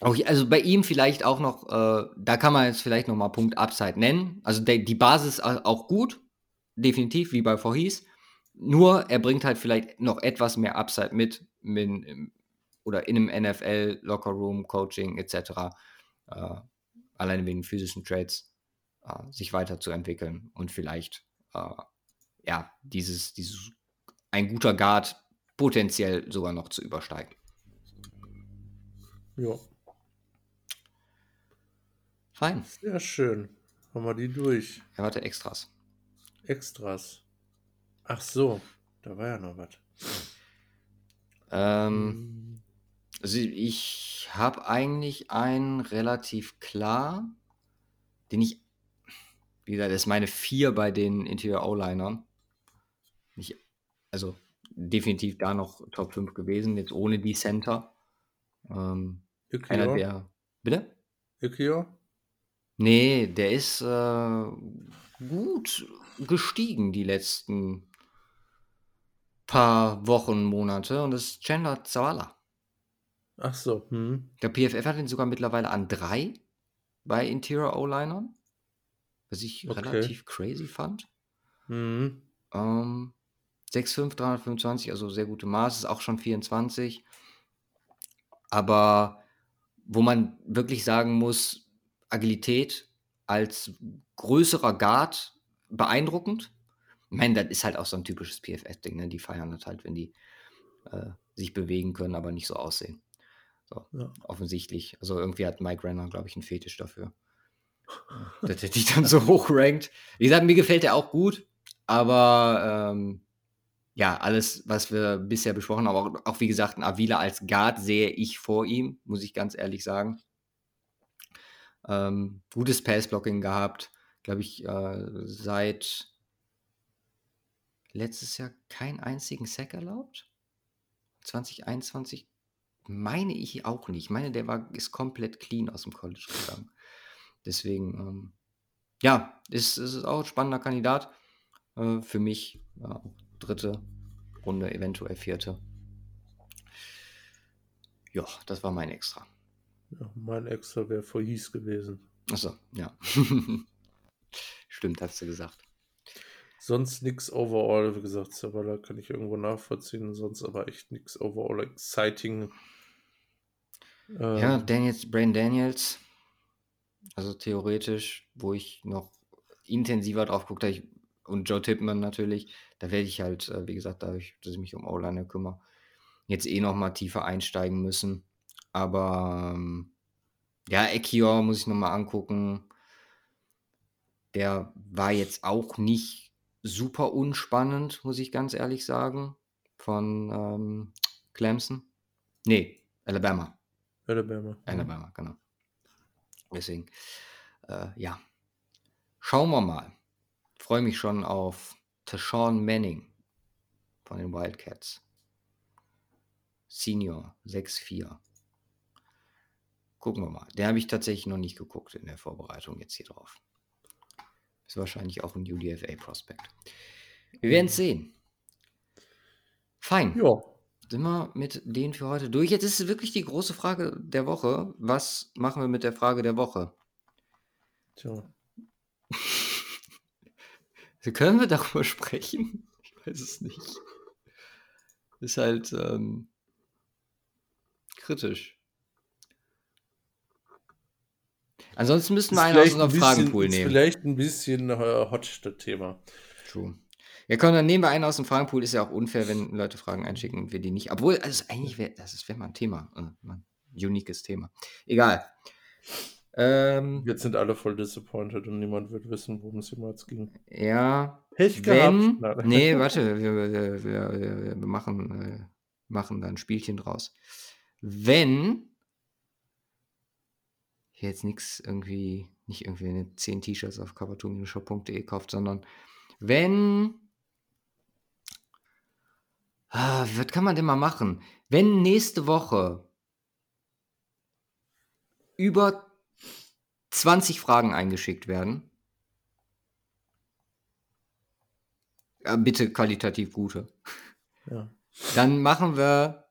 Auch, also bei ihm vielleicht auch noch, äh, da kann man jetzt vielleicht noch mal Punkt Upside nennen. Also der, die Basis auch gut, definitiv, wie bei Voorhees. Nur er bringt halt vielleicht noch etwas mehr Upside mit, mit oder in einem NFL, Lockerroom, Coaching etc. Äh, alleine wegen physischen Trades äh, sich weiterzuentwickeln und vielleicht äh, ja dieses, dieses ein guter Guard potenziell sogar noch zu übersteigen. Ja. Fein. Sehr schön. Haben wir die durch. Ja, warte, Extras. Extras. Ach so, da war ja noch was. Ähm, also ich habe eigentlich einen relativ klar, den ich, wie gesagt, das ist meine vier bei den Interior O-Linern. Nicht, also definitiv da noch Top 5 gewesen, jetzt ohne die Center. Ähm, einer der. Bitte? Ikea? Nee, der ist äh, gut gestiegen die letzten paar Wochen, Monate und das ist Chandler Zawala. Ach so. Hm. Der PFF hat ihn sogar mittlerweile an drei bei Interior O-Linern, was ich Okay. relativ crazy fand. Hm. Ähm, 6'5", 325, also sehr gute Maß, ist auch schon 24. Aber wo man wirklich sagen muss, Agilität als größerer Guard beeindruckend. Ich meine, das ist halt auch so ein typisches PFS-Ding, ne? Die feiern das halt, wenn die äh, sich bewegen können, aber nicht so aussehen. So, Ja. offensichtlich. Also irgendwie hat Mike Renner, glaube ich, einen Fetisch dafür. Dass er die dann so hoch rankt. Wie gesagt, mir gefällt er auch gut, aber ähm, ja, alles, was wir bisher besprochen haben, auch, auch wie gesagt, ein Avila als Guard sehe ich vor ihm, muss ich ganz ehrlich sagen. Ähm, gutes Passblocking gehabt, glaube ich, äh, seit letztes Jahr keinen einzigen Sack erlaubt. 2021 meine ich auch nicht. Ich meine, der war, ist komplett clean aus dem College gegangen. Deswegen, ähm, ja, ist, ist auch ein spannender Kandidat. Äh, für mich ja, dritte Runde, eventuell vierte. Ja, das war mein Extra. Ja, mein Extra wäre vor Hieß gewesen. Achso, ja. Stimmt, hast du gesagt. Sonst nix overall, wie gesagt, Zavala kann ich irgendwo nachvollziehen, sonst aber echt nix overall exciting. Ähm, Ja, Daniels, Brain Daniels. Also theoretisch, wo ich noch intensiver drauf gucke, ich und Joe Tippmann natürlich. Da werde ich halt, äh, wie gesagt, dadurch, dass ich mich um O-Liner kümmere, jetzt eh noch mal tiefer einsteigen müssen. Aber ähm, ja, Ekior muss ich noch mal angucken. Der war jetzt auch nicht super unspannend, muss ich ganz ehrlich sagen, von ähm, Clemson. Nee, Alabama. Alabama. Alabama, genau. Deswegen, äh, ja. Schauen wir mal. Freue mich schon auf Tashawn Manning von den Wildcats. Senior 6'4. Gucken wir mal. Den habe ich tatsächlich noch nicht geguckt in der Vorbereitung jetzt hier drauf. Ist wahrscheinlich auch ein UDFA-Prospekt. Wir werden es sehen. Fein. Ja. Sind wir mit denen für heute durch? Jetzt ist es wirklich die große Frage der Woche. Was machen wir mit der Frage der Woche? Tja. Können wir darüber sprechen? Ich weiß es nicht. Ist halt ähm, kritisch. Ansonsten müssten wir einen aus unserem ein bisschen, Fragenpool nehmen. vielleicht ein bisschen äh, hot, das Thema. True. Ja, komm, dann nehmen wir einen aus dem Fragenpool. Ist ja auch unfair, wenn Leute Fragen einschicken und wir die nicht. Obwohl, also eigentlich wäre das wäre mal ein Thema. mal ein uniques Thema. Egal. Ähm, Jetzt sind alle voll disappointed und niemand wird wissen, worum es jemals ging. ja, Pech wenn. gehabt. Nein. Nee, warte, wir, wir, wir, wir, machen, äh, machen da ein Spielchen draus. Wenn ihr jetzt nichts irgendwie, nicht irgendwie eine 10 T-Shirts auf cover2-shop.de kauft, sondern wenn. Ah, was kann man denn mal machen? Wenn nächste Woche über 20 Fragen eingeschickt werden, ja, bitte qualitativ gute, Ja. dann machen wir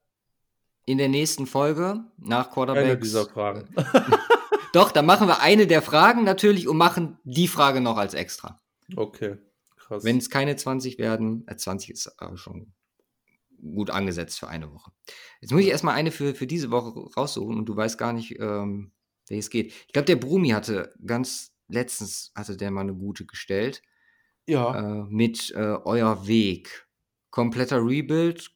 in der nächsten Folge nach Quarterbacks. Eine dieser Fragen. Doch, dann machen wir eine der Fragen natürlich und machen die Frage noch als extra. Okay, krass. Wenn es keine 20 werden, äh, 20 ist aber schon gut angesetzt für eine Woche. Jetzt muss ich erstmal eine für, für diese Woche raussuchen und du weißt gar nicht, ähm, welches geht. Ich glaube, der Brumi hatte ganz letztens, hatte der mal eine gute gestellt ja, äh, mit äh, Euer Weg. Kompletter Rebuild,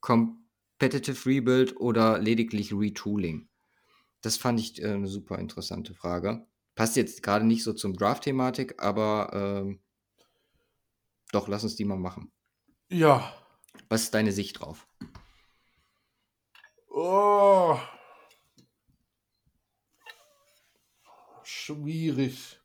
Competitive Rebuild oder lediglich Retooling? Das fand ich äh, eine super interessante Frage. Passt jetzt gerade nicht so zum Draft-Thematik, aber ähm, doch, lass uns die mal machen. ja. Was ist deine Sicht drauf? Oh. Schwierig.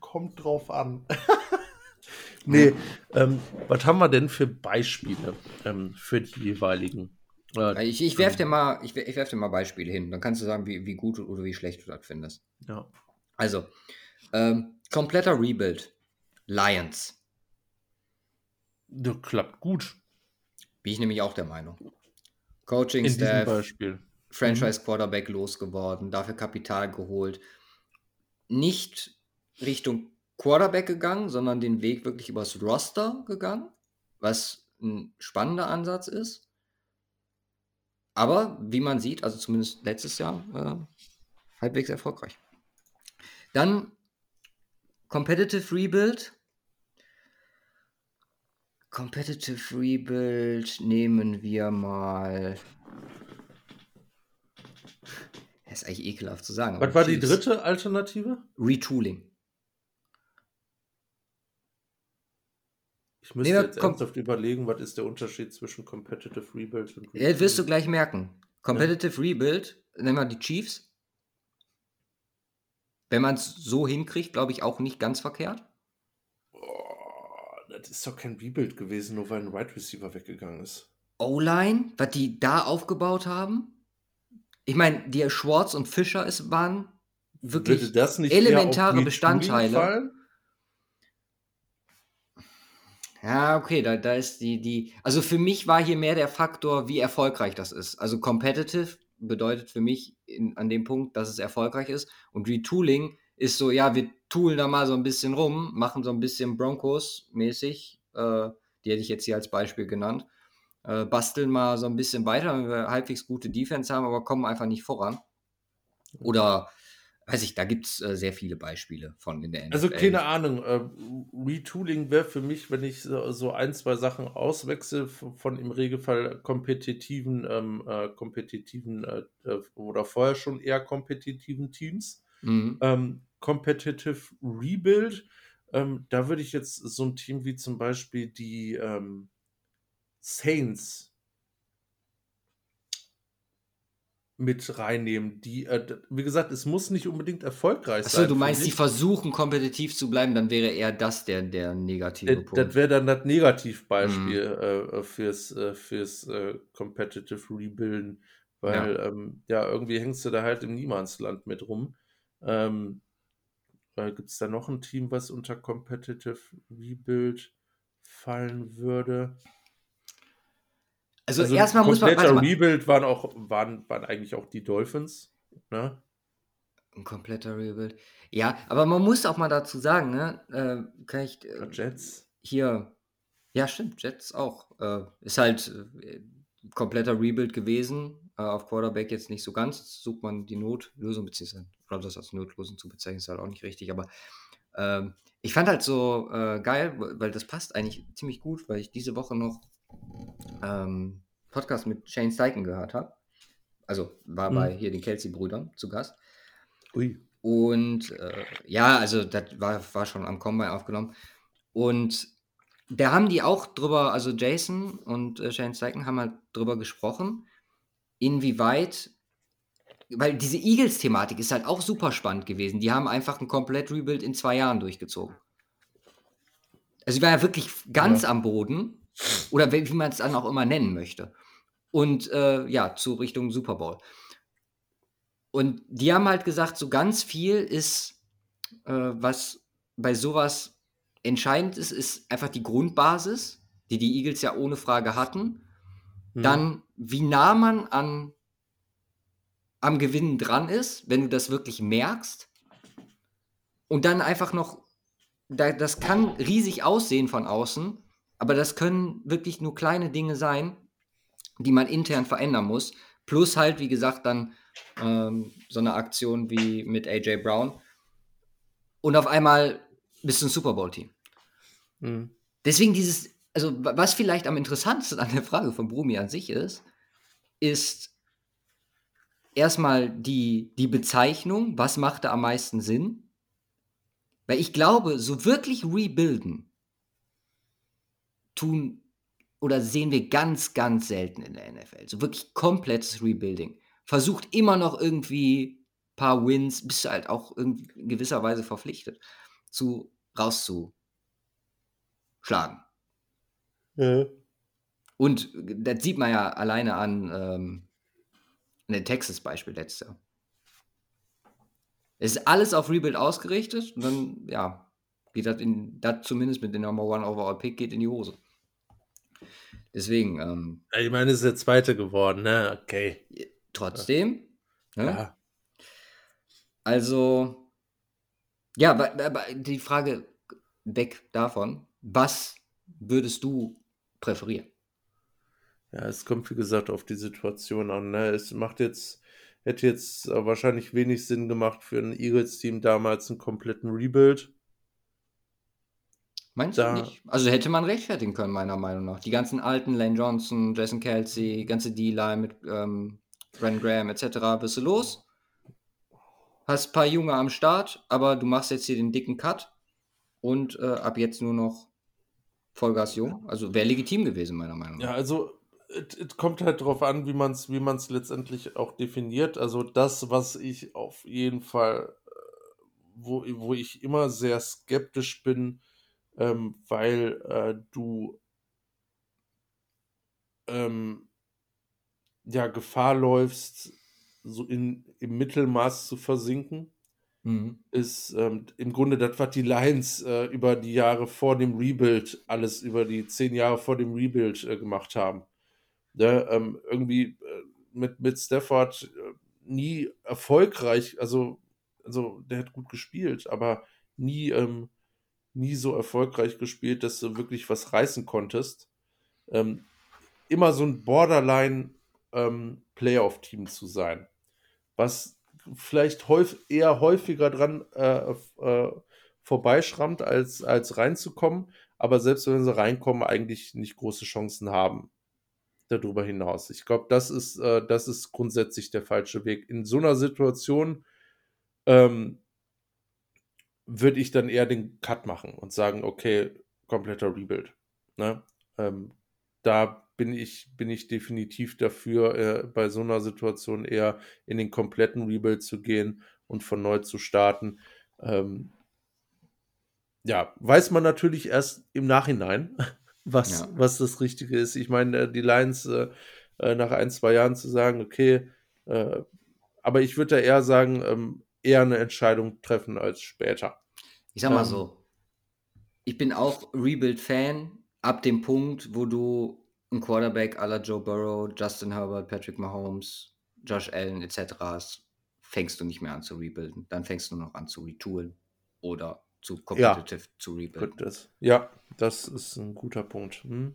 Kommt drauf an. nee, ähm, was haben wir denn für Beispiele ähm, für die jeweiligen? Äh, Ich, ich werfe dir, mal- ich, wer- ich werf dir mal Beispiele hin. Dann kannst du sagen, wie, wie gut oder wie schlecht du das findest. ja. Also, ähm, kompletter Rebuild. Lions. Das klappt gut Bin ich nämlich auch der Meinung. in diesem Coaching-Staff, Beispiel. Franchise Quarterback losgeworden, dafür Kapital geholt. Nicht Richtung Quarterback gegangen, sondern den Weg wirklich übers Roster gegangen, was ein spannender Ansatz ist. Aber wie man sieht, also zumindest letztes Jahr, äh, halbwegs erfolgreich. Dann Competitive Rebuild. Competitive Rebuild nehmen wir mal. Das ist eigentlich ekelhaft zu sagen. Was war die dritte Alternative? Retooling. Ich müsste Nee, jetzt komm. ernsthaft überlegen, was ist der Unterschied zwischen Competitive Rebuild und Ja, wirst du Retooling? gleich merken. Competitive Rebuild, nehmen wir die Chiefs. Wenn man es so hinkriegt, glaube ich auch nicht ganz verkehrt. Oh, das ist doch kein Rebuild gewesen, nur weil ein Wide Receiver weggegangen ist. O-Line, was die da aufgebaut haben. Ich meine, die Schwartz und Fischer es waren wirklich elementare Bestandteile. Ja, okay, da, da ist die, die. Also für mich war hier mehr der Faktor, wie erfolgreich das ist. Also competitive bedeutet für mich in, an dem Punkt, dass es erfolgreich ist. Und Retooling ist so, ja, wir toolen da mal so ein bisschen rum, machen so ein bisschen Broncos-mäßig. Äh, die hätte ich jetzt hier als Beispiel genannt. Äh, basteln mal so ein bisschen weiter, wenn wir halbwegs gute Defense haben, aber kommen einfach nicht voran. Oder weiß ich, da gibt es äh, sehr viele Beispiele von in der NFL. Also keine Ahnung, äh, Retooling wäre für mich, wenn ich so, so ein, zwei Sachen auswechsel von, von im Regelfall kompetitiven, ähm, äh, kompetitiven äh, äh, oder vorher schon eher kompetitiven Teams. Mhm. Ähm, Competitive Rebuild, ähm, da würde ich jetzt so ein Team wie zum Beispiel die ähm, Saints mit reinnehmen. Die, äh, wie gesagt, es muss nicht unbedingt erfolgreich Achso, sein. du für meinst, die versuchen kompetitiv zu bleiben, dann wäre eher das der, der negative Äh, Punkt. Das wäre dann das Negativbeispiel Mhm. äh, fürs, äh, fürs äh, Competitive Rebuilden, weil ja. Ähm, ja, irgendwie hängst du da halt im Niemandsland mit rum. Ähm, äh, Gibt es da noch ein Team, was unter Competitive Rebuild fallen würde? Also, Also erstmal muss man. kompletter Warte mal. Rebuild waren auch, waren, waren eigentlich auch die Dolphins. Ne? Ein kompletter Rebuild. Ja, aber man muss auch mal dazu sagen, ne? Äh, kann ich. Äh, Jets. hier. Ja, stimmt, Jets auch. Äh, ist halt äh, kompletter Rebuild gewesen. Äh, auf Quarterback jetzt nicht so ganz. Sucht man die Notlösung, beziehungsweise, oder das als Notlösung zu bezeichnen, ist halt auch nicht richtig. Aber ähm, ich fand halt so äh, geil, weil das passt eigentlich ziemlich gut, weil ich diese Woche noch ähm, Podcast mit Shane Steichen gehört habe. Also war Hm. bei hier den Kelsey-Brüdern zu Gast. Ui. Und äh, ja, also das war, war schon am Combine aufgenommen. Und da haben die auch drüber, also Jason und äh, Shane Steichen haben halt drüber gesprochen, inwieweit, weil diese Eagles-Thematik ist halt auch super spannend gewesen. Die haben einfach ein komplett Rebuild in zwei Jahren durchgezogen. Also die war ja wirklich ganz Ja. am Boden. Oder wie man es dann auch immer nennen möchte. Und äh, ja, zu Richtung Super Bowl. Und die haben halt gesagt, so ganz viel ist, äh, was bei sowas entscheidend ist, ist einfach die Grundbasis, die die Eagles ja ohne Frage hatten. Hm. Dann, wie nah man an, am Gewinnen dran ist, wenn du das wirklich merkst. Und dann einfach noch, da, das kann riesig aussehen von außen, aber das können wirklich nur kleine Dinge sein, die man intern verändern muss. Plus halt, wie gesagt, dann ähm, so eine Aktion wie mit AJ Brown. Und auf einmal bist du ein Super Bowl-Team. Hm. Deswegen dieses, also wa- was vielleicht am interessantesten an der Frage von Brumi an sich ist, ist erstmal die, die Bezeichnung, was macht da am meisten Sinn? Weil ich glaube, so wirklich rebuilden tun oder sehen wir ganz, ganz selten in der NFL. So wirklich komplettes Rebuilding. Versucht immer noch irgendwie ein paar Wins, bist du halt auch irgendwie in gewisser Weise verpflichtet, zu rauszuschlagen. Ja. Und das sieht man ja alleine an, ähm, an dem Texas-Beispiel letztes Jahr. Es ist alles auf Rebuild ausgerichtet und dann, ja, geht das in, das zumindest mit dem Number One Overall Pick geht in die Hose. Deswegen, ähm, Ich meine, es ist der zweite geworden, ne? Okay. trotzdem, ne? Ja. Also, ja, aber, aber die Frage weg davon, was würdest du präferieren? Ja, es kommt wie gesagt auf die Situation an. Ne? Es macht jetzt, hätte jetzt wahrscheinlich wenig Sinn gemacht für ein Eagles-Team damals einen kompletten Rebuild. Meinst Da- du nicht? Also hätte man rechtfertigen können, meiner Meinung nach. Die ganzen alten, Lane Johnson, Jason Kelsey, ganze D-Line mit ähm, Brandon Graham etc. bist du los. Hast ein paar Junge am Start, aber du machst jetzt hier den dicken Cut und äh, ab jetzt nur noch Vollgas jung. Also wäre legitim gewesen, meiner Meinung nach. Ja, also es es kommt halt darauf an, wie man es wie man's letztendlich auch definiert. Also das, was ich auf jeden Fall, äh, wo, wo ich immer sehr skeptisch bin, ähm, weil äh, du ähm, ja Gefahr läufst, so in, im Mittelmaß zu versinken Mhm. ist ähm, im Grunde das, was die Lions äh, über die Jahre vor dem Rebuild, alles über die zehn Jahre vor dem Rebuild äh, gemacht haben. Ne, ähm, irgendwie äh, mit, mit Stafford äh, nie erfolgreich, also, also der hat gut gespielt, aber nie, ähm, nie so erfolgreich gespielt, dass du wirklich was reißen konntest. Ähm, immer so ein Borderline ähm, zu sein. Was vielleicht häuf, eher häufiger dran äh, äh, vorbeischrammt, als, als reinzukommen. Aber selbst wenn sie reinkommen, eigentlich nicht große Chancen haben darüber hinaus. Ich glaube, das ist, äh, das ist grundsätzlich der falsche Weg. In so einer Situation ähm, würde ich dann eher den Cut machen und sagen, okay, kompletter Rebuild. Ne? Ähm, da bin ich, bin ich definitiv dafür, äh, bei so einer Situation eher in den kompletten Rebuild zu gehen und von neu zu starten. Ähm, ja, weiß man natürlich erst im Nachhinein, was, ja. was das Richtige ist. Ich meine, äh, die Lions äh, äh, nach ein, zwei Jahren zu sagen, okay, äh, aber ich würde da eher sagen, ähm, eher eine Entscheidung treffen als später. Ich sag mal ähm, so, ich bin auch Rebuild-Fan ab dem Punkt, wo du einen Quarterback à la Joe Burrow, Justin Herbert, Patrick Mahomes, Josh Allen etc. hast, fängst du nicht mehr an zu rebuilden. Dann fängst du noch an zu retoolen oder zu competitive ja, zu rebuilden. Das. Ja, das ist ein guter Punkt. Hm.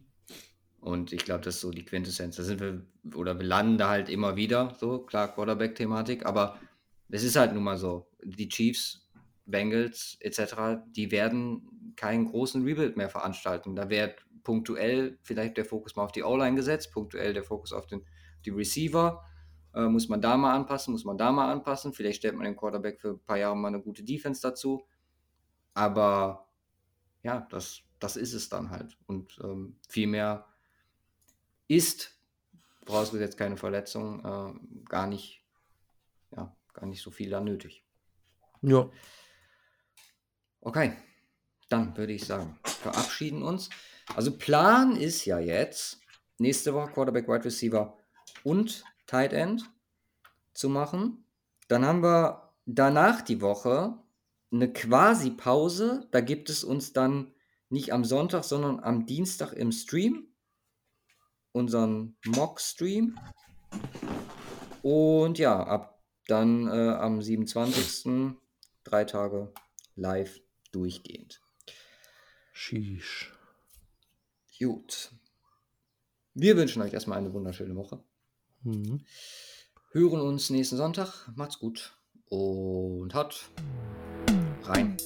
Und ich glaube, das ist so die Quintessenz. Da sind wir, oder wir landen da halt immer wieder, so, klar, Quarterback-Thematik, aber es ist halt nun mal so. Die Chiefs, Bengals etc., die werden keinen großen Rebuild mehr veranstalten. Da wird punktuell vielleicht der Fokus mal auf die O-Line gesetzt, punktuell der Fokus auf den, die Receiver. Äh, muss man da mal anpassen, muss man da mal anpassen. Vielleicht stellt man den Quarterback für ein paar Jahre mal eine gute Defense dazu. Aber ja, das, das ist es dann halt. Und ähm, viel ist, vorausgesetzt keine Verletzung, äh, gar nicht, ja, gar nicht so viel da nötig. Ja. Okay, dann würde ich sagen, verabschieden uns. Also Plan ist ja jetzt, nächste Woche Quarterback, Wide Receiver und Tight End zu machen. Dann haben wir danach die Woche eine quasi Pause. Da gibt es uns dann nicht am Sonntag, sondern am Dienstag im Stream. Unseren Mock-Stream. Und ja, ab dann äh, am 27. drei Tage live durchgehend. Sheesh. Gut. Wir wünschen euch erstmal eine wunderschöne Woche. Mhm. Hören uns nächsten Sonntag. Macht's gut und haut rein.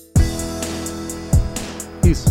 Peace.